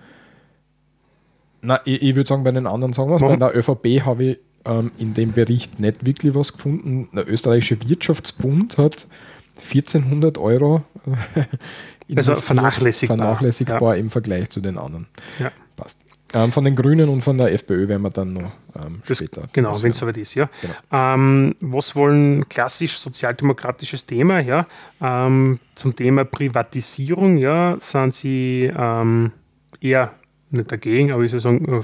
S1: na, ich, ich würde sagen, bei den anderen sagen wir es. Bei der ÖVP habe ich ähm, in dem Bericht nicht wirklich was gefunden. Der österreichische Wirtschaftsbund hat 1400 Euro
S2: also vernachlässigbar,
S1: vernachlässigbar ja. im Vergleich zu den anderen.
S2: Ja.
S1: Ähm, von den Grünen und von der FPÖ werden wir dann noch ähm,
S2: das, später. Genau, wenn es soweit ist, ja. Genau. Ähm, was wollen klassisch sozialdemokratisches Thema, ja? Ähm, zum Thema Privatisierung, ja, sind Sie ähm, eher nicht dagegen, aber ich soll sagen,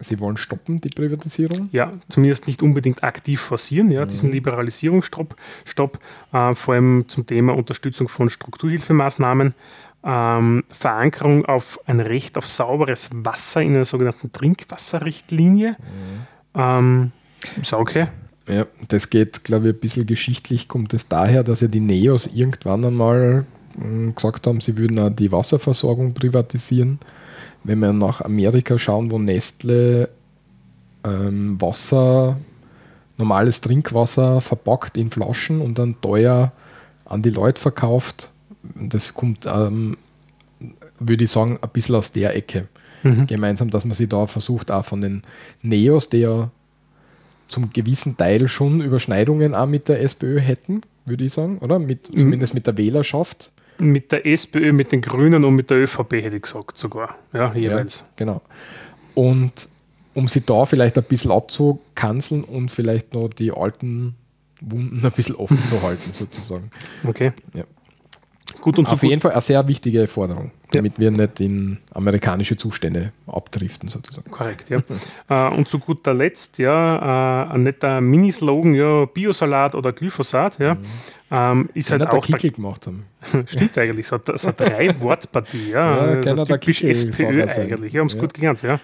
S1: Sie wollen stoppen, die Privatisierung?
S2: Ja, zumindest nicht unbedingt aktiv forcieren, ja, diesen mhm. Liberalisierungsstopp, Stopp, äh, vor allem zum Thema Unterstützung von Strukturhilfemaßnahmen, ähm, Verankerung auf ein Recht auf sauberes Wasser in einer sogenannten Trinkwasserrichtlinie. Mhm. Ähm, ist okay.
S1: Ja, das geht, glaube ich, ein bisschen geschichtlich, kommt es daher, dass ja die Neos irgendwann einmal äh, gesagt haben, sie würden auch die Wasserversorgung privatisieren wenn wir nach Amerika schauen, wo Nestle ähm, Wasser, normales Trinkwasser verpackt in Flaschen und dann teuer an die Leute verkauft, das kommt, ähm, würde ich sagen, ein bisschen aus der Ecke. Mhm. Gemeinsam, dass man sich da versucht, auch von den Neos, die ja zum gewissen Teil schon Überschneidungen auch mit der SPÖ hätten, würde ich sagen, oder? Mit, mhm. Zumindest mit der Wählerschaft
S2: mit der SPÖ, mit den Grünen und mit der ÖVP, hätte ich gesagt, sogar. Ja, jeweils. Ja,
S1: genau. Und um sie da vielleicht ein bisschen abzukanzeln und vielleicht noch die alten Wunden ein bisschen offen zu halten, sozusagen.
S2: Okay.
S1: Ja. Gut und Auf jeden Fall eine sehr wichtige Forderung, damit ja. wir nicht in amerikanische Zustände abdriften, sozusagen.
S2: Korrekt, ja. Äh, und zu guter Letzt, ja, äh, ein netter Minislogan, ja, Biosalat oder Glyphosat, ja. Mhm ähm, ist halt auch.
S1: Kickel gemacht haben.
S2: Stimmt eigentlich, so, so drei Wortpartie, ja. ja so typisch FPÖ eigentlich, ja, haben es ja. gut gelernt, ja.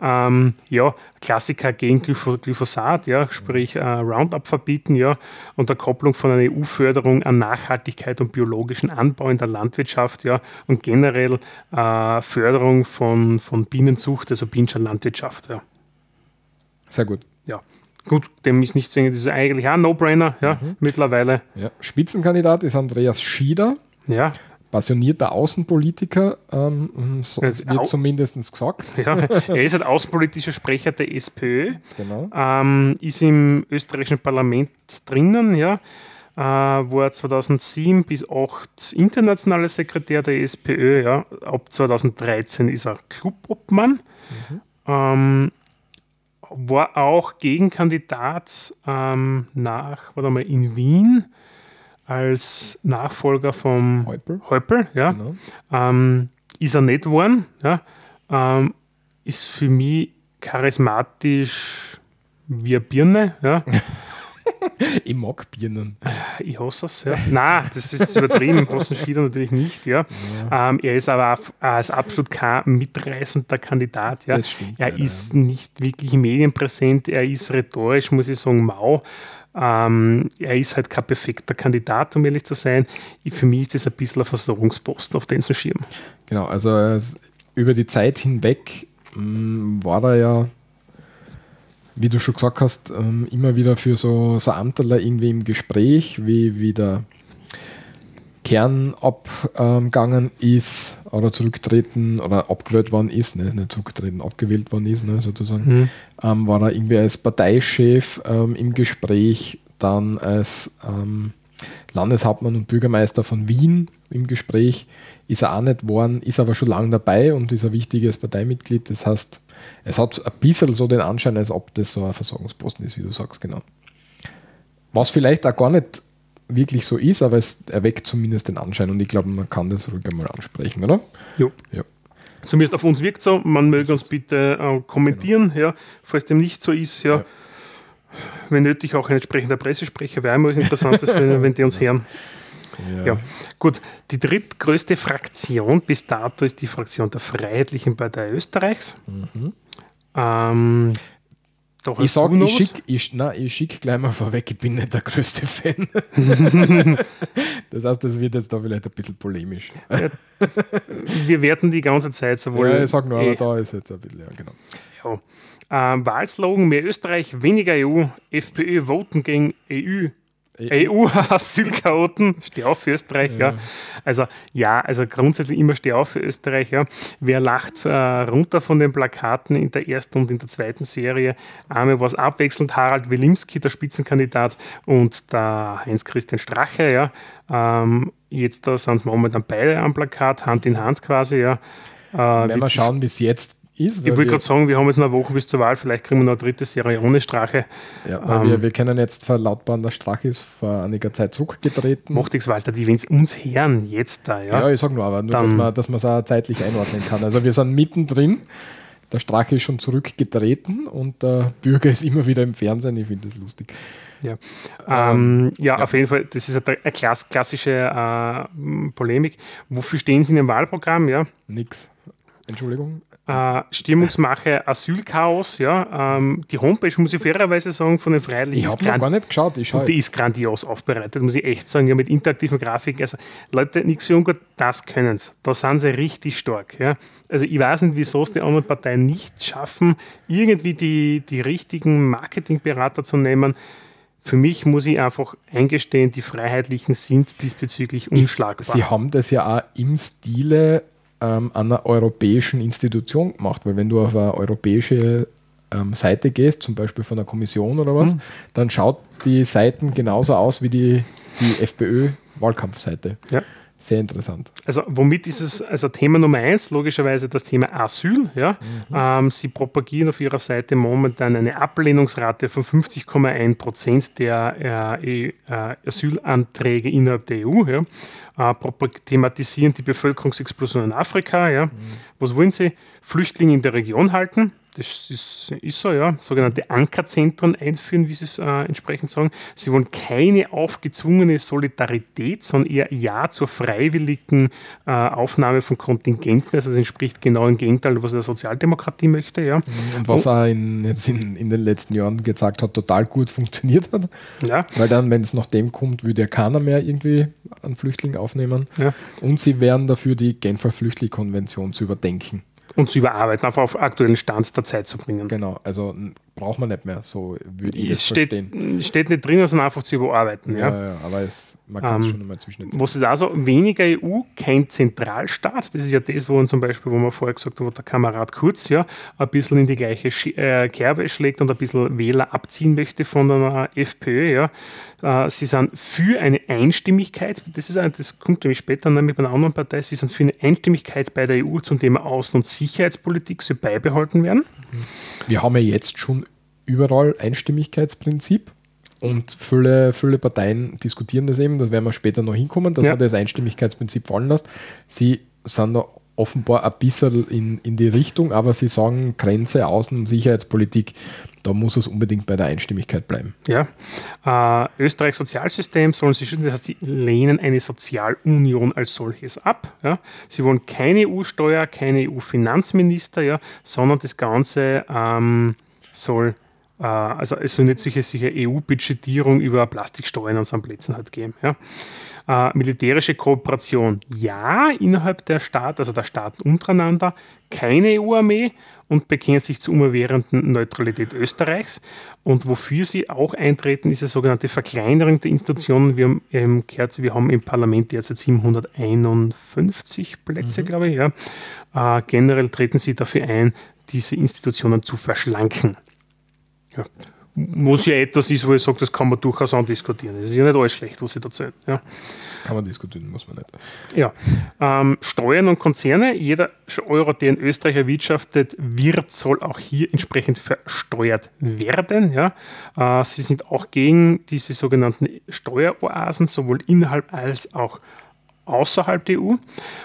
S2: Ja. Ähm, ja, Klassiker gegen Glyphosat, ja, sprich äh, Roundup verbieten, ja, und der Kopplung von einer EU-Förderung an Nachhaltigkeit und biologischen Anbau in der Landwirtschaft, ja, und generell äh, Förderung von, von Bienenzucht, also Bienscher Landwirtschaft, ja.
S1: Sehr gut.
S2: Gut, dem ist nicht singen, das ist eigentlich auch ein No-Brainer, ja, mhm. mittlerweile.
S1: Ja. Spitzenkandidat ist Andreas Schieder.
S2: Ja.
S1: Passionierter Außenpolitiker, ähm, so wird au zumindest gesagt.
S2: Ja, er ist ein außenpolitischer Sprecher der SPÖ, genau. ähm, ist im österreichischen Parlament drinnen, ja, äh, war 2007 bis 2008 internationaler Sekretär der SPÖ, ja, ab 2013 ist er Clubobmann. Mhm. Ähm, war auch Gegenkandidat ähm, nach, warte mal, in Wien als Nachfolger vom
S1: Häupl,
S2: ja. Genau. Ähm, ist er nicht geworden, ja. Ähm, ist für mich charismatisch wie eine Birne, ja.
S1: ich mag Birnen.
S2: Ich hasse es, ja. Nein, das ist übertrieben. Hassen Schieder natürlich nicht, ja. ja. Ähm, er ist aber als absolut kein mitreißender Kandidat, ja.
S1: Stimmt,
S2: er ja, ist ja. nicht wirklich medienpräsent, er ist rhetorisch, muss ich sagen, mau. Ähm, er ist halt kein perfekter Kandidat, um ehrlich zu sein. Für mich ist das ein bisschen ein Versorgungsposten auf den zu Schirm.
S1: Genau, also über die Zeit hinweg mh, mm, war er ja wie du schon gesagt hast, ähm, immer wieder für so, so Amterler irgendwie im Gespräch, wie, wie der Kern abgegangen ist oder zurückgetreten oder abgewählt worden ist, ne, nicht zurückgetreten, abgewählt worden ist, ne, sozusagen, mhm. ähm, war er irgendwie als Parteichef ähm, im Gespräch, dann als ähm, Landeshauptmann und Bürgermeister von Wien im Gespräch, ist er auch nicht geworden, ist aber schon lange dabei und ist ein wichtiges Parteimitglied. Das heißt, es hat ein bisschen so den Anschein, als ob das so ein Versorgungsposten ist, wie du sagst, genau. Was vielleicht auch gar nicht wirklich so ist, aber es erweckt zumindest den Anschein und ich glaube, man kann das ruhig einmal ansprechen, oder?
S2: Jo. Ja. Zumindest auf uns wirkt so. Man möge uns bitte äh, kommentieren, genau. ja, falls dem nicht so ist, ja. ja. Wenn nötig auch ein entsprechender Pressesprecher wäre immer was Interessantes, wenn, wenn die uns hören. Ja. ja. Gut, die drittgrößte Fraktion bis dato ist die Fraktion der Freiheitlichen Partei Österreichs. Mhm. Ähm,
S1: doch ich sage, ich schicke ich, ich schick gleich mal vorweg, ich bin nicht der größte Fan. das heißt, das wird jetzt da vielleicht ein bisschen polemisch. Ja,
S2: wir werden die ganze Zeit sowohl.
S1: Ja, ich sage nur, aber eh da ist jetzt ein bisschen, ja, genau.
S2: Ja. Ähm, Wahlslogan: Mehr Österreich, weniger EU, FPÖ voten gegen EU. EU-Asylchaoten, steh auf für Österreich, ja. ja. Also ja, also grundsätzlich immer steh auf für Österreich, ja. Wer lacht äh, runter von den Plakaten in der ersten und in der zweiten Serie? Einmal war es abwechselnd Harald Wilimski, der Spitzenkandidat, und der Heinz-Christian Strache, ja. Ähm, jetzt da sind es momentan beide am Plakat, Hand in Hand quasi, ja.
S1: Äh, Wenn wir schauen, es jetzt
S2: ist. Ich wollte gerade sagen, wir haben jetzt eine Woche bis zur Wahl, vielleicht kriegen wir noch eine dritte Serie ohne Strache.
S1: Ja, ähm, wir, wir können jetzt verlautbaren, der Strache ist vor einiger Zeit zurückgetreten.
S2: Macht nichts, Walter, die, wenn es uns hören, jetzt da, ja.
S1: Ja, ich sage nur, aber nur, dass man, dass es auch zeitlich einordnen kann. Also wir sind mittendrin. der Strache ist schon zurückgetreten und der Bürger ist immer wieder im Fernsehen. Ich finde das lustig.
S2: Ja, ähm, ja, ja, auf jeden Fall, das ist eine klass klassische äh, Polemik. Wofür stehen Sie in dem Wahlprogramm? Ja?
S1: Nix. Entschuldigung.
S2: Äh, Stimmungsmache, Asylchaos, ja. Ähm, die Homepage, muss ich fairerweise sagen, von den Freiheitlichen.
S1: Ich habe noch gar nicht geschaut. Ich
S2: die ist grandios aufbereitet, muss ich echt sagen. Ja, mit interaktiven Grafiken. Also, Leute, nichts für ungut, das können sie. Da sind sie richtig stark, ja. Also ich weiß nicht, wieso es die anderen Parteien nicht schaffen, irgendwie die, die richtigen Marketingberater zu nehmen. Für mich muss ich einfach eingestehen, die Freiheitlichen sind diesbezüglich unschlagbar.
S1: Sie haben das ja auch im Stile ähm, einer europäischen Institution gemacht, weil wenn du auf eine europäische ähm, Seite gehst, zum Beispiel von der Kommission oder was, mhm. dann schaut die Seiten genauso aus wie die, die FPÖ-Wahlkampfseite. Ja. Sehr interessant.
S2: Also womit ist es, also Thema Nummer eins, logischerweise das Thema Asyl. Ja? Mhm. Ähm, sie propagieren auf ihrer Seite momentan eine Ablehnungsrate von 50,1 Prozent der äh, äh, Asylanträge innerhalb der EU. Ja? Äh, thematisieren die Bevölkerungsexplosion in Afrika. Ja? Mhm. Was wollen sie? Flüchtlinge in der Region halten das ist, ist, so, ja, sogenannte Ankerzentren einführen, wie sie es äh, entsprechend sagen. Sie wollen keine aufgezwungene Solidarität, sondern eher Ja zur freiwilligen äh, Aufnahme von Kontingenten. Also das entspricht genau im Gegenteil, was der Sozialdemokratie möchte. Ja.
S1: Und was er in, jetzt in, in den letzten Jahren gesagt hat, total gut funktioniert hat. Ja. Weil dann, wenn es nach dem kommt, würde ja keiner mehr irgendwie einen Flüchtling aufnehmen. Ja. Und sie wären dafür, die Genfer Flüchtlingskonvention zu überdenken
S2: und zu überarbeiten, einfach auf aktuellen Stand der Zeit zu bringen.
S1: Genau, also braucht man nicht mehr, so würde ich
S2: es steht, verstehen. steht nicht drin, sondern einfach zu überarbeiten. Ja, ja,
S1: ja aber es, man kann es ähm, schon einmal zwischen
S2: Was ist also weniger EU, kein Zentralstaat, das ist ja das, wo man zum Beispiel, wo man vorher gesagt hat, wo der Kamerad Kurz ja ein bisschen in die gleiche äh, Kerbe schlägt und ein bisschen Wähler abziehen möchte von der FPÖ, ja. Äh, sie sind für eine Einstimmigkeit, das, ist ein, das kommt nämlich später nämlich bei einer anderen Partei, sie sind für eine Einstimmigkeit bei der EU zum Thema Außen- und Sicherheitspolitik soll beibehalten werden.
S1: Wir haben ja jetzt schon überall Einstimmigkeitsprinzip. Und viele, viele Parteien diskutieren das eben, da werden wir später noch hinkommen, dass ja. man das Einstimmigkeitsprinzip fallen lässt. Sie sind da offenbar ein bisschen in, in die Richtung, aber sie sagen, Grenze, Außen- und Sicherheitspolitik, da muss es unbedingt bei der Einstimmigkeit bleiben.
S2: Ja. Äh, Österreichs Sozialsystem sollen sie schützen, das heißt, sie lehnen eine Sozialunion als solches ab. Ja. Sie wollen keine EU-Steuer, keine EU-Finanzminister, ja, sondern das Ganze ähm, soll also es soll nicht solche, solche EU-Budgetierung über Plastiksteuern an so Plätzen halt geben. Ja. Äh, militärische Kooperation ja innerhalb der Staaten, also der Staaten untereinander, keine EU-Armee und bekennen sich zur immerwährenden Neutralität Österreichs. Und wofür sie auch eintreten, ist eine sogenannte Verkleinerung der Institutionen. Wir haben, ähm, gehört, wir haben im Parlament derzeit 751 Plätze, mhm. glaube ich. Ja. Äh, generell treten sie dafür ein, diese Institutionen zu verschlanken. Ja was ja etwas ist, wo ich sage, das kann man durchaus andiskutieren. Es ist ja nicht alles schlecht, was sie da erzählen. Ja.
S1: Kann man diskutieren, muss man nicht.
S2: Ja. Ähm, Steuern und Konzerne. Jeder Euro, der in Österreich erwirtschaftet wird, soll auch hier entsprechend versteuert werden. Ja. Äh, sie sind auch gegen diese sogenannten Steueroasen, sowohl innerhalb als auch außerhalb der EU.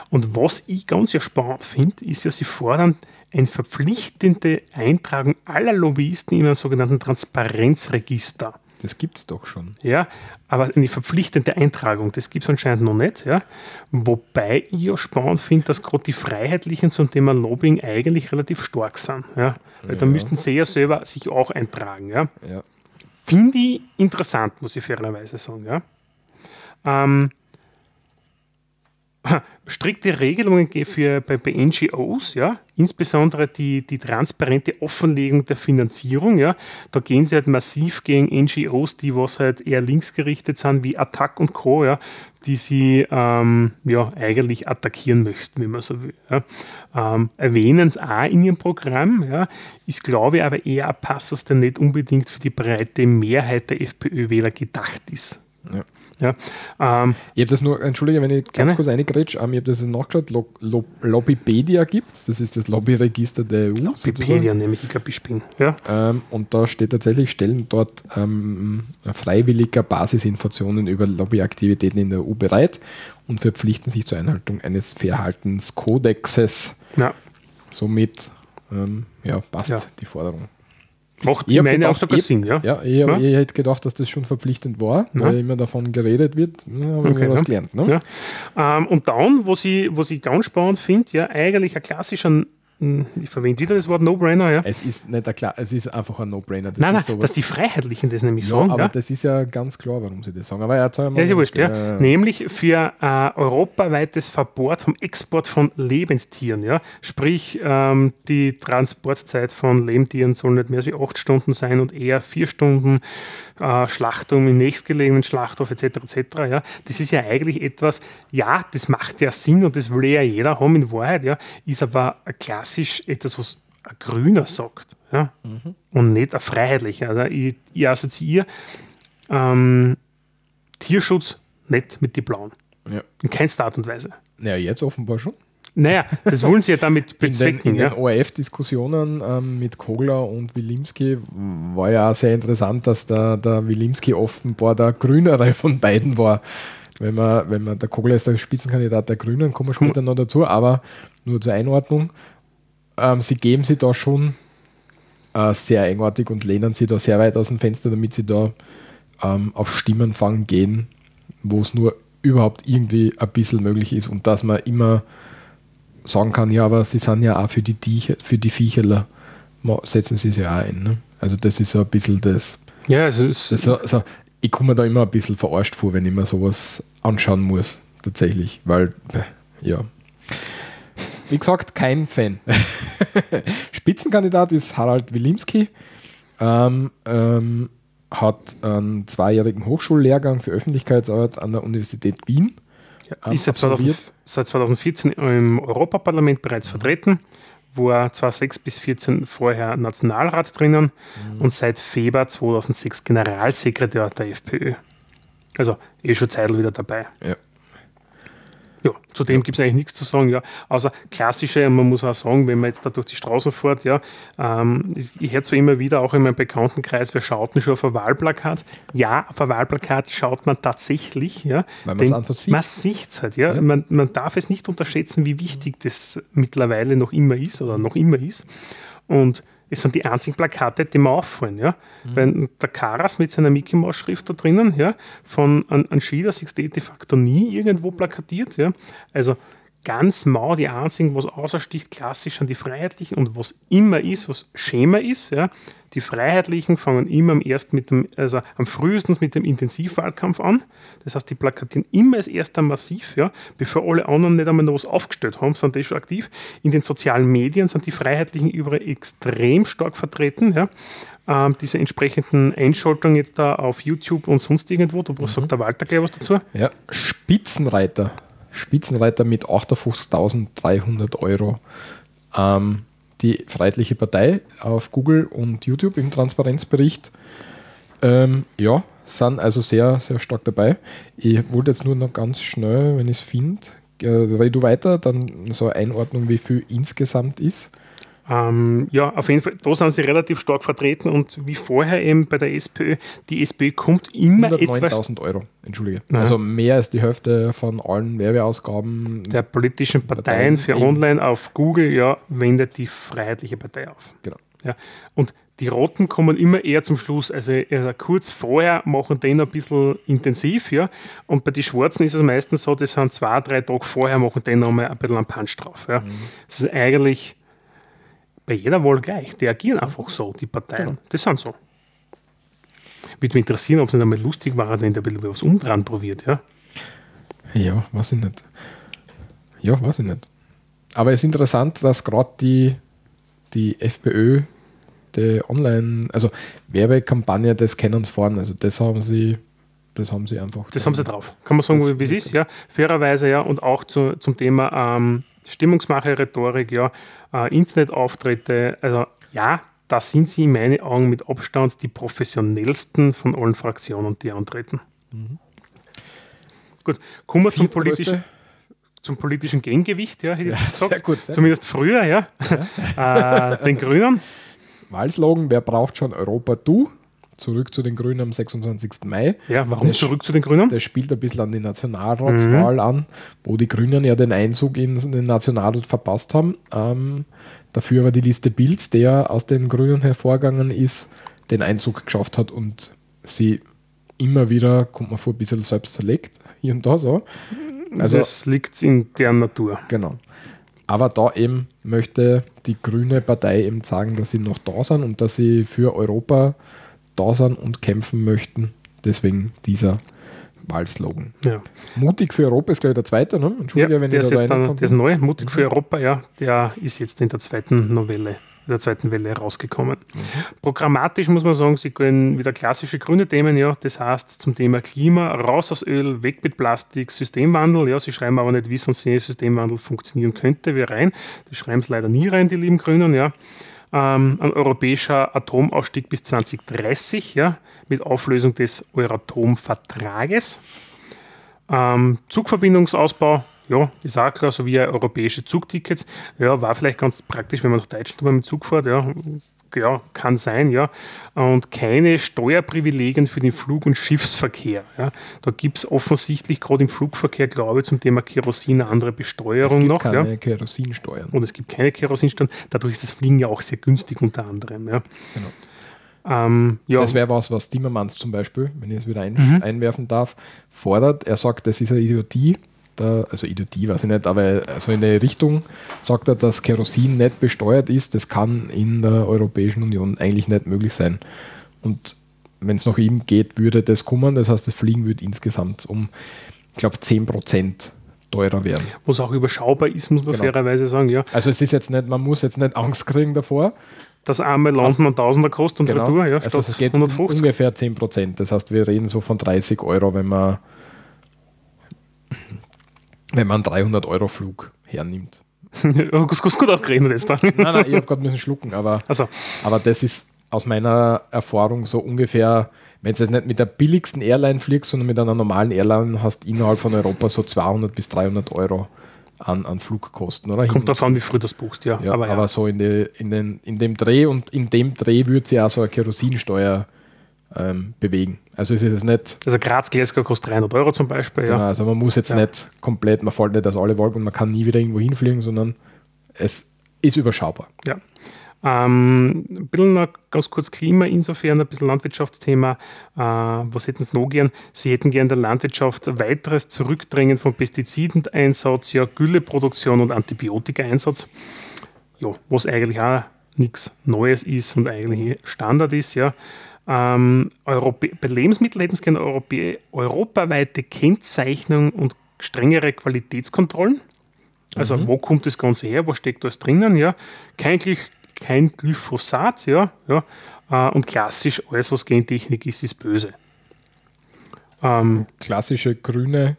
S2: Und was ich ganz ja spannend finde, ist ja, sie fordern eine verpflichtende Eintragung aller Lobbyisten in einem sogenannten Transparenzregister.
S1: Das gibt es doch schon.
S2: Ja, aber eine verpflichtende Eintragung, das gibt es anscheinend noch nicht. Ja? Wobei ich ja spannend finde, dass gerade die Freiheitlichen zum Thema Lobbying eigentlich relativ stark sind. Ja? Weil ja. da müssten sie ja selber sich auch eintragen. Ja? ja. Finde ich interessant, muss ich fairerweise sagen. Ja? Ähm, strikte Regelungen für, bei, bei NGOs, ja, insbesondere die, die transparente Offenlegung der Finanzierung, ja, da gehen sie halt massiv gegen NGOs, die was halt eher linksgerichtet sind, wie Attac und Co., ja, die sie ähm, ja, eigentlich attackieren möchten, wenn man so will. Ja. Ähm, erwähnen es auch in ihrem Programm, ja, ist, glaube ich, aber eher ein Passus, der nicht unbedingt für die breite Mehrheit der FPÖ-Wähler gedacht ist. Ja. Ja,
S1: ähm, ich habe das nur, entschuldige, wenn ich ganz gerne. kurz reingrätsch, ähm, ich habe das nachgeschaut, Lo, Lo, Lobbypedia gibt es, das ist das Lobbyregister der EU.
S2: Lobbypedia nämlich, ich glaube, ich bin. Ja.
S1: Ähm, und da steht tatsächlich, stellen dort ähm, freiwilliger Basisinformationen über Lobbyaktivitäten in der EU bereit und verpflichten sich zur Einhaltung eines Verhaltenskodexes. Ja. Somit ähm, ja, passt
S2: Ja.
S1: die Forderung.
S2: Macht
S1: Ich
S2: meinen
S1: gedacht,
S2: auch sogar
S1: ich-
S2: Sinn, ja?
S1: Ja, ich,
S2: Ja.
S1: ich hätte gedacht, dass das schon verpflichtend war,
S2: Ja.
S1: weil immer davon geredet wird. Ja, haben wir
S2: Okay,
S1: was
S2: ja.
S1: gelernt. Ne?
S2: Ja. Ähm, und dann, was ich, was ich ganz spannend finde, ja, eigentlich ein klassischer, ich verwende wieder das Wort No-Brainer, ja.
S1: Es ist nicht ein klar, es ist einfach ein No-Brainer.
S2: Nein, nein, dass die Freiheitlichen das nämlich
S1: ja,
S2: sagen.
S1: aber
S2: ja.
S1: das ist ja ganz klar, warum sie das sagen. Aber erzähl mal.
S2: Ja, ist ja wurscht, ja.
S1: Äh,
S2: Nämlich für äh, europaweites Verbot vom Export von Lebenstieren. Ja? Sprich, ähm, die Transportzeit von Lebendtieren soll nicht mehr als wie acht Stunden sein und eher vier Stunden äh, Schlachtung im nächstgelegenen Schlachthof etc. etc. Ja? Das ist ja eigentlich etwas, ja, das macht ja Sinn und das will ja jeder haben in Wahrheit, ja, ist aber klassisch etwas, was ein Grüner sagt. Ja? Und nicht ein Freiheitlicher. Also ich, ich assoziiere ähm, Tierschutz nicht mit die Blauen.
S1: ja.
S2: In keinster Art und Weise.
S1: Naja, jetzt offenbar schon.
S2: Naja, das wollen sie ja damit
S1: In den,
S2: bezwecken.
S1: in
S2: ja.
S1: den ORF-Diskussionen ähm, mit Kogler und Wilimski war ja auch sehr interessant, dass der, der Wilimski offenbar der Grünere von beiden war. Wenn man, wenn man, der Kogler ist der Spitzenkandidat der Grünen, kommen wir später noch dazu, aber nur zur Einordnung. Ähm, sie geben sie da schon äh, sehr engartig und lehnen sie da sehr weit aus dem Fenster, damit sie da ähm, auf Stimmenfang gehen, wo es nur überhaupt irgendwie ein bisschen möglich ist und dass man immer sagen kann, ja, aber sie sind ja auch für die, Tieche, für die Viecherler, setzen sie sich auch ein. Ne? Also das ist so ein bisschen das,
S2: ja, also es
S1: das so, so, ich komme mir da immer ein bisschen verarscht vor, wenn ich mir sowas anschauen muss, tatsächlich, weil, ja. Wie gesagt, kein Fan. Spitzenkandidat ist Harald Wilimski, ähm, ähm, hat einen zweijährigen Hochschullehrgang für Öffentlichkeitsarbeit an der Universität Wien.
S2: ja,
S1: ähm,
S2: ist seit, 2000,
S1: absolviert.
S2: seit 2014 im Europaparlament bereits vertreten, war 2006 bis 2014 vorher Nationalrat drinnen
S1: Mhm.
S2: und seit Februar 2006 Generalsekretär der FPÖ. Also eh schon Zeit wieder dabei.
S1: Ja.
S2: Ja, zudem gibt es eigentlich nichts zu sagen, ja. Außer klassische, man muss auch sagen, wenn man jetzt da durch die Straßen fährt, ja, ähm, ich höre zwar immer wieder, auch in meinem Bekanntenkreis, wer schaut denn schon auf ein Wahlplakat? Ja, auf ein Wahlplakat schaut man tatsächlich, ja.
S1: Weil man's
S2: denn
S1: einfach sieht.
S2: Man sieht es halt, ja. Man, man darf es nicht unterschätzen, wie wichtig das mittlerweile noch immer ist oder noch immer ist. Und es sind die einzigen Plakate, die mir auffallen. Ja? Weil der Karas mit seiner Mickey Mouse Schrift da drinnen, ja, von an, an Schieder siehst du de facto nie irgendwo plakatiert. Ja? Also ganz mau die einzigen, was außersticht, klassisch an die Freiheitlichen und was immer ist, was Schema ist. Ja? Die Freiheitlichen fangen immer am erst mit dem, also am frühestens mit dem Intensivwahlkampf an. Das heißt, die plakatieren immer als erster massiv, ja, bevor alle anderen nicht einmal noch was aufgestellt haben, sind die schon aktiv. In den sozialen Medien sind die Freiheitlichen überall extrem stark vertreten. Ja. Ähm, diese entsprechenden Einschaltungen jetzt da auf YouTube und sonst irgendwo, da sagt der Walter gleich was dazu.
S1: Ja, Spitzenreiter. Spitzenreiter mit 58.300 Euro. Ähm, die Freiheitliche Partei auf Google und YouTube im Transparenzbericht. Ähm, ja, sind also sehr, sehr stark dabei. Ich wollte jetzt nur noch ganz schnell, wenn ich es finde, äh, red du weiter, dann so eine Einordnung, wie viel insgesamt ist.
S2: Ähm, ja, auf jeden Fall, da sind sie relativ stark vertreten und wie vorher eben bei der SPÖ, die SPÖ kommt immer etwas
S1: 109.000 Euro, entschuldige.
S2: Ja.
S1: Also mehr als die Hälfte von allen Werbeausgaben.
S2: der politischen Parteien
S1: Parteien
S2: für online auf Google, ja, wendet die Freiheitliche Partei auf.
S1: Genau.
S2: Ja. Und die Roten kommen immer eher zum Schluss. Also kurz vorher machen die noch ein bisschen intensiv, ja. Und bei den Schwarzen ist es meistens so, das sind zwei, drei Tage vorher, machen die noch mal ein bisschen einen Punch drauf. Ja.
S1: Mhm.
S2: Das ist eigentlich bei jeder Wahl gleich. Die agieren einfach so, die Parteien.
S1: Genau.
S2: Das sind so. Würde mich interessieren, ob es nicht einmal lustig war, wenn der ein bisschen was umdrehen probiert, ja.
S1: Ja, weiß ich nicht. Ja, weiß ich nicht. Aber es ist interessant, dass gerade die, die FPÖ, die Online, also Werbekampagne des Kennens fahren, also das haben sie, das haben sie einfach.
S2: Das haben sie drauf. Kann man sagen, wie es ist, ja. Fairerweise, ja. Und auch zu, zum Thema ähm, Stimmungsmache, Rhetorik, ja. Äh, Internetauftritte, also ja, da sind sie in meinen Augen mit Abstand die professionellsten von allen Fraktionen, die antreten. Gut, kommen wir zum politischen, zum politischen Gegengewicht, ja, hätte ich fast gesagt.
S1: sehr gut, sehr
S2: Zumindest früher, ja. äh, den Grünen.
S1: Wahlslogan, wer braucht schon Europa? Du. Zurück zu den Grünen am 26. Mai.
S2: Ja, warum das, zurück zu den Grünen?
S1: Das spielt ein bisschen an die Nationalratswahl mhm. an, wo die Grünen ja den Einzug in den Nationalrat verpasst haben. Ähm, dafür aber die Liste Bilds, der aus den Grünen hervorgegangen ist, den Einzug geschafft hat und sie immer wieder, kommt man vor, ein bisschen selbst zerlegt, hier und da so.
S2: Also, das liegt in der Natur.
S1: Genau. Aber da eben möchte die Grüne Partei eben sagen, dass sie noch da sind und dass sie für Europa da sind und kämpfen möchten. Deswegen dieser Wahlslogan.
S2: Ja.
S1: Mutig für Europa ist gleich der zweite, ne?
S2: Entschuldige, ja, wenn der ich ist dann, Der ist neu, Mutig mhm. für Europa, ja. Der ist jetzt in der zweiten Novelle der zweiten Welle rausgekommen. Mhm. Programmatisch muss man sagen, sie gehen wieder klassische grüne Themen, ja, das heißt zum Thema Klima, raus aus Öl, weg mit Plastik, Systemwandel, ja, sie schreiben aber nicht, wie sonst Systemwandel funktionieren könnte, wie rein. Das schreiben sie leider nie rein, die lieben Grünen, ja. Ähm, ein europäischer Atomausstieg bis 2030, ja, mit Auflösung des Euratom-Vertrages. Ähm, Zugverbindungsausbau, ja, ist auch klar, so wie europäische Zugtickets. Ja, war vielleicht ganz praktisch, wenn man nach Deutschland mal mit Zug fährt, ja. Ja, kann sein, ja. Und keine Steuerprivilegien für den Flug- und Schiffsverkehr. Ja. Da gibt es offensichtlich gerade im Flugverkehr, glaube ich, zum Thema Kerosin eine andere Besteuerung es gibt noch.
S1: Keine
S2: ja.
S1: Kerosinsteuern.
S2: Und es gibt keine Kerosinsteuern. Dadurch ist das Fliegen ja auch sehr günstig unter anderem. Ja. Genau.
S1: Ähm, ja. Das wäre was, was Timmermans zum Beispiel, wenn ich es wieder ein mhm. einwerfen darf, fordert. Er sagt, das ist eine Idiotie, da, also Idiotie weiß ich nicht, aber also in der Richtung sagt er, dass Kerosin nicht besteuert ist. Das kann in der Europäischen Union eigentlich nicht möglich sein. Und wenn es nach ihm geht, würde das kommen. Das heißt, das Fliegen würde insgesamt um, ich glaube, 10% teurer werden.
S2: Was auch überschaubar ist, muss man genau. fairerweise sagen, ja.
S1: Also es ist jetzt nicht, man muss jetzt nicht Angst kriegen davor.
S2: Das einmal London und Tausender kostet und genau. Retour, ja,
S1: also es geht 150. ungefähr 10% Das heißt, wir reden so von 30 Euro, wenn man wenn man einen 300-Euro-Flug hernimmt.
S2: ja, gut, gut ausgerechnet jetzt.
S1: Dann. nein, nein, ich habe gerade müssen schlucken, aber,
S2: so.
S1: aber das ist aus meiner Erfahrung so ungefähr, wenn du jetzt nicht mit der billigsten Airline fliegst, sondern mit einer normalen Airline hast innerhalb von Europa so 200 bis 300 Euro an, an Flugkosten. Oder?
S2: Kommt davon, wie früh das buchst, ja.
S1: ja aber, aber so in, die, in, den, in dem Dreh und in dem Dreh würde sie auch so eine Kerosinsteuer ähm, bewegen. Also es ist jetzt nicht.
S2: Also Graz Glasgow kostet 300 Euro zum Beispiel.
S1: Genau, ja. also man muss jetzt ja. nicht komplett, man fällt nicht aus alle Wolken und man kann nie wieder irgendwo hinfliegen, sondern es ist überschaubar.
S2: Ja. Ähm, ein bisschen noch ganz kurz Klima, insofern ein bisschen Landwirtschaftsthema. Äh, was hätten Sie noch gern? Sie hätten gern der Landwirtschaft weiteres Zurückdrängen von Pestizideinsatz, ja, Gülleproduktion und Antibiotika-Einsatz. Ja, was eigentlich auch nichts Neues ist und eigentlich Standard ist, ja. Ähm, bei Lebensmitteln hätten sie gerne Europä europaweite Kennzeichnung und strengere Qualitätskontrollen. Also mhm. wo kommt das Ganze her, wo steckt alles drinnen? Ja? Kein, kein Glyphosat, ja, ja. Äh, und klassisch alles, was Gentechnik ist, ist böse.
S1: Ähm, Klassische grüne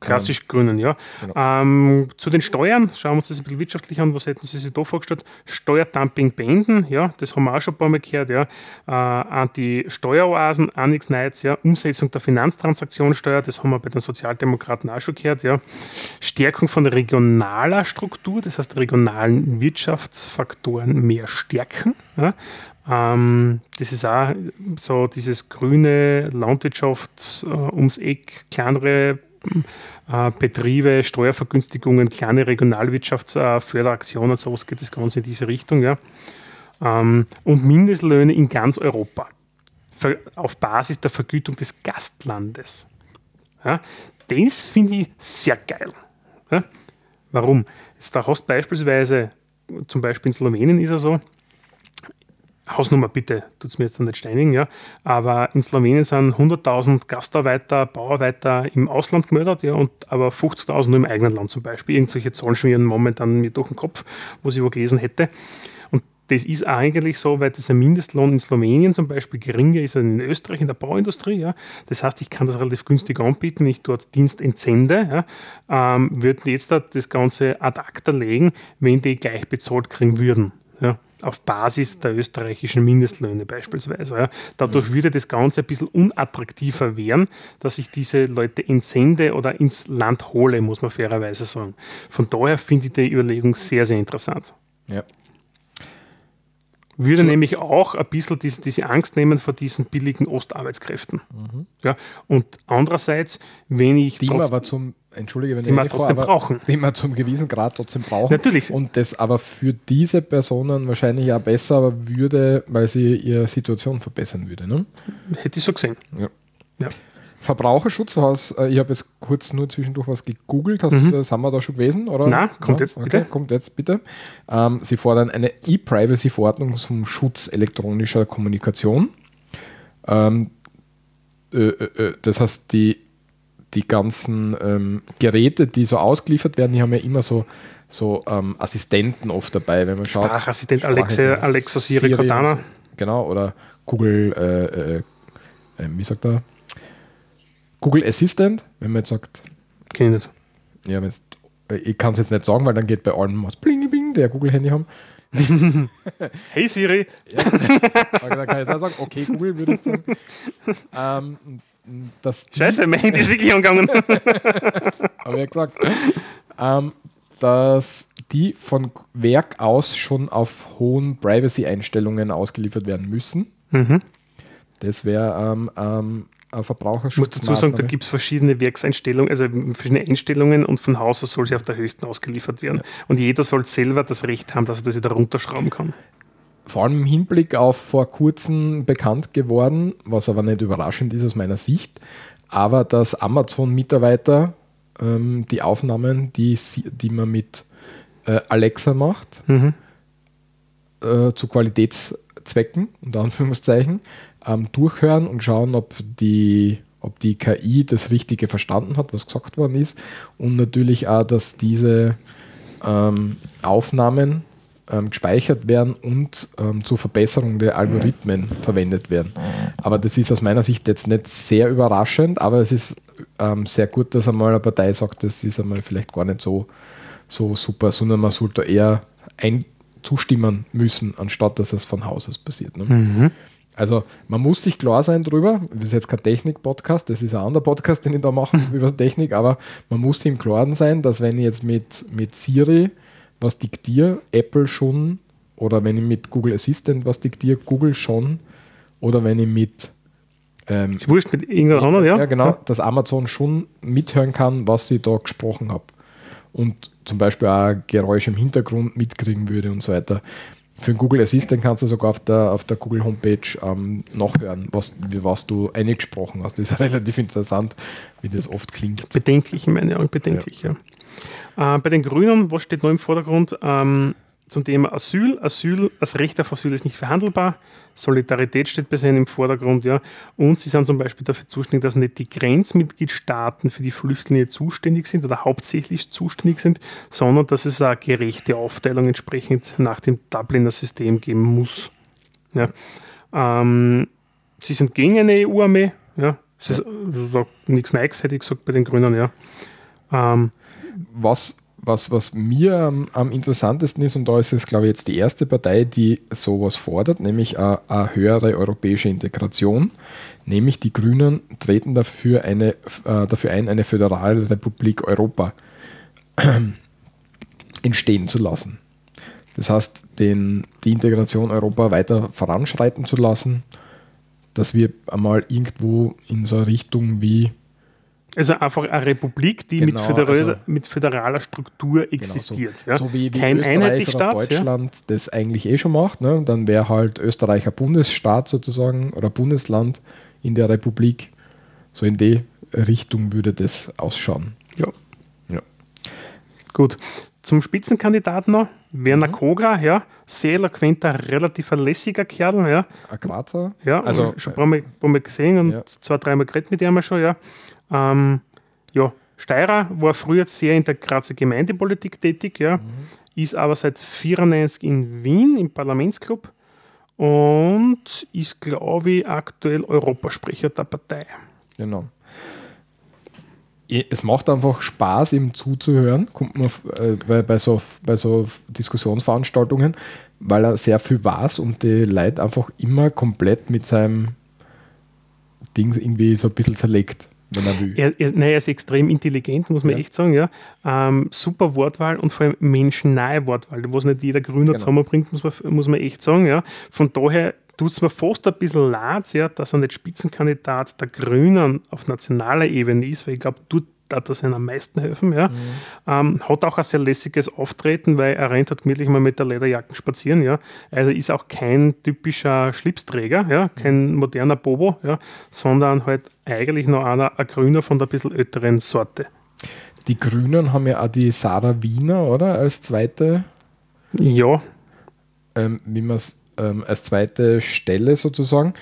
S2: Klassisch Grünen, ja. Genau. Ähm, zu den Steuern, schauen wir uns das ein bisschen wirtschaftlich an, was hätten Sie sich da vorgestellt? Steuerdumping beenden, ja, das haben wir auch schon ein paar Mal gehört, ja. Äh, Anti-Steueroasen, auch nichts Neues, ja. Umsetzung der Finanztransaktionssteuer, das haben wir bei den Sozialdemokraten auch schon gehört, ja. Stärkung von regionaler Struktur, das heißt regionalen Wirtschaftsfaktoren mehr stärken, ja. Ähm, das ist auch so dieses grüne Landwirtschaft äh, ums Eck, kleinere äh, Betriebe, Steuervergünstigungen, kleine Regionalwirtschaftsförderaktionen, sowas geht das Ganze in diese Richtung. Ja. Ähm, und Mindestlöhne in ganz Europa auf Basis der Vergütung des Gastlandes. Ja. Das finde ich sehr geil. Ja. Warum? Jetzt da hast beispielsweise, zum Beispiel in Slowenien ist er so, Hausnummer bitte, tut es mir jetzt nicht steinigen, ja. Aber in Slowenien sind 100.000 Gastarbeiter, Bauarbeiter im Ausland gemeldet, ja, und aber 50.000 nur im eigenen Land zum Beispiel. Irgendwelche Zahlen schwirren momentan mir durch den Kopf, wo ich wo gelesen hätte. Und das ist eigentlich so, weil dieser Mindestlohn in Slowenien zum Beispiel geringer ist als in Österreich in der Bauindustrie. Ja. Das heißt, ich kann das relativ günstig anbieten, wenn ich dort Dienst entsende. Ja, ähm, würden jetzt das Ganze ad acta legen, wenn die gleich bezahlt kriegen würden. Ja auf Basis der österreichischen Mindestlöhne beispielsweise. Ja. Dadurch mhm. würde das Ganze ein bisschen unattraktiver werden, dass ich diese Leute entsende oder ins Land hole, muss man fairerweise sagen. Von daher finde ich die Überlegung sehr, sehr interessant.
S1: Ja.
S2: würde so. nämlich auch ein bisschen diese, diese Angst nehmen vor diesen billigen Ostarbeitskräften. Mhm. Ja, und andererseits, wenn ich.
S1: Die trotz, aber zum, entschuldige, wenn
S2: die man trotzdem vor, brauchen.
S1: Die man zum gewissen Grad trotzdem brauchen.
S2: Natürlich.
S1: Und das aber für diese Personen wahrscheinlich auch besser würde, weil sie ihre Situation verbessern würde. Ne?
S2: Hätte ich so gesehen.
S1: Ja. ja. Verbraucherschutz, hast, äh, ich habe jetzt kurz nur zwischendurch was gegoogelt, hast mhm. du das, haben wir da schon gewesen? Oder?
S2: Nein, kommt ja, jetzt bitte. Okay,
S1: kommt jetzt bitte. Ähm, sie fordern eine E-Privacy-Verordnung zum Schutz elektronischer Kommunikation. Ähm, äh, äh, äh, das heißt, die, die ganzen ähm, Geräte, die so ausgeliefert werden, die haben ja immer so, so ähm, Assistenten oft dabei, wenn man schaut.
S2: Sprachassistent Alexa, Alexa Siri, Siri Cortana. So,
S1: genau, oder Google, äh, äh, wie sagt er? Google Assistant, wenn man jetzt sagt.
S2: Kenn ich nicht.
S1: Ja, jetzt, ich kann es jetzt nicht sagen, weil dann geht bei allen was bling bling, der Google-Handy haben.
S2: hey Siri! Ja,
S1: da kann ich auch sagen, okay, Google würde ich sagen. Ähm,
S2: das Scheiße, mein Handy ist wirklich angegangen.
S1: Habe ich gesagt. Ähm, dass die von Werk aus schon auf hohen Privacy-Einstellungen ausgeliefert werden müssen. Mhm. Das wäre ähm, ähm, Verbraucherschutz. Ich
S2: muss dazu sagen, da gibt es verschiedene Werkseinstellungen, also verschiedene Einstellungen und von Haus aus soll sie auf der höchsten ausgeliefert werden. Ja. Und jeder soll selber das Recht haben, dass er das wieder runterschrauben kann.
S1: Vor allem im Hinblick auf vor kurzem bekannt geworden, was aber nicht überraschend ist aus meiner Sicht, aber dass Amazon-Mitarbeiter ähm, die Aufnahmen, die, die man mit äh, Alexa macht, mhm. äh, zu Qualitätszwecken, unter Anführungszeichen, ähm, durchhören und schauen, ob die, ob die KI das Richtige verstanden hat, was gesagt worden ist. Und natürlich auch, dass diese ähm, Aufnahmen ähm, gespeichert werden und ähm, zur Verbesserung der Algorithmen verwendet werden. Aber das ist aus meiner Sicht jetzt nicht sehr überraschend, aber es ist ähm, sehr gut, dass einmal eine Partei sagt, das ist einmal vielleicht gar nicht so, so super, sondern man sollte eher ein zustimmen müssen, anstatt dass es von Haus aus passiert. Ne? Mhm. Also man muss sich klar sein drüber, das ist jetzt kein Technik-Podcast, das ist ein anderer Podcast, den ich da mache über Technik, aber man muss sich im Klaren sein, dass wenn ich jetzt mit, mit Siri was diktiere, Apple schon, oder wenn ich mit Google Assistant was diktiere, Google schon, oder wenn ich mit
S2: ähm, ist wurscht mit irgendeiner anderen, ja?
S1: Ja, genau, ja. dass Amazon schon mithören kann, was ich da gesprochen habe. Und zum Beispiel auch Geräusche im Hintergrund mitkriegen würde und so weiter. Für den Google Assistant kannst du sogar auf der, auf der Google Homepage ähm, nachhören, was, was du eingesprochen hast. Das ist relativ interessant, wie das oft klingt.
S2: Bedenklich in meinen Augen, bedenklich, ja. ja. Äh, bei den Grünen, was steht noch im Vordergrund? Ähm, zum Thema Asyl. Asyl, das Recht auf Asyl ist nicht verhandelbar. Solidarität steht bei ihnen im Vordergrund, ja. Und sie sind zum Beispiel dafür zuständig, dass nicht die Grenzmitgliedstaaten für die Flüchtlinge zuständig sind oder hauptsächlich zuständig sind, sondern dass es eine gerechte Aufteilung entsprechend nach dem Dubliner System geben muss. Ja. Ähm, sie sind gegen eine EU-Armee, ja. Das ist, das ist nichts Neues, hätte ich gesagt, bei den Grünen, ja.
S1: Ähm, was was, was mir am, am, interessantesten ist, und da ist es, glaube ich, jetzt die erste Partei, die sowas fordert, nämlich eine, eine höhere europäische Integration, nämlich die Grünen treten dafür, eine, äh, dafür ein, eine föderale Republik Europa entstehen zu lassen. Das heißt, den, die Integration Europa weiter voranschreiten zu lassen, dass wir einmal irgendwo in so eine Richtung wie
S2: also einfach eine Republik, die genau, mit, föderal, also, mit, föderaler Struktur existiert.
S1: Genau, so, ja. so wie, wie Kein Österreich oder Deutschland ja? das eigentlich eh schon macht. Ne? Dann wäre halt Österreich ein Bundesstaat sozusagen oder Bundesland in der Republik. So in die Richtung würde das ausschauen.
S2: Ja. ja. Gut. Zum Spitzenkandidaten noch, Werner mhm. Kogra, ja, sehr eloquenter, relativ verlässiger Kerl, ja.
S1: Ein Grazer.
S2: Ja, also schon ein paar Mal, paar Mal gesehen und ja. zwei, dreimal geredet mit ihm schon, ja. Ähm, ja, Steirer war früher sehr in der Grazer Gemeindepolitik tätig, ja, mhm. ist aber seit 1994 in Wien im Parlamentsclub und ist, glaube ich, aktuell Europasprecher der Partei.
S1: Genau. Es macht einfach Spaß, ihm zuzuhören, kommt man äh, bei, bei, so, bei so Diskussionsveranstaltungen, weil er sehr viel weiß und die Leute einfach immer komplett mit seinem Ding irgendwie so ein bisschen zerlegt wenn er will.
S2: Er, er, nein, er ist extrem intelligent, muss man ja. echt sagen. Ja. Ähm, super Wortwahl und vor allem menschennahe Wortwahl, was nicht jeder Grüner genau. zusammenbringt, muss man, muss man echt sagen. Ja. Von daher tut es mir fast ein bisschen leid, ja, dass er nicht Spitzenkandidat der Grünen auf nationaler Ebene ist, weil ich glaube, dort hat das ihnen am meisten helfen. Ja. Mhm. Ähm, hat auch ein sehr lässiges Auftreten, weil er rennt halt gemütlich mal mit der Lederjacke spazieren. Ja. Also ist auch kein typischer Schlipsträger, ja, kein moderner Bobo, ja, sondern halt eigentlich noch einer, ein Grüner von der bisschen älteren Sorte.
S1: Die Grünen haben ja auch die Sarah Wiener, oder? Als zweite.
S2: Ja.
S1: Ähm, wie man es ähm, als zweite Stelle sozusagen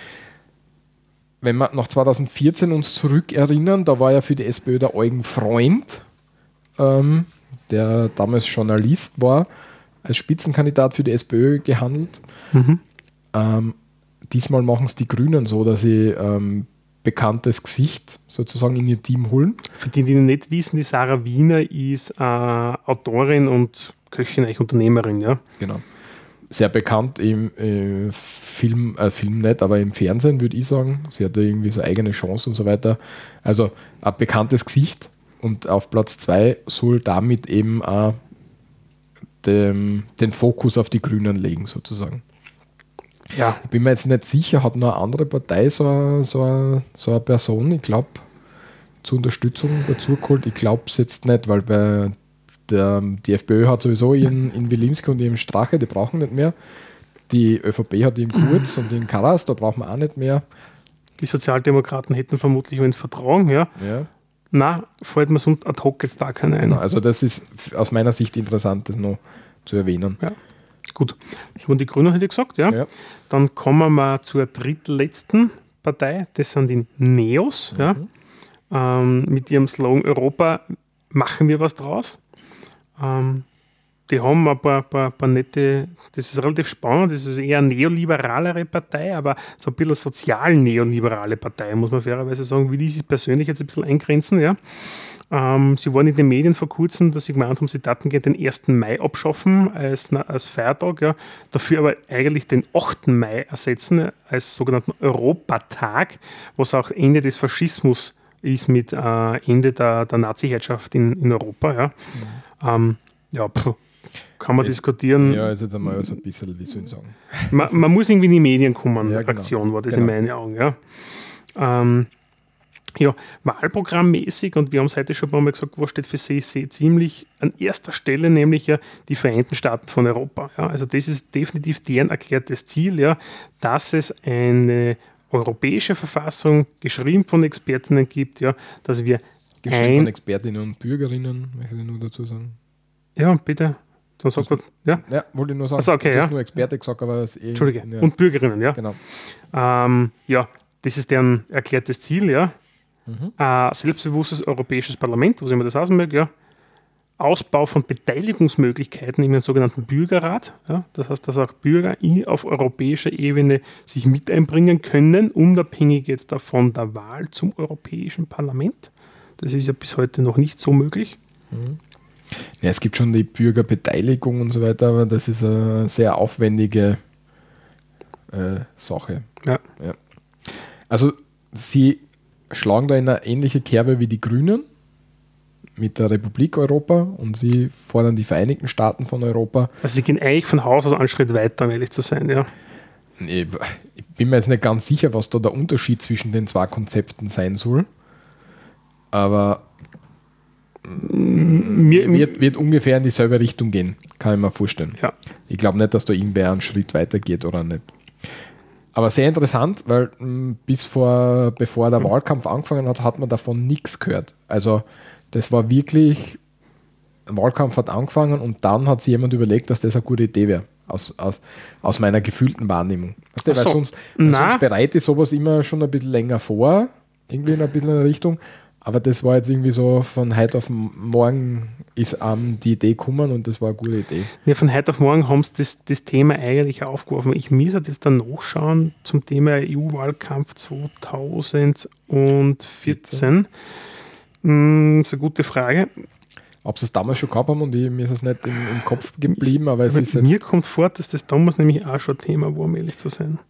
S1: wenn wir nach 2014 uns zurückerinnern, da war ja für die SPÖ der Eugen Freund, ähm, der damals Journalist war, als Spitzenkandidat für die SPÖ gehandelt. Mhm. Ähm, diesmal machen es die Grünen so, dass sie ähm, bekanntes Gesicht sozusagen in ihr Team holen.
S2: Für die, die nicht wissen, die Sarah Wiener ist äh, Autorin und Köchin, eigentlich Unternehmerin, ja.
S1: Genau sehr bekannt im äh, Film, äh, Film nicht, aber im Fernsehen würde ich sagen. Sie hatte irgendwie so eigene Chance und so weiter. Also ein bekanntes Gesicht und auf Platz 2 soll damit eben auch dem, den Fokus auf die Grünen legen, sozusagen. Ja. Ich bin mir jetzt nicht sicher, hat noch eine andere Partei so, so, so eine Person, ich glaube, zur Unterstützung dazu geholt. Ich glaube es jetzt nicht, weil bei der, die FPÖ hat sowieso ihren, in Wilimski und ihren Strache, die brauchen nicht mehr. Die ÖVP hat ihn Kurz und den Karas, da brauchen wir auch nicht mehr.
S2: Die Sozialdemokraten hätten vermutlich ein Vertrauen, ja.
S1: ja.
S2: Na, fällt mir sonst ad hoc jetzt da keine ein. Genau,
S1: also das ist aus meiner Sicht interessant, das noch zu erwähnen.
S2: Ja. Gut, das waren die Grünen, hätte ich gesagt, ja. ja. Dann kommen wir mal zur drittletzten Partei, das sind die Neos, mhm. ja. Ähm, mit ihrem Slogan Europa machen wir was draus. Ähm, die haben ein paar, paar, paar nette, das ist relativ spannend, das ist eher eine neoliberalere Partei, aber so ein bisschen sozial-neoliberale Partei, muss man fairerweise sagen, wie die sich persönlich jetzt ein bisschen eingrenzen, ja. Ähm, sie waren in den Medien vor kurzem, dass sie gemeint haben, sie daten den 1. Mai abschaffen als, als Feiertag, ja, dafür aber eigentlich den 8. Mai ersetzen als sogenannten Europatag, was auch Ende des Faschismus ist mit äh, Ende der, der Nazi-Herrschaft in, in Europa. Ja. Mhm. Ähm, ja, pff, kann man es, diskutieren.
S1: Ja, ist jetzt einmal so ein bisschen, wie soll ich sagen.
S2: Man, man muss irgendwie in die Medien kommen, ja, genau. Aktion war das genau. in meinen Augen. Ja. Ähm, ja, wahlprogrammmäßig, und wir haben es heute schon mal gesagt, was steht für CC ziemlich an erster Stelle, nämlich ja die Vereinten Staaten von Europa. Ja. Also das ist definitiv deren erklärtes Ziel, ja, dass es eine europäische Verfassung, geschrieben von Expertinnen gibt, ja, dass wir
S1: Geschenk von Expertinnen und Bürgerinnen, möchte ich nur dazu sagen.
S2: Ja, bitte. Dann sagst du,
S1: ja? Ja, wollte ich nur sagen.
S2: Also, okay,
S1: du
S2: ja.
S1: nur Experte gesagt, aber es
S2: eh. Entschuldige. Ja. Und Bürgerinnen, ja.
S1: Genau.
S2: Ähm, ja, das ist deren erklärtes Ziel, ja. Mhm. Äh, selbstbewusstes europäisches Parlament, was immer das heißen mag, ja. Ausbau von Beteiligungsmöglichkeiten in den sogenannten Bürgerrat. Ja, das heißt, dass auch Bürger auf europäischer Ebene sich mit einbringen können, unabhängig jetzt davon der Wahl zum Europäischen Parlament. Das ist ja bis heute noch nicht so möglich.
S1: Mhm. Ja, es gibt schon die Bürgerbeteiligung und so weiter, aber das ist eine sehr aufwendige äh, Sache.
S2: Ja.
S1: ja. Also sie schlagen da in eine ähnliche Kerbe wie die Grünen mit der Republik Europa und sie fordern die Vereinigten Staaten von Europa.
S2: Also sie gehen eigentlich von Haus aus einen Schritt weiter, um ehrlich zu sein, ja.
S1: Ich bin mir jetzt nicht ganz sicher, was da der Unterschied zwischen den zwei Konzepten sein soll aber mir, wird, wird ungefähr in dieselbe Richtung gehen, kann ich mir vorstellen.
S2: Ja.
S1: Ich glaube nicht, dass da irgendwer einen Schritt weiter geht oder nicht. Aber sehr interessant, weil hm, bis vor, bevor der Wahlkampf angefangen hat, hat man davon nichts gehört. Also das war wirklich, der Wahlkampf hat angefangen und dann hat sich jemand überlegt, dass das eine gute Idee wäre. Aus, aus, aus meiner gefühlten Wahrnehmung. Weißt du, weil, so. sonst, weil sonst bereite ich sowas immer schon ein bisschen länger vor, irgendwie in ein bisschen in eine Richtung. Aber das war jetzt irgendwie so von heute auf morgen ist ähm, die Idee gekommen und das war eine gute Idee.
S2: Ja, von heute auf morgen haben sie das, das Thema eigentlich aufgeworfen. Ich muss das dann nachschauen zum Thema EU-Wahlkampf 2014. Hm, das ist eine gute Frage.
S1: Ob sie es damals schon gehabt haben und ich, mir ist es nicht im, im Kopf geblieben, aber es
S2: aber
S1: ist
S2: Mir kommt vor, dass das damals nämlich auch schon Thema war, um ehrlich zu sein.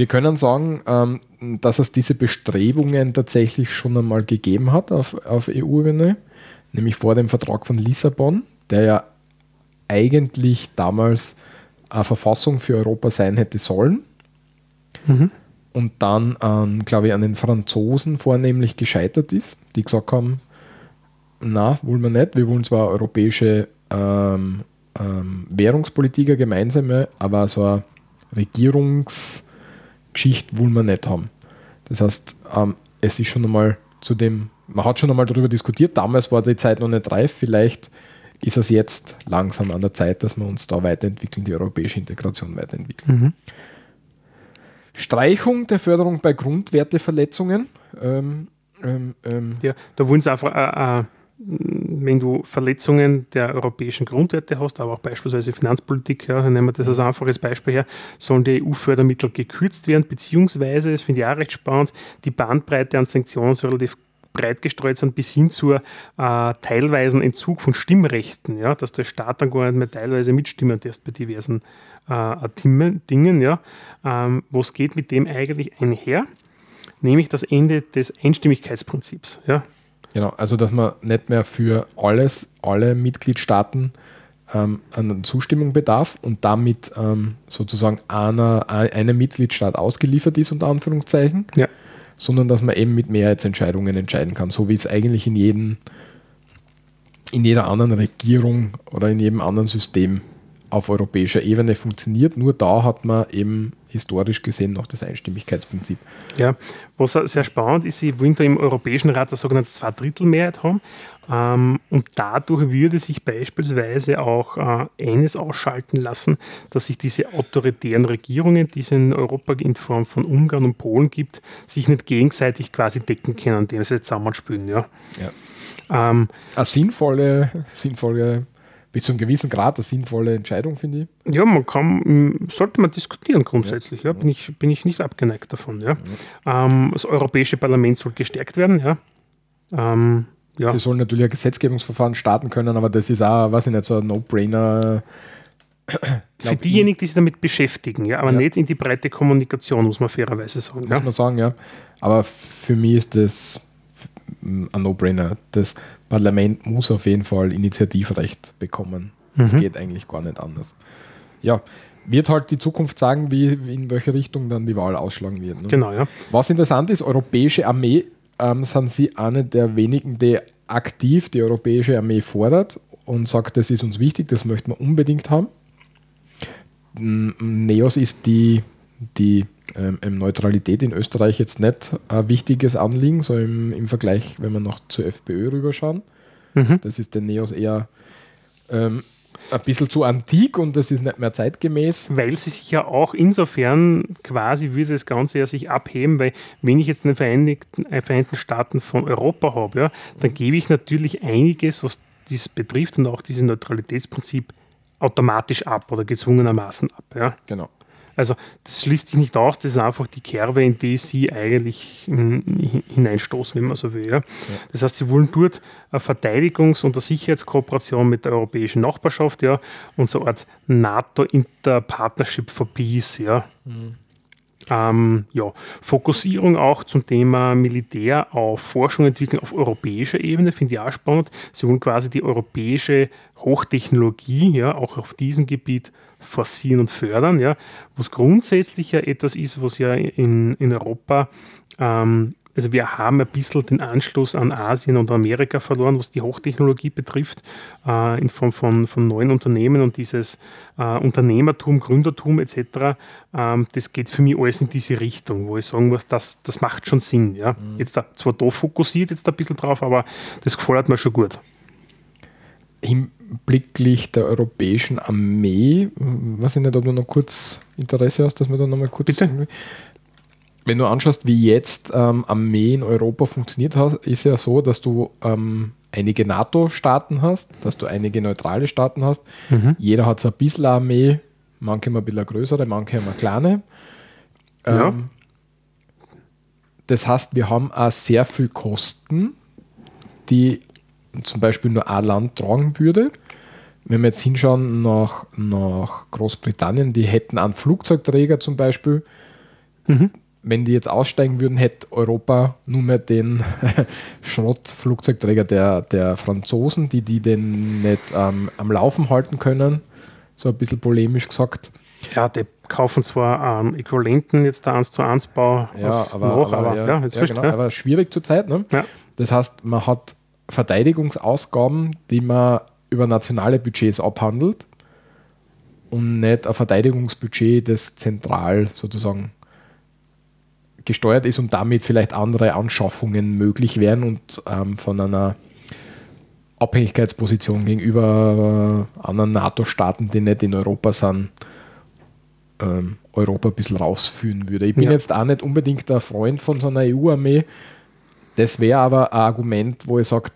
S1: Wir können sagen, ähm, dass es diese Bestrebungen tatsächlich schon einmal gegeben hat auf, auf EU-Ebene, nämlich vor dem Vertrag von Lissabon, der ja eigentlich damals eine Verfassung für Europa sein hätte sollen. Mhm. Und dann, ähm, glaube ich, an den Franzosen vornehmlich gescheitert ist, die gesagt haben, na, wollen wir nicht, wir wollen zwar europäische ähm, ähm, Währungspolitik gemeinsame, aber so eine Regierungsgeschichte wollen wir nicht haben. Das heißt, ähm, es ist schon einmal zu dem, man hat schon einmal darüber diskutiert, damals war die Zeit noch nicht reif, vielleicht ist es jetzt langsam an der Zeit, dass wir uns da weiterentwickeln, die europäische Integration weiterentwickeln. Mhm. Streichung der Förderung bei Grundwerteverletzungen. Ähm,
S2: ähm, ähm. ja, da wollen sie einfach äh, äh wenn du Verletzungen der europäischen Grundwerte hast, aber auch beispielsweise Finanzpolitik, ja, nehmen wir das als einfaches Beispiel her, sollen die EU-Fördermittel gekürzt werden, beziehungsweise, das finde ich auch recht spannend, die Bandbreite an Sanktionen soll relativ breit gestreut sind, bis hin zur äh, teilweisen Entzug von Stimmrechten, ja, dass als Staat dann gar nicht mehr teilweise mitstimmen darfst bei diversen äh, Dingen. Ja. Ähm, was geht mit dem eigentlich einher? Nämlich das Ende des Einstimmigkeitsprinzips. Ja.
S1: Genau, also dass man nicht mehr für alles, alle Mitgliedstaaten ähm, eine Zustimmung bedarf und damit ähm, sozusagen einer, einem Mitgliedstaat ausgeliefert ist, unter Anführungszeichen, ja. sondern dass man eben mit Mehrheitsentscheidungen entscheiden kann, so wie es eigentlich in jedem in jeder anderen Regierung oder in jedem anderen System auf europäischer Ebene funktioniert. Nur da hat man eben historisch gesehen noch das Einstimmigkeitsprinzip.
S2: Ja, was sehr spannend ist, sie wollen da im Europäischen Rat eine sogenannte Zweidrittelmehrheit haben. Ähm, und dadurch würde sich beispielsweise auch äh, eines ausschalten lassen, dass sich diese autoritären Regierungen, die es in Europa in Form von Ungarn und Polen gibt, sich nicht gegenseitig quasi decken können, indem sie zusammenspielen. Ja.
S1: ja. Ähm, eine sinnvolle, sinnvolle bis zu einem gewissen Grad eine sinnvolle Entscheidung, finde
S2: ich. Ja, man kann, sollte man diskutieren grundsätzlich, ja, ja bin, ich, bin ich nicht abgeneigt davon. Ja. ja. Ähm, das Europäische Parlament soll gestärkt werden, ja.
S1: Ähm, ja. Sie sollen natürlich ein Gesetzgebungsverfahren starten können, aber das ist auch, weiß ich nicht, so ein No-Brainer.
S2: Für diejenigen, die sich damit beschäftigen, ja, aber ja. nicht in die breite Kommunikation, muss man fairerweise sagen.
S1: Muss man sagen, ja. Aber für mich ist das ein No-Brainer. Das Parlament muss auf jeden Fall Initiativrecht bekommen. Das mhm. geht eigentlich gar nicht anders. Ja, wird halt die Zukunft sagen, wie, in welche Richtung dann die Wahl ausschlagen wird.
S2: Ne? Genau, ja.
S1: Was interessant ist, europäische Armee ähm, sind sie eine der wenigen, die aktiv die europäische Armee fordert und sagt, das ist uns wichtig, das möchten wir unbedingt haben. NEOS ist die, die ähm, Neutralität in Österreich jetzt nicht ein wichtiges Anliegen, so im, im Vergleich, wenn wir noch zur FPÖ rüberschauen. Mhm. Das ist den Neos eher ähm, ein bisschen zu antik und das ist nicht mehr zeitgemäß.
S2: Weil sie sich ja auch insofern quasi würde das Ganze ja sich abheben, weil wenn ich jetzt den Vereinigten, äh, Vereinigten Staaten von Europa habe, ja, dann gebe ich natürlich einiges, was dies betrifft und auch dieses Neutralitätsprinzip automatisch ab oder gezwungenermaßen ab. Ja.
S1: Genau.
S2: Also das schließt sich nicht aus, das ist einfach die Kerbe, in die sie eigentlich hineinstoßen, wenn man so will. Ja. Ja. Das heißt, sie wollen dort eine Verteidigungs- und eine Sicherheitskooperation mit der europäischen Nachbarschaft ja, und so eine Art NATO-Interpartnership for Peace. Ja. Mhm. Ähm, ja, Fokussierung auch zum Thema Militär auf Forschung und Entwicklung auf europäischer Ebene, finde ich auch spannend. Sie wollen quasi die europäische Hochtechnologie ja, auch auf diesem Gebiet forcieren und fördern, ja, was grundsätzlich ja etwas ist, was ja in, in Europa ähm, also wir haben ein bisschen den Anschluss an Asien und Amerika verloren, was die Hochtechnologie betrifft, äh, in Form von, von neuen Unternehmen und dieses äh, Unternehmertum, Gründertum etc. Ähm, das geht für mich alles in diese Richtung, wo ich sagen muss, das, das macht schon Sinn. Ja? Mhm. Jetzt da, zwar da fokussiert jetzt ein bisschen drauf, aber das gefällt mir schon gut.
S1: Hinblicklich der europäischen Armee, weiß ich nicht, ob du noch kurz Interesse hast, dass wir da nochmal kurz.
S2: Bitte?
S1: wenn du anschaust, wie jetzt ähm, Armee in Europa funktioniert hat, ist ja so, dass du ähm, einige NATO-Staaten hast, dass du einige neutrale Staaten hast. Mhm. Jeder hat so ein bisschen Armee, manche haben ein bisschen größere, manche haben eine kleine. Ja. Ähm, das heißt, wir haben auch sehr viel Kosten, die zum Beispiel nur ein Land tragen würde. Wenn wir jetzt hinschauen nach, nach Großbritannien, die hätten einen Flugzeugträger zum Beispiel, Mhm. Wenn die jetzt aussteigen würden, hätte Europa nunmehr den Schrottflugzeugträger der, der Franzosen, die die den nicht ähm, am Laufen halten können. So ein bisschen polemisch gesagt.
S2: Ja, die kaufen zwar ähm, Äquivalenten jetzt der 1 zu 1 Bau
S1: ja, aber, noch, aber, aber, ja, ja, ja, genau, aber schwierig zurzeit. Ne? Das heißt, man hat Verteidigungsausgaben, die man über nationale Budgets abhandelt und nicht ein Verteidigungsbudget, das zentral sozusagen gesteuert ist und damit vielleicht andere Anschaffungen möglich wären und ähm, von einer Abhängigkeitsposition gegenüber äh, anderen NATO-Staaten, die nicht in Europa sind, ähm, Europa ein bisschen rausführen würde. Ich bin ja. jetzt auch nicht unbedingt der Freund von so einer EU-Armee. Das wäre aber ein Argument, wo ich sage,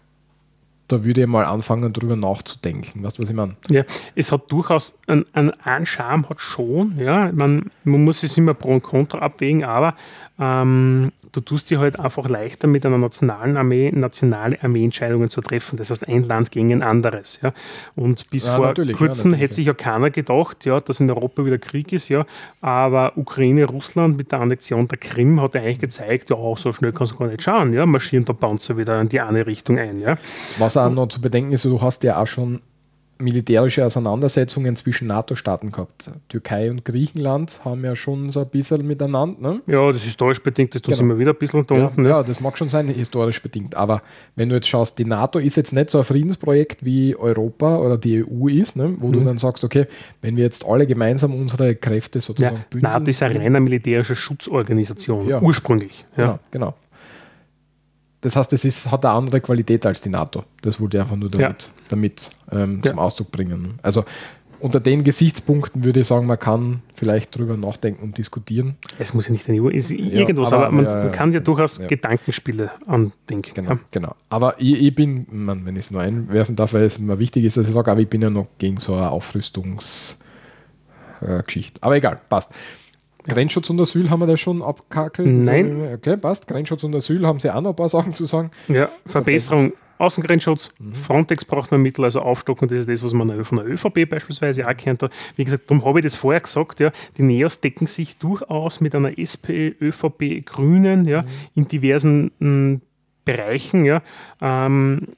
S1: da würde ich mal anfangen, darüber nachzudenken. Weißt du, was ich meine?
S2: Ja, es hat durchaus einen, einen Charme, hat schon. Ja, man, man muss es immer pro und contra abwägen, aber ähm, du tust dir halt einfach leichter mit einer nationalen Armee nationale Armeeentscheidungen zu treffen. Das heißt, ein Land gegen ein anderes. Ja. Und bis ja, vor kurzem ja, hätte sich ja keiner gedacht, ja, dass in Europa wieder Krieg ist, ja. Aber Ukraine, Russland mit der Annexion der Krim hat ja eigentlich gezeigt, ja, so schnell kannst du gar nicht schauen, ja, marschieren der Panzer wieder in die eine Richtung ein. Ja.
S1: Was auch noch zu bedenken ist, du hast ja auch schon militärische Auseinandersetzungen zwischen NATO-Staaten gehabt. Türkei und Griechenland haben ja schon so ein bisschen miteinander. Ne?
S2: Ja, das ist historisch bedingt, das tun genau. wir wieder ein bisschen da
S1: ja,
S2: unten.
S1: Ne? Ja, das mag schon sein, historisch bedingt. Aber wenn du jetzt schaust, die NATO ist jetzt nicht so ein Friedensprojekt wie Europa oder die EU ist, ne? wo mhm. du dann sagst, okay, wenn wir jetzt alle gemeinsam unsere Kräfte sozusagen
S2: ja, bündeln. NATO ist eine reine militärische Schutzorganisation, ja. ursprünglich.
S1: Ja. Genau, genau. Das heißt, es ist, hat eine andere Qualität als die NATO. Das wollte ich einfach nur damit, ja. damit ähm, ja. zum Ausdruck bringen. Also unter den Gesichtspunkten würde ich sagen, man kann vielleicht drüber nachdenken und diskutieren.
S2: Es muss ja nicht eine EU, ist irgendwas, aber, aber man, ja, kann ja durchaus Gedankenspiele andenken.
S1: Genau, genau. Aber ich, ich bin, man, wenn ich es nur einwerfen darf, weil es mir wichtig ist, dass ich sage, aber ich bin ja noch gegen so eine Aufrüstungsgeschichte. Äh, aber egal, passt. Grenzschutz und Asyl haben wir da schon abgekakelt?
S2: Nein.
S1: Okay, passt. Grenzschutz und Asyl haben Sie auch noch ein paar Sachen zu sagen.
S2: Ja, Verbesserung. Außengrenzschutz, mhm. Frontex braucht man Mittel, also aufstocken, das ist das, was man von der ÖVP beispielsweise auch kennt. Wie gesagt, darum habe ich das vorher gesagt, ja, die Neos decken sich durchaus mit einer SP, ÖVP, Grünen, ja, mhm. in diversen m, hm, Bereichen, ja. Ähm,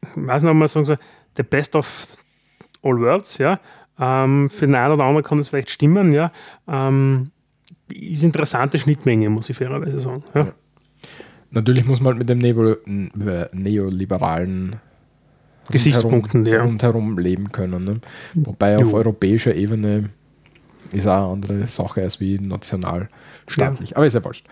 S2: ich weiß nicht, ob man sagen soll, the best of all worlds, ja. Ähm, für den einen oder anderen kann das vielleicht stimmen, ja. Ähm, ist interessante Schnittmenge, muss ich fairerweise sagen. Ja. Ja.
S1: Natürlich muss man halt mit dem Neo neoliberalen
S2: Gesichtspunkten
S1: rundherum, ja. rundherum leben können. Ne? Wobei auf jo. europäischer Ebene ist auch eine andere Sache als wie nationalstaatlich. Ja. Aber ist ja wurscht.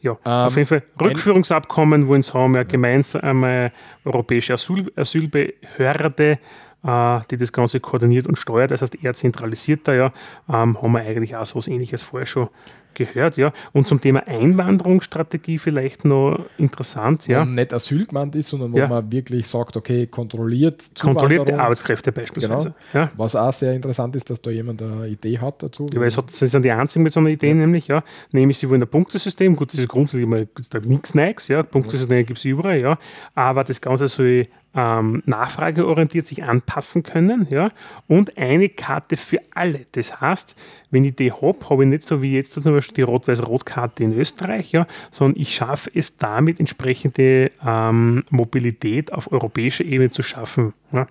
S2: Ja, ähm, auf jeden Fall Rückführungsabkommen wollen sie haben, ja, gemeinsame europäische Asyl, Asylbehörde die das Ganze koordiniert und steuert. Das heißt, er zentralisiert da ja, ähm, haben wir eigentlich auch so was Ähnliches vorher schon gehört, ja. Und zum Thema Einwanderungsstrategie vielleicht noch interessant, ja. Wo
S1: nicht Asyl gemeint ist, sondern wo ja. man wirklich sagt, okay, kontrolliert
S2: Kontrollierte Arbeitskräfte beispielsweise.
S1: Genau. Ja. Was auch sehr interessant ist, dass da jemand eine Idee hat dazu.
S2: Ja, weil es hat, sie sind die einzigen mit so einer Idee, ja. nämlich, ja. Nämlich, sie wollen ein Punktesystem, gut, das ist grundsätzlich mal nichts Neues, ja. Punktesystem gibt es überall, ja. Aber das Ganze soll ähm, nachfrageorientiert sich anpassen können ja, und eine Karte für alle. Das heißt, wenn ich die habe, habe ich nicht so wie jetzt zum Beispiel die Rot-Weiß-Rot-Karte in Österreich, ja, sondern ich schaffe es damit, entsprechende ähm, Mobilität auf europäischer Ebene zu schaffen. Ja,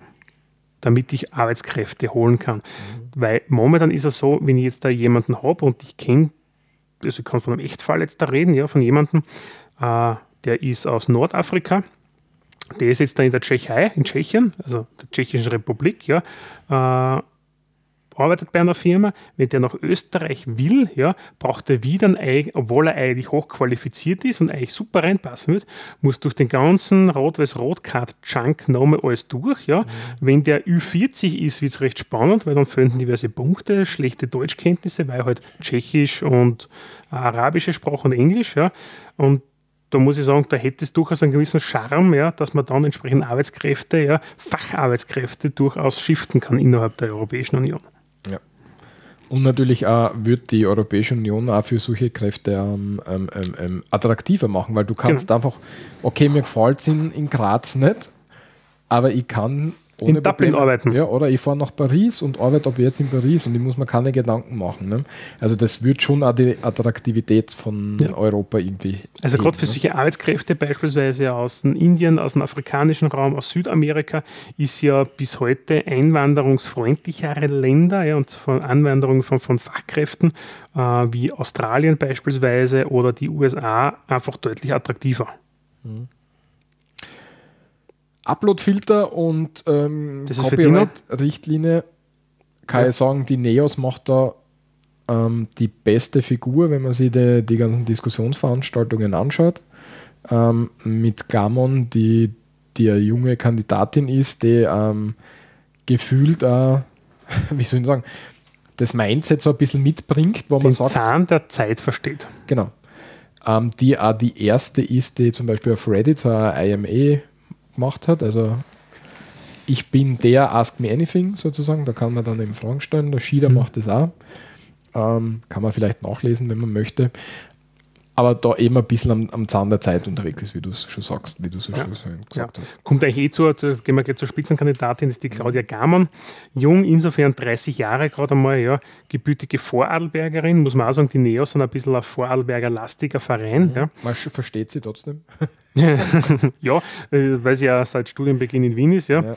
S2: damit ich Arbeitskräfte holen kann. Mhm. Weil momentan ist es so, wenn ich jetzt da jemanden habe und ich kenne, also ich kann von einem Echtfall jetzt da reden, ja, von jemandem, äh, der ist aus Nordafrika, der ist jetzt da in der Tschechei, in Tschechien, also der Tschechischen Republik, ja, äh, arbeitet bei einer Firma. Wenn der nach Österreich will, ja, braucht er wieder, obwohl er eigentlich hochqualifiziert ist und eigentlich super reinpassen wird, muss durch den ganzen Rot-Weiß-Rot-Card-Junk nochmal alles durch. Ja. Mhm. Wenn der Ü40 ist, wird es recht spannend, weil dann fehlen diverse Punkte, schlechte Deutschkenntnisse, weil halt Tschechisch und arabische Sprache und Englisch. Ja. Und da muss ich sagen, da hätte es durchaus einen gewissen Charme, ja, dass man dann entsprechend Arbeitskräfte, ja, Facharbeitskräfte durchaus shiften kann innerhalb der Europäischen Union.
S1: Ja. Und natürlich auch wird die Europäische Union auch für solche Kräfte ähm, ähm, ähm, ähm attraktiver machen, weil du kannst genau. einfach, okay, mir gefällt es in, in Graz nicht, aber ich kann
S2: in Dublin Probleme. arbeiten.
S1: Ja, oder ich fahre nach Paris und arbeite ab jetzt in Paris und ich muss mir keine Gedanken machen. Ne? Also das wird schon auch die Attraktivität von ja. Europa irgendwie.
S2: Also gerade für ne? solche Arbeitskräfte beispielsweise aus Indien, aus dem afrikanischen Raum, aus Südamerika ist ja bis heute einwanderungsfreundlichere Länder ja, und von Anwanderung von, von Fachkräften äh, wie Australien beispielsweise oder die USA einfach deutlich attraktiver. Mhm.
S1: Upload-Filter und ähm, Copyright-Richtlinie kann ja. ich sagen, die Neos macht da ähm, die beste Figur, wenn man sich die, die ganzen Diskussionsveranstaltungen anschaut. Ähm, mit Gamon, die, die eine junge Kandidatin ist, die ähm, gefühlt, äh, wie soll ich sagen, das Mindset so ein bisschen mitbringt, wo
S2: Den
S1: man sagt.
S2: Zahn der Zeit versteht.
S1: Genau. Ähm, die auch die erste ist, die zum Beispiel auf Reddit so eine IMA gemacht hat. Also ich bin der Ask Me Anything sozusagen. Da kann man dann eben Fragen stellen. Der Shida mhm. macht das auch. Ähm, kann man vielleicht nachlesen, wenn man möchte. Aber da eben ein bisschen am, am Zahn der Zeit unterwegs ist, wie du es schon sagst, wie du so
S2: ja. schon gesagt ja. hast. Kommt eigentlich eh zu, gehen wir gleich zur Spitzenkandidatin, das ist die Claudia Gamann. Jung, insofern 30 Jahre gerade einmal, ja, gebürtige Vorarlbergerin, muss man auch sagen, die Neos sind ein bisschen ein Vorarlberger-lastiger Verein. Mhm. Ja.
S1: Man versteht sie trotzdem.
S2: ja, äh, weil sie ja seit Studienbeginn in Wien ist, ja. ja.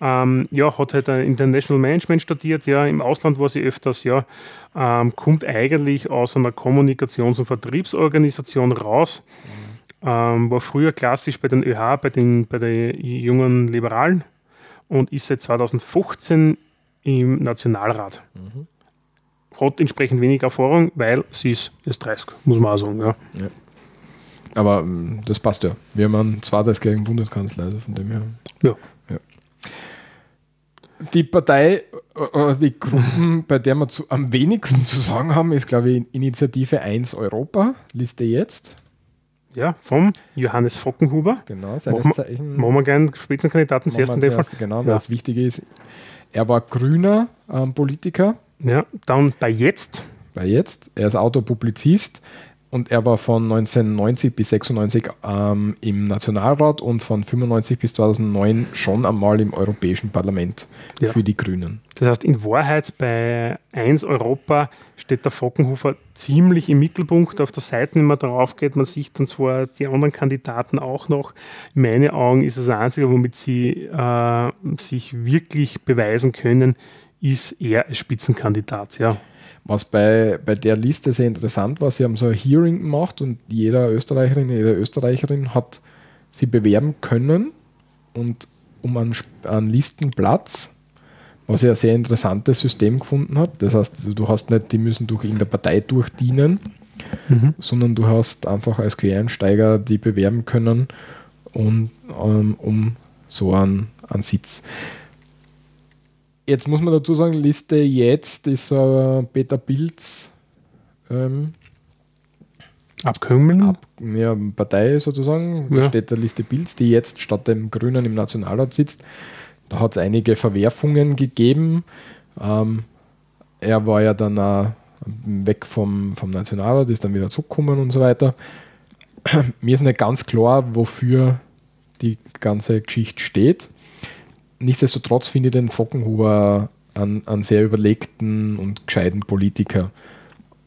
S2: Ähm, ja, hat halt International Management studiert, ja, im Ausland war sie öfters, ja, ähm, kommt eigentlich aus einer Kommunikations- und Vertriebsorganisation raus, mhm. ähm, war früher klassisch bei den ÖH, bei den, bei den jungen Liberalen und ist seit 2015 im Nationalrat. Mhm. Hat entsprechend wenig Erfahrung, weil sie ist erst 30, muss man auch sagen. Ja. ja.
S1: Aber ähm, das passt ja. Wir haben einen zweites gegen Bundeskanzler, also von dem her. Ja. ja. Die Partei, äh, die Gruppen, bei der wir zu, am wenigsten zu sagen haben, ist, glaube ich, Initiative 1 Europa, Liste jetzt.
S2: Ja, vom Johannes Fockenhuber.
S1: Genau, seines Zeichen.
S2: Machen wir gerne Spitzenkandidaten
S1: zuerst in dem Fall. Genau, ja. das Wichtige ist, er war grüner ähm, Politiker.
S2: Ja, dann bei Jetzt.
S1: Bei Jetzt. Er ist Autopublizist und er war von 1990 bis 96 ähm, im Nationalrat und von 95 bis 2009 schon einmal im Europäischen Parlament ja. für die Grünen.
S2: Das heißt, in Wahrheit bei 1 Europa steht der Fockenhofer ziemlich im Mittelpunkt. Auf der Seite, wenn man darauf geht, man sieht dann zwar die anderen Kandidaten auch noch. In meinen Augen ist das Einzige, womit sie äh, sich wirklich beweisen können, ist er als Spitzenkandidat. Ja.
S1: Was bei, bei der Liste sehr interessant war, sie haben so ein Hearing gemacht und jeder Österreicherin, jede Österreicherin hat sie bewerben können und um einen, einen Listenplatz, was ja ein sehr interessantes System gefunden hat. Das heißt, also du hast nicht, die müssen durch irgendeine Partei durchdienen, mhm. sondern du hast einfach als Quereinsteiger die bewerben können und, um, um so einen, einen Sitz. Jetzt muss man dazu sagen, Liste jetzt ist äh, Peter Pilz ähm,
S2: Abkömmling? Ab,
S1: ja, Partei sozusagen, ja. steht der Liste Pilz, die jetzt statt dem Grünen im Nationalrat sitzt. Da hat es einige Verwerfungen gegeben. Ähm, er war ja dann äh, weg vom, vom Nationalrat, ist dann wieder zurückgekommen und so weiter. Mir ist nicht ganz klar, wofür die ganze Geschichte steht nichtsdestotrotz finde ich den Fockenhuber einen, einen sehr überlegten und gescheiten Politiker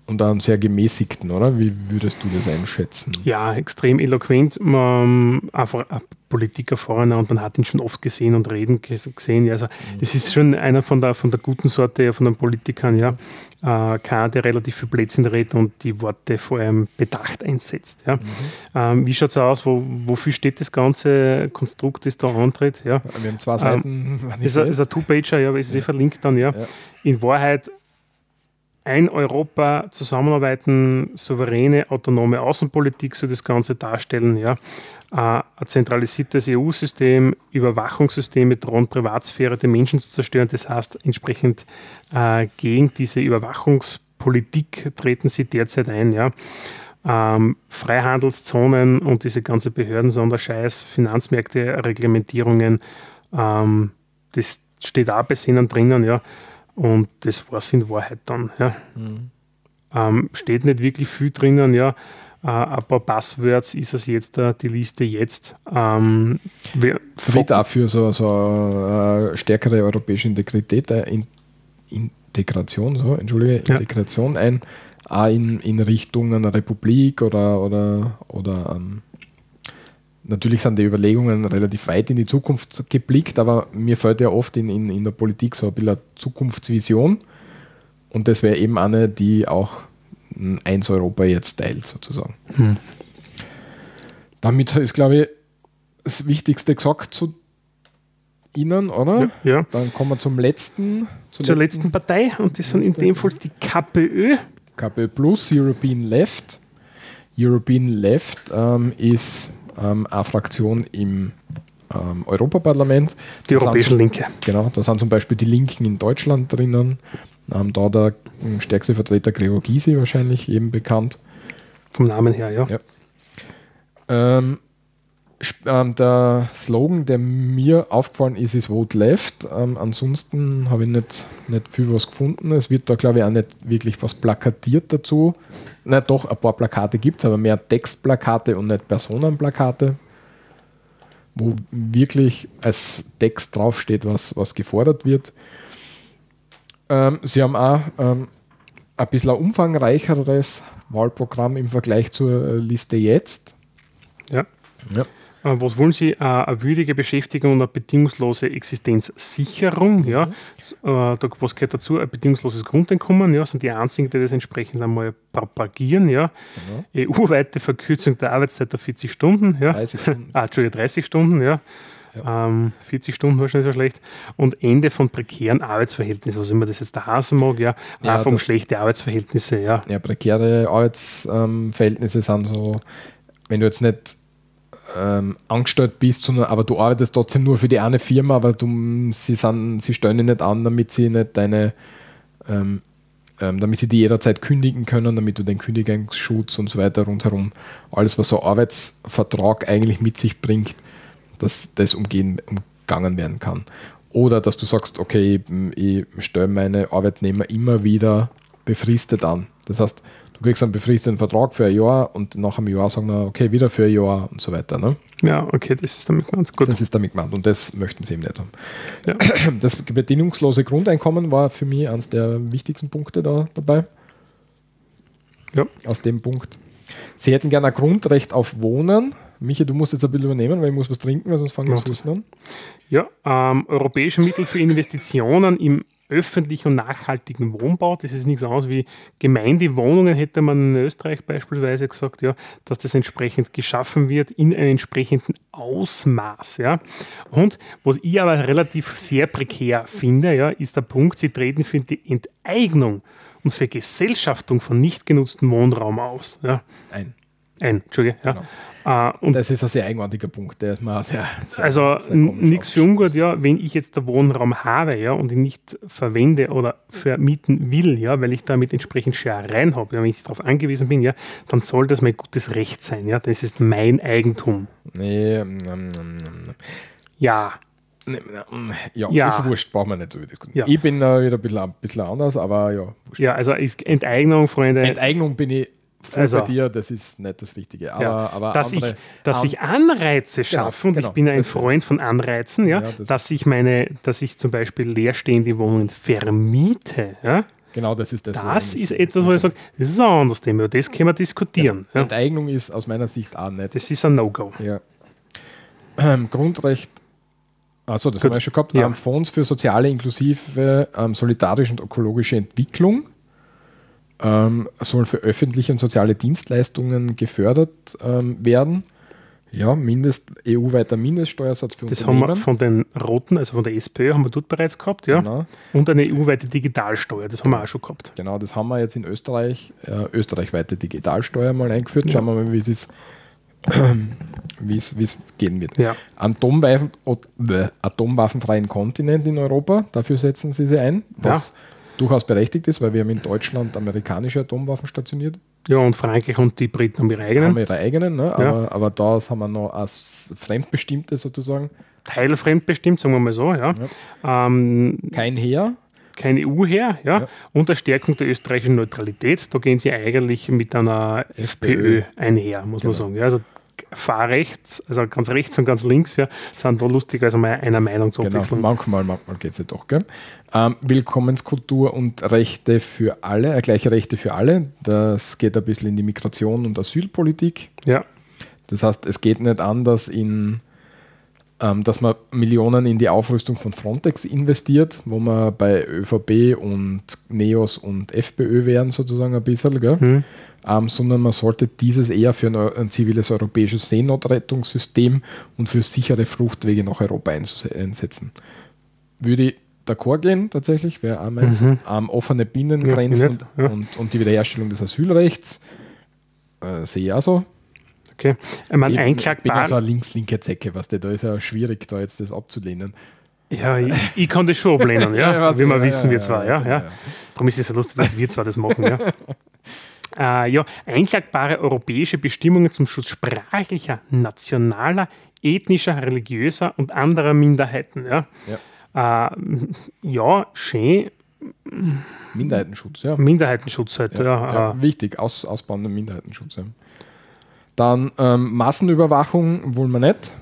S1: und einen sehr gemäßigten, oder? Wie würdest du das einschätzen?
S2: Ja, extrem eloquent, man, einfach ein Politiker vorne und man hat ihn schon oft gesehen und reden gesehen. Also, mhm. das ist schon einer von der, von der guten Sorte von den Politikern, ja. Äh, keiner, der relativ viel Blödsinn redet und die Worte vor allem bedacht einsetzt. Ja. Mhm. Ähm, wie schaut es aus? Wo, wofür steht das ganze Konstrukt, das da antritt? Ja.
S1: Wir haben zwei Seiten.
S2: Ähm, ist, ein, ist ein Two-Pager, ja, aber ist eh ja. eh verlinkt dann, ja. ja. In Wahrheit ein Europa zusammenarbeiten, souveräne, autonome Außenpolitik soll das Ganze darstellen. Ja. Äh, ein zentralisiertes EU-System, Überwachungssysteme drohen Privatsphäre der Menschen zu zerstören. Das heißt, entsprechend äh, gegen diese Überwachungspolitik treten sie derzeit ein. Ja. Ähm, Freihandelszonen und diese ganze Behörden, Sonderscheiß, Finanzmärkte, Reglementierungen, ähm, das steht auch bei Sinnen drinnen. Ja. Und das war es in Wahrheit dann. Ja. Mhm. Ähm, steht nicht wirklich viel drinnen, ja. äh, ein paar Passwords ist es jetzt uh, die Liste jetzt. Ähm,
S1: Tritt auch für so, so eine äh, stärkere europäische Integrität, in, Integration, so, entschuldige, ja. Integration ein, auch in, in Richtung einer Republik oder, oder, oder um, natürlich sind die Überlegungen relativ weit in die Zukunft geblickt, aber mir fällt ja oft in, in, in der Politik so ein bisschen eine Zukunftsvision und das wäre eben eine, die auch eins Europa jetzt teilt, sozusagen. Hm. Damit ist, glaube ich, das Wichtigste gesagt zu Ihnen, oder?
S2: Ja. ja.
S1: Dann kommen wir zum letzten.
S2: Zur, zur letzten, letzten, Partei und das sind in dem Fall die KPÖ.
S1: KPÖ Plus, European Left. European Left ähm, ist ähm, eine Fraktion im ähm, Europaparlament.
S2: Die da Europäische
S1: sind,
S2: Linke.
S1: Genau, da sind zum Beispiel die Linken in Deutschland drinnen. Ähm, da der stärkste Vertreter Gregor Gysi wahrscheinlich eben bekannt.
S2: Vom Namen her, ja. ja.
S1: Ähm, ähm, der Slogan, der mir aufgefallen ist, ist Vote Left. Ähm, ansonsten habe ich nicht, nicht viel was gefunden. Es wird da, glaube ich, auch nicht wirklich was plakatiert dazu. Na doch, ein paar Plakate gibt es, aber mehr Textplakate und nicht Personenplakate, wo wirklich als Text draufsteht, was, was gefordert wird. Ähm, sie haben auch ähm, ein bisschen ein umfangreicheres Wahlprogramm im Vergleich zur Liste jetzt.
S2: Ja. ja. Äh, was wollen Sie? Äh, eine würdige Beschäftigung und eine bedingungslose Existenzsicherung. Mhm. Ja. Äh, was gehört dazu? Ein bedingungsloses Grundeinkommen. Ja, sind die einzigen, die das entsprechend einmal propagieren. Ja. Mhm. EU-weite Verkürzung der Arbeitszeit auf 40 Stunden. Ja. 30 Stunden. ah, Entschuldigung, 30 Stunden. Ja. Ja. Ähm, 40 Stunden war schon nicht so schlecht. Und Ende von prekären Arbeitsverhältnissen, was immer das jetzt da heißen mag, ja, ja um schlechte Arbeitsverhältnisse, ja.
S1: Ja, prekäre Arbeitsverhältnisse sind so, wenn du jetzt nicht ähm, angestellt bist, sondern aber du arbeitest trotzdem nur für die eine Firma, aber du, sie, sind, sie stellen dich nicht an, damit sie nicht deine ähm, ähm, damit sie die jederzeit kündigen können, damit du den Kündigungsschutz und so weiter rundherum, alles was so Arbeitsvertrag eigentlich mit sich bringt, dass das umgehen, umgangen werden kann. Oder dass du sagst, okay, ich stelle meine Arbeitnehmer immer wieder befristet an. Das heißt, du kriegst einen befristeten Vertrag für ein Jahr und nach einem Jahr sagen wir, okay, wieder für ein Jahr und so weiter. Ne?
S2: Ja, okay, das ist damit gemeint.
S1: Gut. Das ist damit gemeint und das möchten sie eben nicht haben. Ja. Das bedingungslose Grundeinkommen war für mich eines der wichtigsten Punkte da dabei. Ja. Aus dem Punkt. Sie hätten gerne ein Grundrecht auf Wohnen, Michi, du musst jetzt ein bisschen übernehmen, weil ich muss was trinken, weil sonst fange ich Husten an.
S2: Ja, ähm, europäische Mittel für Investitionen im öffentlichen und nachhaltigen Wohnbau. Das ist nichts anderes wie Gemeindewohnungen, hätte man in Österreich beispielsweise gesagt, ja, dass das entsprechend geschaffen wird in einem entsprechenden Ausmaß. Ja. Und was ich aber relativ sehr prekär finde, ja, ist der Punkt, sie treten für die Enteignung und Vergesellschaftung von nicht genutztem Wohnraum aus. Ja.
S1: Ein.
S2: Ein, Entschuldige. Ja. Genau.
S1: Uh, und das ist ein sehr eigenartiger Punkt, der ist mir sehr,
S2: sehr Also nichts für ungut, ja, wenn ich jetzt den Wohnraum habe, ja, und ihn nicht verwende oder vermieten will, ja, weil ich damit entsprechend Scherereien habe, ja, wenn ich darauf angewiesen bin, ja, dann soll das mein gutes Recht sein, ja, das ist mein Eigentum.
S1: Nee, ähm, ähm,
S2: ähm, ja.
S1: Ja, ja, ist wurscht, brauchen wir nicht drüber diskutieren. Ja. Ich bin da wieder ein bisschen, ein bisschen anders, aber ja.
S2: Wurscht. Ja, also ist Enteignung, Freunde.
S1: Enteignung bin ich voll also, bei dir, das ist nicht das Richtige. Aber, ja, aber
S2: dass, andere, ich, dass ich Anreize genau, schaffe, genau, und genau, ich bin ein Freund von Anreizen, ja, ja das dass ich meine, dass ich zum Beispiel leerstehende Wohnungen vermiete, ja,
S1: Genau, das ist das.
S2: Das ist etwas, wo ich sage, das ist ein anderes Thema, das können wir diskutieren.
S1: Ja, Enteignung ist aus meiner Sicht auch nicht.
S2: Das ist ein No-Go.
S1: Ja. Ähm, Grundrecht, also das Gut. haben wir schon gehabt, ja. ähm, Fonds für soziale, inklusive, ähm, solidarische und ökologische Entwicklung ähm, sollen für öffentliche und soziale Dienstleistungen gefördert ähm, werden. Ja, Mindest, EU-weiter Mindeststeuersatz für
S2: Das haben wir von den Roten, also von der SPÖ, haben wir dort bereits gehabt, ja. Genau. Und eine EU-weite Digitalsteuer, das haben wir auch schon gehabt.
S1: Genau, das haben wir jetzt in Österreich, äh, österreichweite Digitalsteuer mal eingeführt. Schauen ja. wir mal, wie es wie es gehen wird.
S2: Ja.
S1: Atomwaffen, äh, atomwaffenfreien Kontinent in Europa, dafür setzen sie sie ein. Was ja durchaus berechtigt ist, weil wir haben in Deutschland amerikanische Atomwaffen stationiert.
S2: Ja, und Frankreich und die Briten haben ihre eigenen.
S1: Haben ihre eigenen, ne? aber, ja. aber da haben wir noch als Fremdbestimmte sozusagen.
S2: Teilfremdbestimmt, sagen wir mal so, ja.
S1: ja. Ähm, Kein Heer.
S2: kein EU her, ja, ja. und der Stärkung der österreichischen Neutralität. Da gehen sie eigentlich mit einer FPÖ, FPÖ einher, muss genau. man sagen. Ja, also fahr rechts, also ganz rechts und ganz links, ja, sind da lustigerweise mal einer Meinung zu
S1: genau, Manchmal, manchmal geht es ja doch. Gell? Ähm, Willkommenskultur und Rechte für alle, äh, gleiche Rechte für alle. Das geht ein bisschen in die Migration und Asylpolitik.
S2: Ja.
S1: Das heißt, es geht nicht anders in dass man Millionen in die Aufrüstung von Frontex investiert, wo man bei ÖVP und NEOS und FPÖ wären sozusagen ein bisschen, mhm. ähm, sondern man sollte dieses eher für ein, ein, ziviles europäisches Seenotrettungssystem und für sichere Fluchtwege nach Europa einsetzen. Würde ich d'accord gehen, tatsächlich, wäre auch meins. Mhm. Ähm, offene Binnengrenzen ja, ja. und, und, die Wiederherstellung des Asylrechts äh, sehe ich auch so.
S2: Okay. Ich, meine, ich bin
S1: ja so eine links-linke Zecke, was da ist ja schwierig, da jetzt das abzulehnen.
S2: Ja, ich, ich kann das schon ablehnen, ja, ja wie wir ja, wissen, wir zwei. Ja, ja. Darum ist es so lustig, dass wir zwei das machen. Ja. Äh, ja, einklagbare europäische Bestimmungen zum Schutz sprachlicher, nationaler, ethnischer, religiöser und anderer Minderheiten. Ja, ja. Äh, ja schön.
S1: Minderheitenschutz, ja.
S2: Minderheitenschutz halt, ja. ja,
S1: äh. wichtig, Aus, ausbauender Minderheitenschutz. Ja. Dann ähm, Massenüberwachung wollen wir nicht.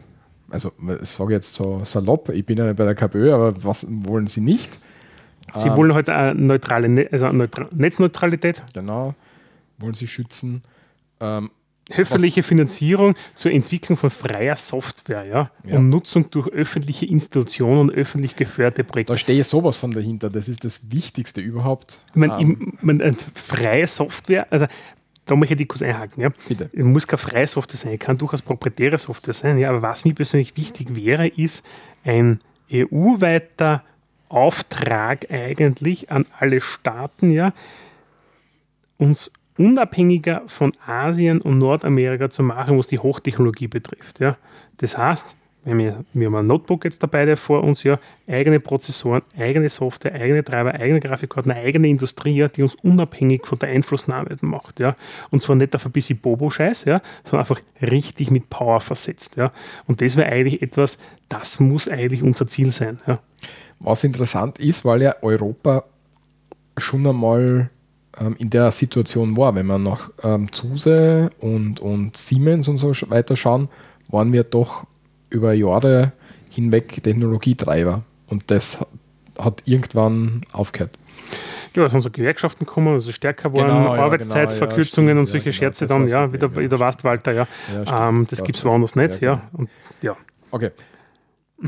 S1: Also, ich sage jetzt so salopp, ich bin ja bei der KPÖ, aber was wollen sie nicht?
S2: Sie ähm, wollen heute halt eine neutrale ne also eine Neutra Netzneutralität.
S1: Genau, wollen sie schützen. Ähm,
S2: öffentliche Finanzierung zur Entwicklung von freier Software ja, ja. und Nutzung durch öffentliche Institutionen und öffentlich geförderte Projekte.
S1: Da stehe sowas von dahinter. Das ist das Wichtigste überhaupt.
S2: Ich meine, um, ich meine freie Software, also da möchte ich kurz einhaken. Ja.
S1: Bitte.
S2: Es muss keine freie Software sein, kann durchaus proprietäre Software sein. Ja. Aber was mir persönlich wichtig wäre, ist ein EU-weiter Auftrag eigentlich an alle Staaten, ja, uns unabhängiger von Asien und Nordamerika zu machen, was die Hochtechnologie betrifft. Ja. Das heißt, wir, wir haben ein Notebook jetzt dabei, der vor uns ja eigene Prozessoren, eigene Software, eigene Treiber, eigene Grafikkarten, eine eigene Industrie, die uns unabhängig von der Einflussnahme macht. Ja. Und zwar nicht auf ein bisschen Bobo-Scheiß, ja, sondern einfach richtig mit Power versetzt. Ja. Und das wäre eigentlich etwas, das muss eigentlich unser Ziel sein. Ja.
S1: Was interessant ist, weil ja Europa schon einmal ähm, in der Situation war, wenn man nach ähm, Zuse und, und Siemens und so weiter schauen, waren wir doch über Jahre hinweg Technologietreiber und das hat irgendwann aufgehört.
S2: Ja, es sind so Gewerkschaften gekommen, also stärker waren, genau, Arbeitszeitverkürzungen genau, ja, und solche genau, Scherze dann, ja, wie der, wie der weißt, Walter, ja. ja ähm, das gibt es woanders nicht, ja. Genau. Und, ja.
S1: Okay.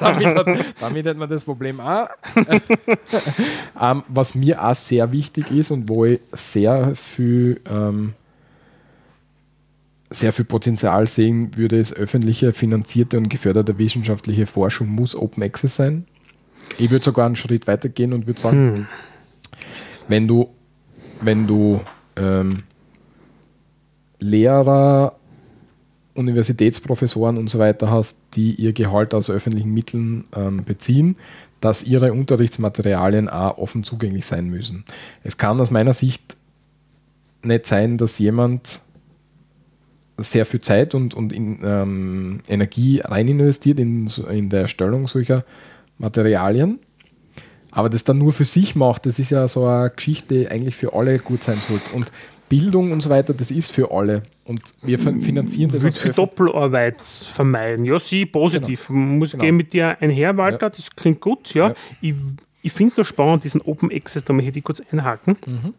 S1: damit, hat, damit hat man das Problem auch. ähm, was mir auch sehr wichtig ist und wo ich sehr viel ähm, sehr viel Potenzial sehen würde, es öffentliche, finanzierte und geförderte wissenschaftliche Forschung muss Open Access sein. Ich würde sogar einen Schritt weiter gehen und würde sagen, hm. wenn du, wenn du ähm, Lehrer, Universitätsprofessoren und so weiter hast, die ihr Gehalt aus öffentlichen Mitteln ähm, beziehen, dass ihre Unterrichtsmaterialien auch offen zugänglich sein müssen. Es kann aus meiner Sicht nicht sein, dass jemand sehr viel Zeit und, und in, ähm, Energie rein investiert in, in der Erstellung solcher Materialien. Aber das dann nur für sich macht, das ist ja so eine Geschichte, die eigentlich für alle gut sein sollte. Und Bildung und so weiter, das ist für alle. Und wir finanzieren das.
S2: Wird für Doppelarbeit vermeiden. Ja, sie positiv. Genau. Muss genau. gehen mit dir einher, Walter, ja. das klingt gut. Ja. ja. Ich, ich finde es so spannend, diesen Open Access, da möchte ich kurz einhaken. Mhm.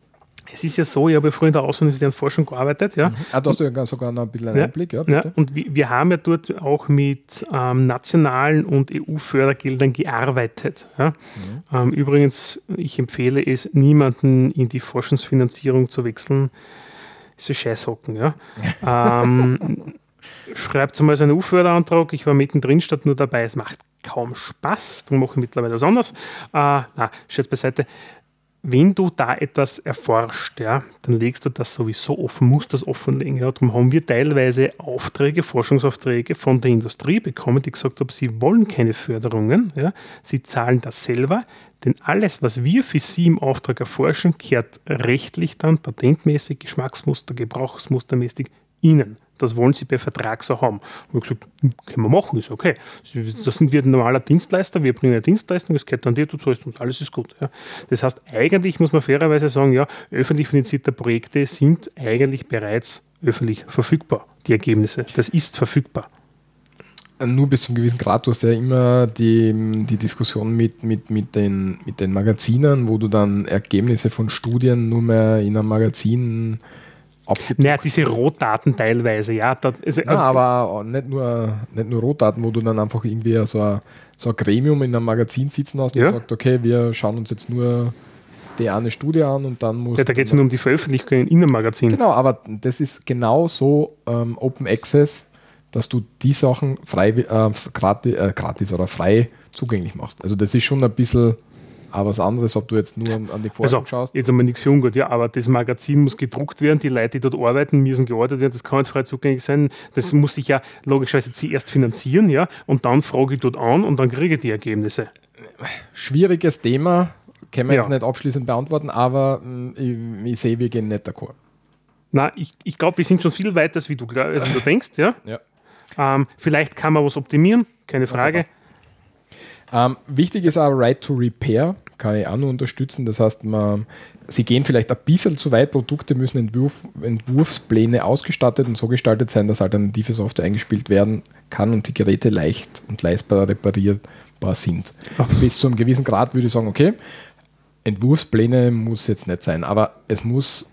S2: Es ist ja so, ich habe ja früher in der Außenuniversität Forschung gearbeitet. Ja. Mhm.
S1: Ah, da hast du ja sogar noch ein bisschen einen Einblick.
S2: Ja, ja, und wir, wir, haben ja dort auch mit ähm, nationalen und EU-Fördergeldern gearbeitet. Ja. Mhm. Ähm, übrigens, ich empfehle es, niemanden in die Forschungsfinanzierung zu wechseln. So Scheißhocken. Ja. ähm, schreibt mal so einen EU-Förderantrag. Ich war mittendrin statt nur dabei. Es macht kaum Spaß. Darum mache ich mittlerweile was anderes. Äh, na, Scherz beiseite wenn du da etwas erforscht, ja, dann legst du das sowieso offen, musst das offenlegen. Ja. Darum haben wir teilweise Aufträge, Forschungsaufträge von der Industrie bekommen, die gesagt haben, sie wollen keine Förderungen, ja. sie zahlen das selber, denn alles, was wir für sie im Auftrag erforschen, kehrt rechtlich dann patentmäßig, Geschmacksmuster, Gebrauchsmustermäßig ihnen Das wollen sie bei Vertrag so haben. Ich gesagt, hm, können wir machen, ist okay. Das sind wir ein normaler Dienstleister, wir bringen eine Dienstleistung, es gehört an dir, du zahlst uns, alles ist gut. Ja. Das heißt, eigentlich muss man fairerweise sagen, ja, öffentlich finanzierte Projekte sind eigentlich bereits öffentlich verfügbar, die Ergebnisse. Das ist verfügbar
S1: nur bis zu einem gewissen Grad. Du hast ja immer die, die Diskussion mit, mit, mit, den, mit den Magazinen, wo du dann Ergebnisse von Studien nur mehr in einem Magazin
S2: abgedruckt Naja, diese Rohdaten teilweise, ja.
S1: Da, also, ja aber nicht nur, nicht nur Rohdaten, wo du dann einfach irgendwie so ein, so ein Gremium in einem Magazin sitzen hast ja. und sagst, okay, wir schauen uns jetzt nur die eine Studie an und dann muss.
S2: Ja, da geht es nur um die Veröffentlichung in einem Magazin.
S1: Genau, aber das ist genau so ähm, Open Access dass du die Sachen frei, äh, gratis, äh, gratis, oder frei zugänglich machst. Also das ist schon ein bisschen aber was anderes, ob du jetzt nur an, die
S2: Forschung also, schaust. Jetzt einmal nichts für ungut, ja, aber das Magazin muss gedruckt werden, die Leute, die dort arbeiten, müssen geordert werden, das kann nicht frei zugänglich sein. Das muss sich ja logischerweise zuerst finanzieren, ja, und dann frage ich dort an und dann kriege ich die Ergebnisse.
S1: Schwieriges Thema, können wir ja. jetzt nicht abschließend beantworten, aber mm, ich, ich sehe, wir gehen nicht d'accord.
S2: Na, ich, ich glaube, wir sind schon viel weiter, als wie du, als du denkst, ja. ja. Ähm, vielleicht kann man was optimieren, keine Frage.
S1: Ähm, wichtig ist auch Right to Repair, kann ich auch nur unterstützen. Das heißt, man, sie gehen vielleicht ein bisschen zu weit, Produkte müssen Entwurf, Entwurfspläne ausgestattet und so gestaltet sein, dass alternative Software eingespielt werden kann und die Geräte leicht und leistbar reparierbar sind. Ach. Bis zu einem gewissen Grad würde ich sagen, okay, Entwurfspläne muss jetzt nicht sein, aber es muss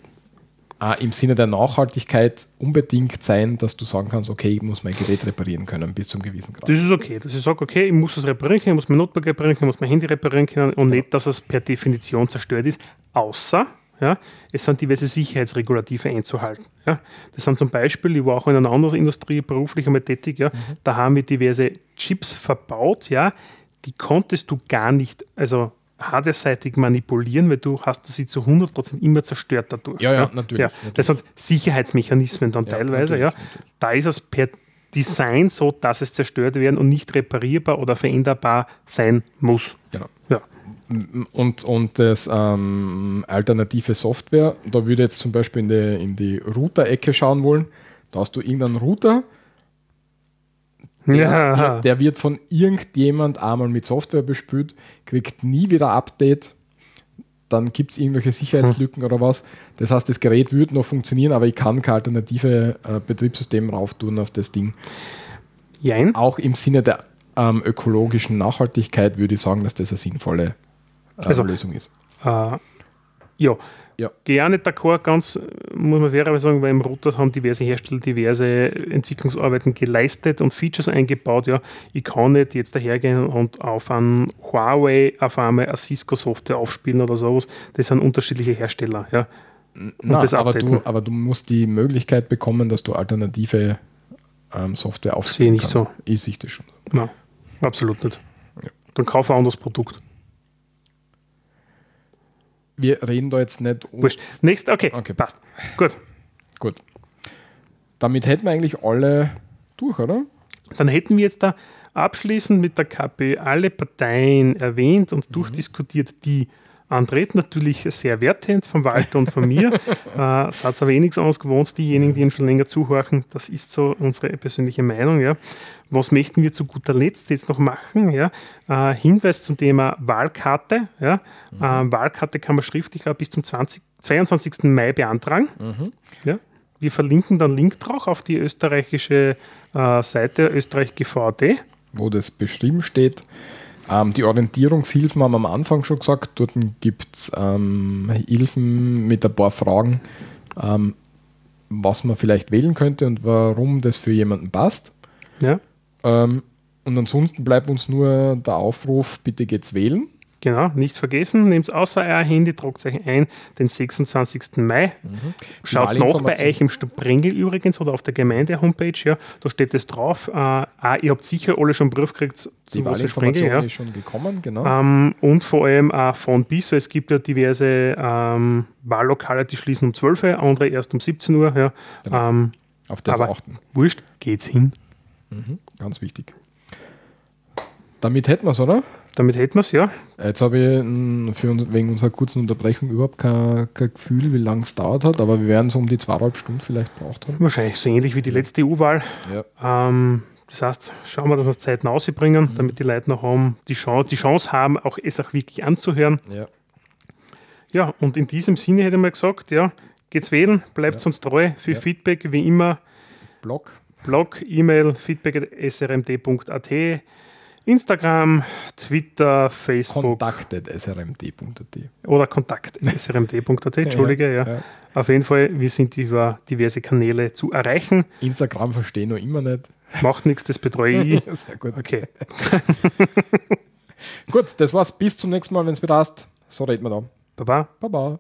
S1: äh, im Sinne der Nachhaltigkeit unbedingt sein, dass du sagen kannst, okay, ich muss mein Gerät reparieren können bis zum gewissen Grad.
S2: Das ist okay, dass ich sage, okay, ich muss es reparieren können, ich muss mein Notebook reparieren können, ich muss mein Handy reparieren können und ja. nicht, dass es per Definition zerstört ist, außer ja, es sind diverse Sicherheitsregulative einzuhalten. Ja. Das sind zum Beispiel, ich war auch in einer anderen Industrie beruflich einmal tätig, ja, mhm. da haben wir diverse Chips verbaut, ja, die konntest du gar nicht, also hardware-seitig manipulieren, weil du hast sie zu 100% immer zerstört dadurch.
S1: Ja, ja, ja? natürlich, ja.
S2: natürlich. Das sind Sicherheitsmechanismen dann ja, teilweise. Ja. Da ist es per Design so, dass es zerstört werden und nicht reparierbar oder veränderbar sein muss.
S1: Genau. Ja. Und, und das ähm, alternative Software, da würde jetzt zum Beispiel in die, in die Router-Ecke schauen wollen. Da hast du irgendeinen Router, der, ja. der, wird von irgendjemand einmal mit Software bespült, kriegt nie wieder Update. Dann gibt es irgendwelche Sicherheitslücken hm. oder was. Das heißt, das Gerät würde noch funktionieren, aber ich kann kein alternative äh, Betriebssystem rauf tun auf das Ding. Jein. Auch im Sinne der ähm, ökologischen Nachhaltigkeit würde ich sagen, dass das eine sinnvolle äh, also, Lösung ist.
S2: Äh, ja, ja. Gehe auch nicht d'accord, ganz, muss man fairerweise sagen, weil im Router haben diverse Hersteller diverse Entwicklungsarbeiten geleistet und Features eingebaut. Ja, ich kann nicht jetzt dahergehen und auf ein Huawei auf einmal eine Cisco-Software aufspielen oder sowas. Das sind unterschiedliche Hersteller. Ja.
S1: Na, aber, du, aber du musst die Möglichkeit bekommen, dass du alternative ähm, Software aufspielen
S2: kannst. Sehe nicht so.
S1: Ich sehe das schon.
S2: Nein, absolut nicht. Ja. Dann kaufe ein anderes Produkt
S1: wir reden da jetzt nicht
S2: um. Wurscht. Nächst, okay, okay, passt. Gut.
S1: Gut. Damit hätten wir eigentlich alle durch, oder?
S2: Dann hätten wir jetzt da abschließend mit der KP alle Parteien erwähnt und mhm. durchdiskutiert, die antreten. Natürlich sehr wertend von Walter und von mir. äh, es hat aber eh nichts anderes gewohnt, diejenigen, die ihm schon länger zuhören. Das ist so unsere persönliche Meinung. Ja. Was möchten wir zu guter Letzt jetzt noch machen? Ja? Äh, Hinweis zum Thema Wahlkarte. Ja? Mhm. Äh, Wahlkarte kann man schriftlich glaub, bis zum 20, 22. Mai beantragen. Mhm. Ja? Wir verlinken dann Link drauf auf die österreichische äh, Seite österreich.gvd.
S1: Wo das beschrieben steht. Ähm, die Orientierungshilfen haben wir am Anfang schon gesagt. Dort gibt es ähm, Hilfen mit ein paar Fragen, ähm, was man vielleicht wählen könnte und warum das für jemanden passt. Ja. Ähm, und ansonsten bleibt uns nur der Aufruf, bitte geht's wählen.
S2: Genau, nicht vergessen, nehmt außer euer Handy, tragt euch ein, den 26. Mai. Mhm. Schaut nach bei euch im Sprengel übrigens oder auf der Gemeinde-Homepage, ja, da steht es drauf. Äh, auch, ihr habt sicher alle schon einen Brief gekriegt,
S1: die Wahlinformation ja. ist schon gekommen, genau.
S2: Ähm, und vor allem auch von bis, weil es gibt ja diverse ähm, Wahllokale, die schließen um 12 Uhr, andere erst um 17 Uhr. Ja. Genau. Ähm,
S1: auf das aber achten.
S2: Wurscht, geht's hin.
S1: Mhm. Ganz wichtig. Damit hätten wir es, oder?
S2: Damit hätten wir es, ja.
S1: Jetzt habe ich für uns, wegen unserer kurzen Unterbrechung überhaupt kein, kein Gefühl, wie lange es dauert hat, aber wir werden so um die zweieinhalb Stunden vielleicht braucht haben.
S2: Wahrscheinlich so ähnlich wie die letzte EU-Wahl.
S1: Ja.
S2: Ähm, das heißt, schauen wir, dass wir es Zeit rausbringen, damit die Leute noch haben, die, Chance, die Chance haben, auch es auch wirklich anzuhören.
S1: Ja.
S2: Ja, und in diesem Sinne hätte ich mal gesagt, ja, geht's wählen, bleibt
S1: Ja.
S2: uns treu, für
S1: Ja.
S2: Feedback wie immer,
S1: Blog.
S2: Blog, E-Mail, feedback.srmd.at, Instagram, Twitter, Facebook
S1: Kontaktet.srmd.at.
S2: oder kontakt.srmd.at, Entschuldige, ja,
S1: ja.
S2: Auf jeden Fall, wir sind über diverse Kanäle zu erreichen.
S1: Instagram verstehe ich noch immer nicht.
S2: Macht nichts, das betreue ich.
S1: Sehr gut.
S2: Okay,
S1: Gut, das war's. Bis zum nächsten Mal, wenn es wieder hast. So reden wir dann.
S2: Baba.
S1: Baba.